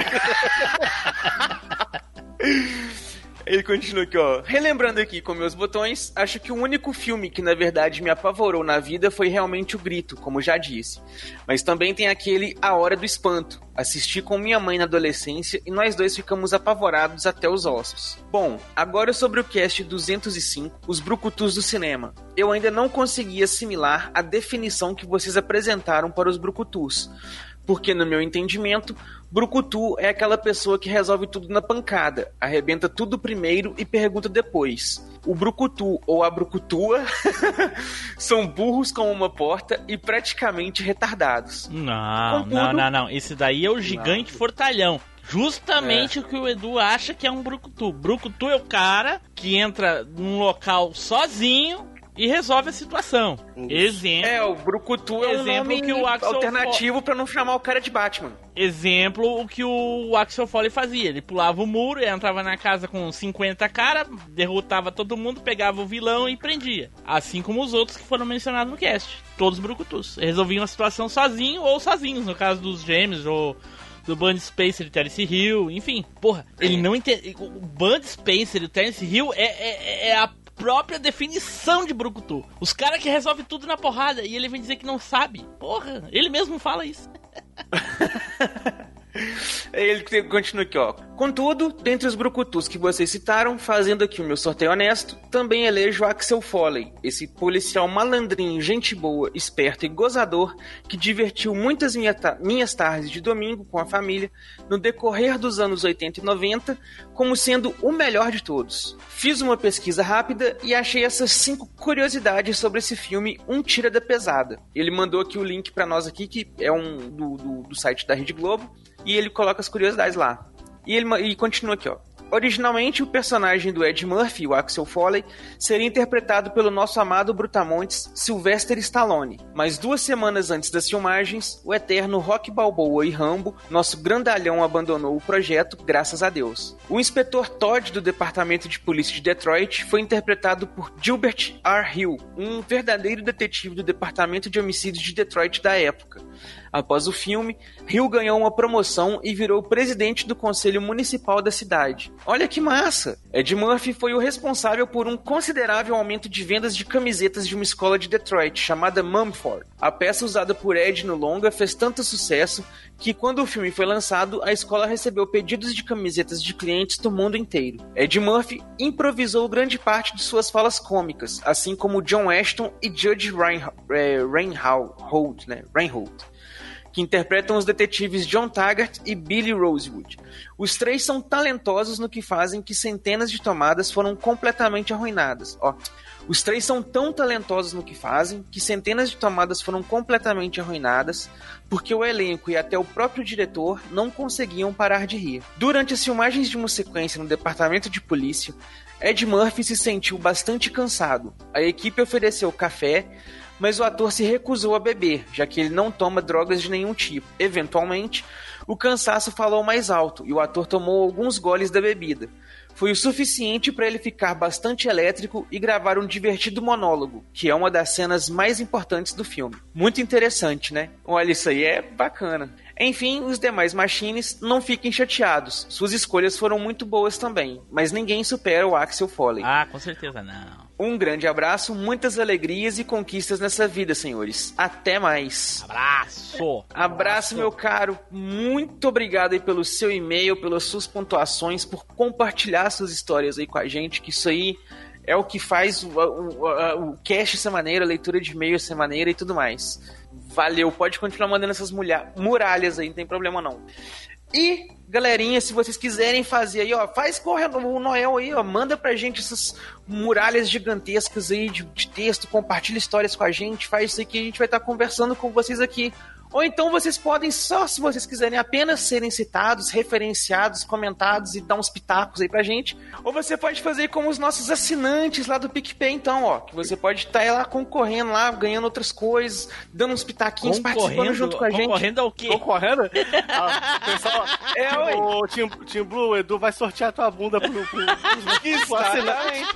Ele continua aqui, ó. Relembrando aqui com meus botões, acho que o único filme que na verdade me apavorou na vida foi realmente o Grito, como já disse. Mas também tem aquele A Hora do Espanto. Assisti com minha mãe na adolescência e nós dois ficamos apavorados até os ossos. Bom, agora sobre o cast 205, Os Brucutus do Cinema. Eu ainda não consegui assimilar a definição que vocês apresentaram para os Brucutus. Porque, no meu entendimento, Brucutu é aquela pessoa que resolve tudo na pancada, arrebenta tudo primeiro e pergunta depois. O Brucutu ou a Brucutua são burros com uma porta e praticamente retardados. Não, Contudo- não, não, não. Esse daí é o gigante fortalhão. Justamente o que o Edu acha que é um brucutu. Brucutu é o cara que entra num local sozinho e resolve a situação. Exemplo. É, o Brucutu é um Exemplo nome que o Axel alternativo pra não chamar o cara de Batman. Exemplo, o que o Axel Foley fazia. Ele pulava o muro, entrava na casa com 50 caras, derrotava todo mundo, pegava o vilão e prendia. Assim como os outros que foram mencionados no cast. Todos brucutus. Resolviam a situação sozinho ou sozinhos, no caso dos gêmeos ou do Band Spencer e Terence Hill, enfim. Porra, ele não entende. O Band Spencer e o Terence Hill é, é, é a própria definição de brucutu. Os caras que resolvem tudo na porrada e ele vem dizer que não sabe. Porra, ele mesmo fala isso. Ele continua aqui, ó. Contudo, dentre os brucutus que vocês citaram, fazendo aqui o meu sorteio honesto, também elejo Axel Foley, esse policial malandrinho, gente boa, esperto e gozador, que divertiu muitas minha ta- minhas tardes de domingo com a família no decorrer dos anos 80 e 90, como sendo o melhor de todos. Fiz uma pesquisa rápida e achei essas cinco curiosidades sobre esse filme Um Tira da Pesada. Ele mandou aqui o link pra nós aqui, que é um do, do, do site da Rede Globo, e ele coloca as curiosidades lá. E ele e continua aqui, ó. Originalmente, o personagem do Ed Murphy, o Axel Foley, seria interpretado pelo nosso amado Brutamontes Sylvester Stallone. Mas duas semanas antes das filmagens, o eterno Rock Balboa e Rambo, nosso grandalhão, abandonou o projeto, graças a Deus. O inspetor Todd do Departamento de Polícia de Detroit foi interpretado por Gilbert R. Hill, um verdadeiro detetive do Departamento de Homicídios de Detroit da época. Após o filme, Hill ganhou uma promoção e virou presidente do Conselho Municipal da cidade. Olha que massa! Ed Murphy foi o responsável por um considerável aumento de vendas de camisetas de uma escola de Detroit chamada Mumford. A peça usada por Ed no longa fez tanto sucesso que quando o filme foi lançado, a escola recebeu pedidos de camisetas de clientes do mundo inteiro. Ed Murphy improvisou grande parte de suas falas cômicas, assim como John Ashton e Judge eh, Reinhold, né? Reinhold que interpretam os detetives John Taggart e Billy Rosewood. Os três são talentosos no que fazem que centenas de tomadas foram completamente arruinadas. Ó, os três são tão talentosos no que fazem que centenas de tomadas foram completamente arruinadas porque o elenco e até o próprio diretor não conseguiam parar de rir. Durante as filmagens de uma sequência no departamento de polícia, Ed Murphy se sentiu bastante cansado. A equipe ofereceu café, mas o ator se recusou a beber, já que ele não toma drogas de nenhum tipo. Eventualmente, o cansaço falou mais alto e o ator tomou alguns goles da bebida. Foi o suficiente para ele ficar bastante elétrico e gravar um divertido monólogo, que é uma das cenas mais importantes do filme. Muito interessante, né? Olha, isso aí é bacana. Enfim, os demais machines não fiquem chateados. Suas escolhas foram muito boas também, mas ninguém supera o Axel Foley. Ah, com certeza não. Um grande abraço, muitas alegrias e conquistas nessa vida, senhores. Até mais. Abraço. Abraço, meu caro. Muito obrigado aí pelo seu e-mail, pelas suas pontuações, por compartilhar suas histórias aí com a gente, que isso aí é o que faz o, o, o, o cast ser maneiro, a leitura de e-mail ser maneira e tudo mais. Valeu, pode continuar mandando essas mulher, muralhas aí, não tem problema não. E, galerinha, se vocês quiserem fazer aí, ó, faz correndo o Noel aí, ó, manda pra gente essas muralhas gigantescas aí de, de texto, compartilha histórias com a gente, faz isso aí que a gente vai estar conversando com vocês aqui. Ou então vocês podem, só se vocês quiserem, apenas serem citados, referenciados, comentados e dar uns pitacos aí pra gente. Ou você pode fazer como os nossos assinantes lá do PicPay, então, ó. Que você pode estar lá concorrendo lá, ganhando outras coisas, dando uns pitaquinhos, participando junto com a gente. Concorrendo ao quê? Concorrendo? Ah, pessoal, É, oi. o Team, Team Blue, o Edu vai sortear tua bunda pro, pro, pro, pro assinante.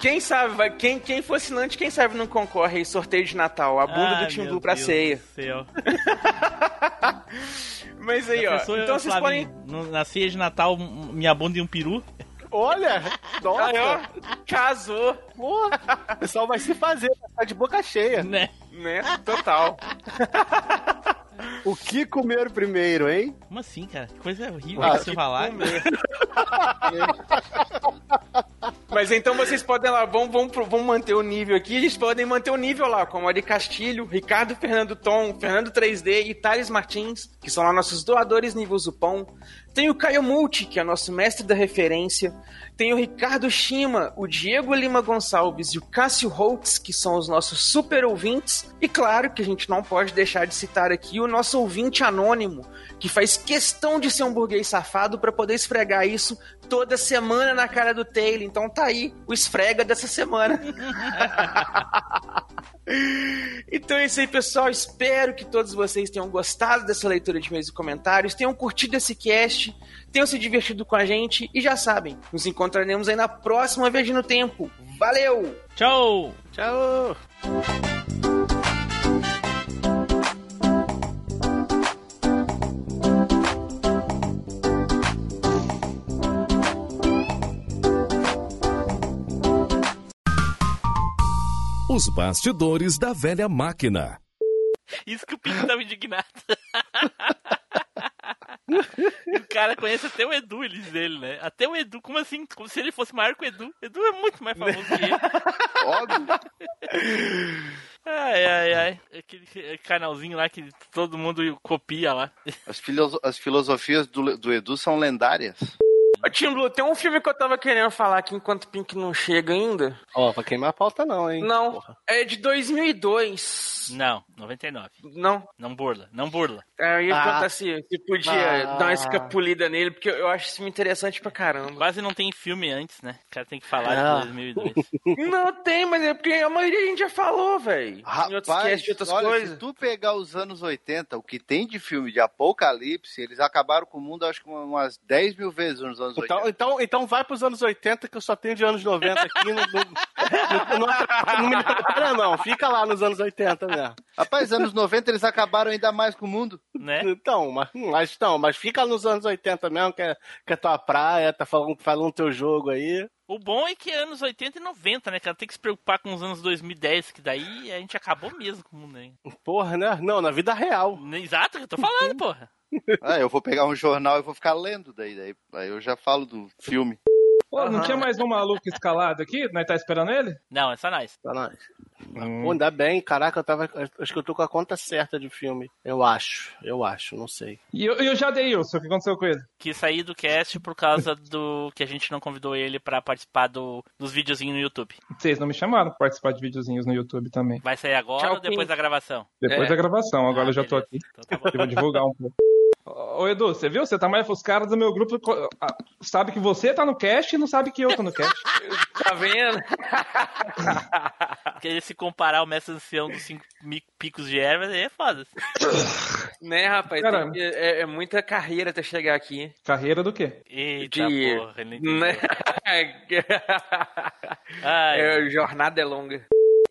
Quem sabe, vai, quem, quem for assinante, quem sabe não concorre aí, sorteio de Natal, a bunda Ai, do Blue pra Deus ceia. do céu. Mas aí, Já ó, pensou, então vocês Flavinho, podem... Na ceia de Natal, minha bunda e um peru? Olha, nossa. Aí, ó, casou. Porra, o pessoal vai se fazer, vai ficar de boca cheia. Né? Né? Total. O que comer primeiro, hein? Como assim, cara? Que coisa horrível Ah, que você falar. Mas então vocês podem lá, vamos, vamos, pro- vamos manter o nível aqui. Eles podem manter o nível lá, como Ari Castilho, Ricardo Fernando Tom, Fernando 3D e Thales Martins, que são lá nossos doadores nível Zupão. Tem o Caio Multi, que é nosso mestre da referência. Tem o Ricardo Shima, o Diego Lima Gonçalves e o Cássio Holtz, que são os nossos super ouvintes. E claro que a gente não pode deixar de citar aqui o nosso ouvinte anônimo, que faz questão de ser um burguês safado para poder esfregar isso toda semana na cara do Taylor. Então tá aí o esfrega dessa semana. Então é isso aí, pessoal. Espero que todos vocês tenham gostado dessa leitura de e comentários, tenham curtido esse cast, tenham se divertido com a gente e já sabem, nos encontraremos aí na próxima Viagem no Tempo. Valeu! Tchau! Tchau! Os bastidores da velha máquina. Isso que o Pink tava indignado. o cara conhece até o Edu, ele diz ele, né? Até o Edu, como assim? Como se ele fosse maior que o Edu. Edu é muito mais famoso que ele. Óbvio. Ai, ai, ai. Aquele canalzinho lá que todo mundo copia lá. As, filoso- as filosofias do, do Edu são lendárias. Tim Blue, tem um filme que eu tava querendo falar aqui enquanto o Pink não chega ainda. Ó, pra queimar a pauta não, hein? Não, é de 2002. Não, 99. Não. Não burla, não burla. É, Eu ia Ah. perguntar se, se podia Ah. dar uma escapulida nele, porque eu acho esse filme interessante pra caramba. Quase não tem filme antes, né? O cara tem que falar Ah. de 2002. Não tem, mas é porque a maioria a gente já falou, velho. Em outros de outras olha, coisas. se tu pegar os anos 80, o que tem de filme de apocalipse, eles acabaram com o mundo acho que umas 10 mil vezes nos anos 80. Então, então, então vai pros anos 80, que eu só tenho de anos 90 aqui. Não, não, não, atrapalha- não me atrapalha, não. Fica lá nos anos 80 mesmo. Rapaz, anos 90 eles acabaram ainda mais com o mundo. Né? Então, mas, mas, não, mas fica nos anos 80 mesmo, que é, que é tua praia, tá falando, falando teu jogo aí. O bom é que é anos 80 e 90, né, cara? Tem que se preocupar com os anos 2010, que daí a gente acabou mesmo com o mundo aí. Porra, né? Não, na vida real. Exato, que eu tô falando, porra. Ah, eu vou pegar um jornal e vou ficar lendo daí, daí. Aí eu já falo do filme. Pô, não Aham. tinha mais um maluco escalado aqui? Nós tá esperando ele? Não, é só nós. Tá nós. Pô, ainda bem, caraca, eu tava. Acho que eu tô com a conta certa de filme. Eu acho, eu acho, não sei. E eu, eu já dei isso, o que aconteceu com ele? Quis sair do cast por causa do que a gente não convidou ele pra participar do, dos videozinhos no YouTube. Vocês não me chamaram pra participar de videozinhos no YouTube também. Vai sair agora Tchau, ou depois da gravação? Depois É. da gravação, agora eu já tô aqui. Eu vou divulgar um pouco. Ô Edu, você viu? Você tá mais. Os caras do meu grupo ah, sabe que você tá no cast e não sabe que eu tô no cast. Tá vendo? Querer se comparar o mestre ancião dos cinco picos de ervas aí é foda. Né, rapaz? Cara- tem é, é muita carreira até chegar aqui. Carreira do quê? Eita De- porra, ele. Né? Ai. É, a jornada é longa.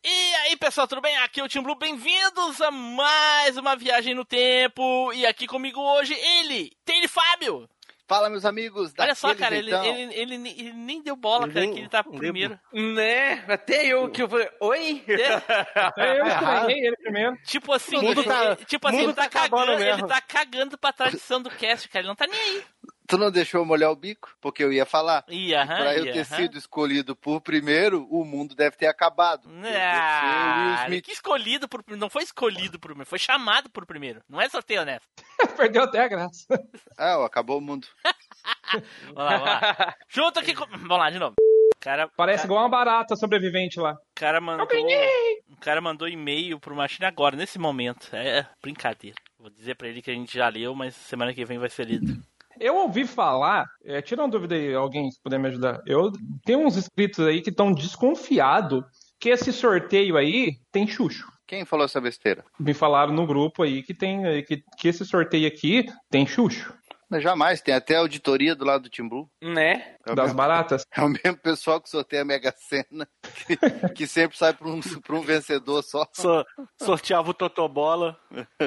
E aí, pessoal, tudo bem? Aqui é o Tim Blue. Bem-vindos a mais uma viagem no tempo. E aqui comigo hoje, ele, Taylor Fábio. Fala, meus amigos. Olha só, cara, ele, então. ele, ele, ele nem deu bola, Ele cara, nem- que ele tá primeiro. Né? Até eu que eu falei, oi? É, eu estranhei ele primeiro. Tipo assim, ele, tá- tipo assim, ele tá, tá cagando, ele tá cagando pra tradição do cast, cara. Ele não tá nem aí. Tu não deixou eu molhar o bico? Porque eu ia falar. Aham, pra eu ter sido escolhido por primeiro, o mundo deve ter acabado. Ah, Will Smith. que escolhido por não foi escolhido por primeiro, foi chamado por primeiro. Não é sorteio honesto. Perdeu até a graça. Ah, acabou o mundo. Vamos lá, vamos lá. Junto aqui com... Vamos lá, de novo. Cara, Parece cara, igual uma barata sobrevivente lá. o cara mandou, o cara mandou e-mail pro Machine agora, nesse momento. É brincadeira. Vou dizer pra ele que a gente já leu, mas semana que vem vai ser lido. Eu ouvi falar, é, tira uma dúvida aí, alguém se puder me ajudar. Eu tenho uns inscritos aí que estão desconfiados que esse sorteio aí tem Xuxo. Quem falou essa besteira? Me falaram no grupo aí que tem que, que esse sorteio aqui tem Xuxo. Mas jamais, tem até auditoria do lado do Tim Blue. Né? É Das mesmo- baratas. É o mesmo pessoal que sorteia a Mega Sena, que, que sempre sai pra um, pra um vencedor só. So- sorteava o Totobola.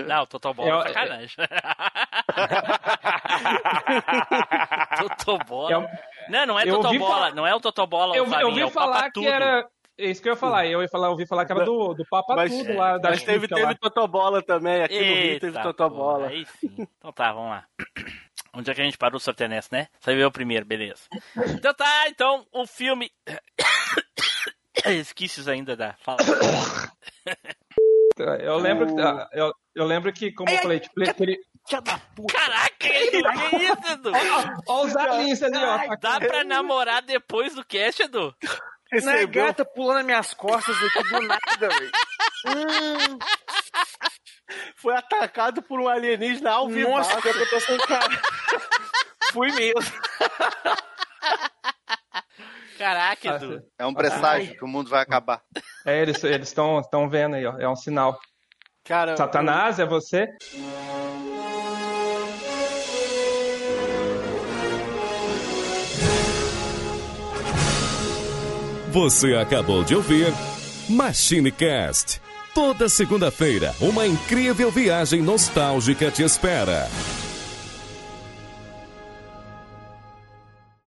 Não, o Total Ball é É, sacanagem. Totobola. Eu- Não, não é Totobola. Não é o Totobola, Eu, eu ouvi é o falar que era. É isso que eu ia falar. Eu ia falar, eu ouvi falar que era do, do Papa Mas- Tudo lá da Mas teve, lá. teve Totobola também, aqui no Rio teve Eita, Totobola. porra, Aí sim. Então tá, vamos lá. Onde é que a gente parou o sorteio nessa, né? Você viu o primeiro, beleza. Então tá, então o filme. Esqueci ainda da fala. Eu lembro, que, eu, eu lembro que, como eu falei, tipo, ele, Caraca, Edu, que isso, Edu? Olha os aliens ali, ó. Dá pra namorar depois do cast, Edu? Não é gata pulando nas minhas costas aqui do nada, velho. Hum. Foi atacado por um alienígena ao vivo. Nossa, que eu tô sem cara. Fui mesmo. Caraca, Edu. É um presságio que o mundo vai acabar. É, eles estão vendo aí, ó. É um sinal. Cara, Satanás, é você? Você acabou de ouvir MachineCast. Toda segunda-feira, uma incrível viagem nostálgica te espera.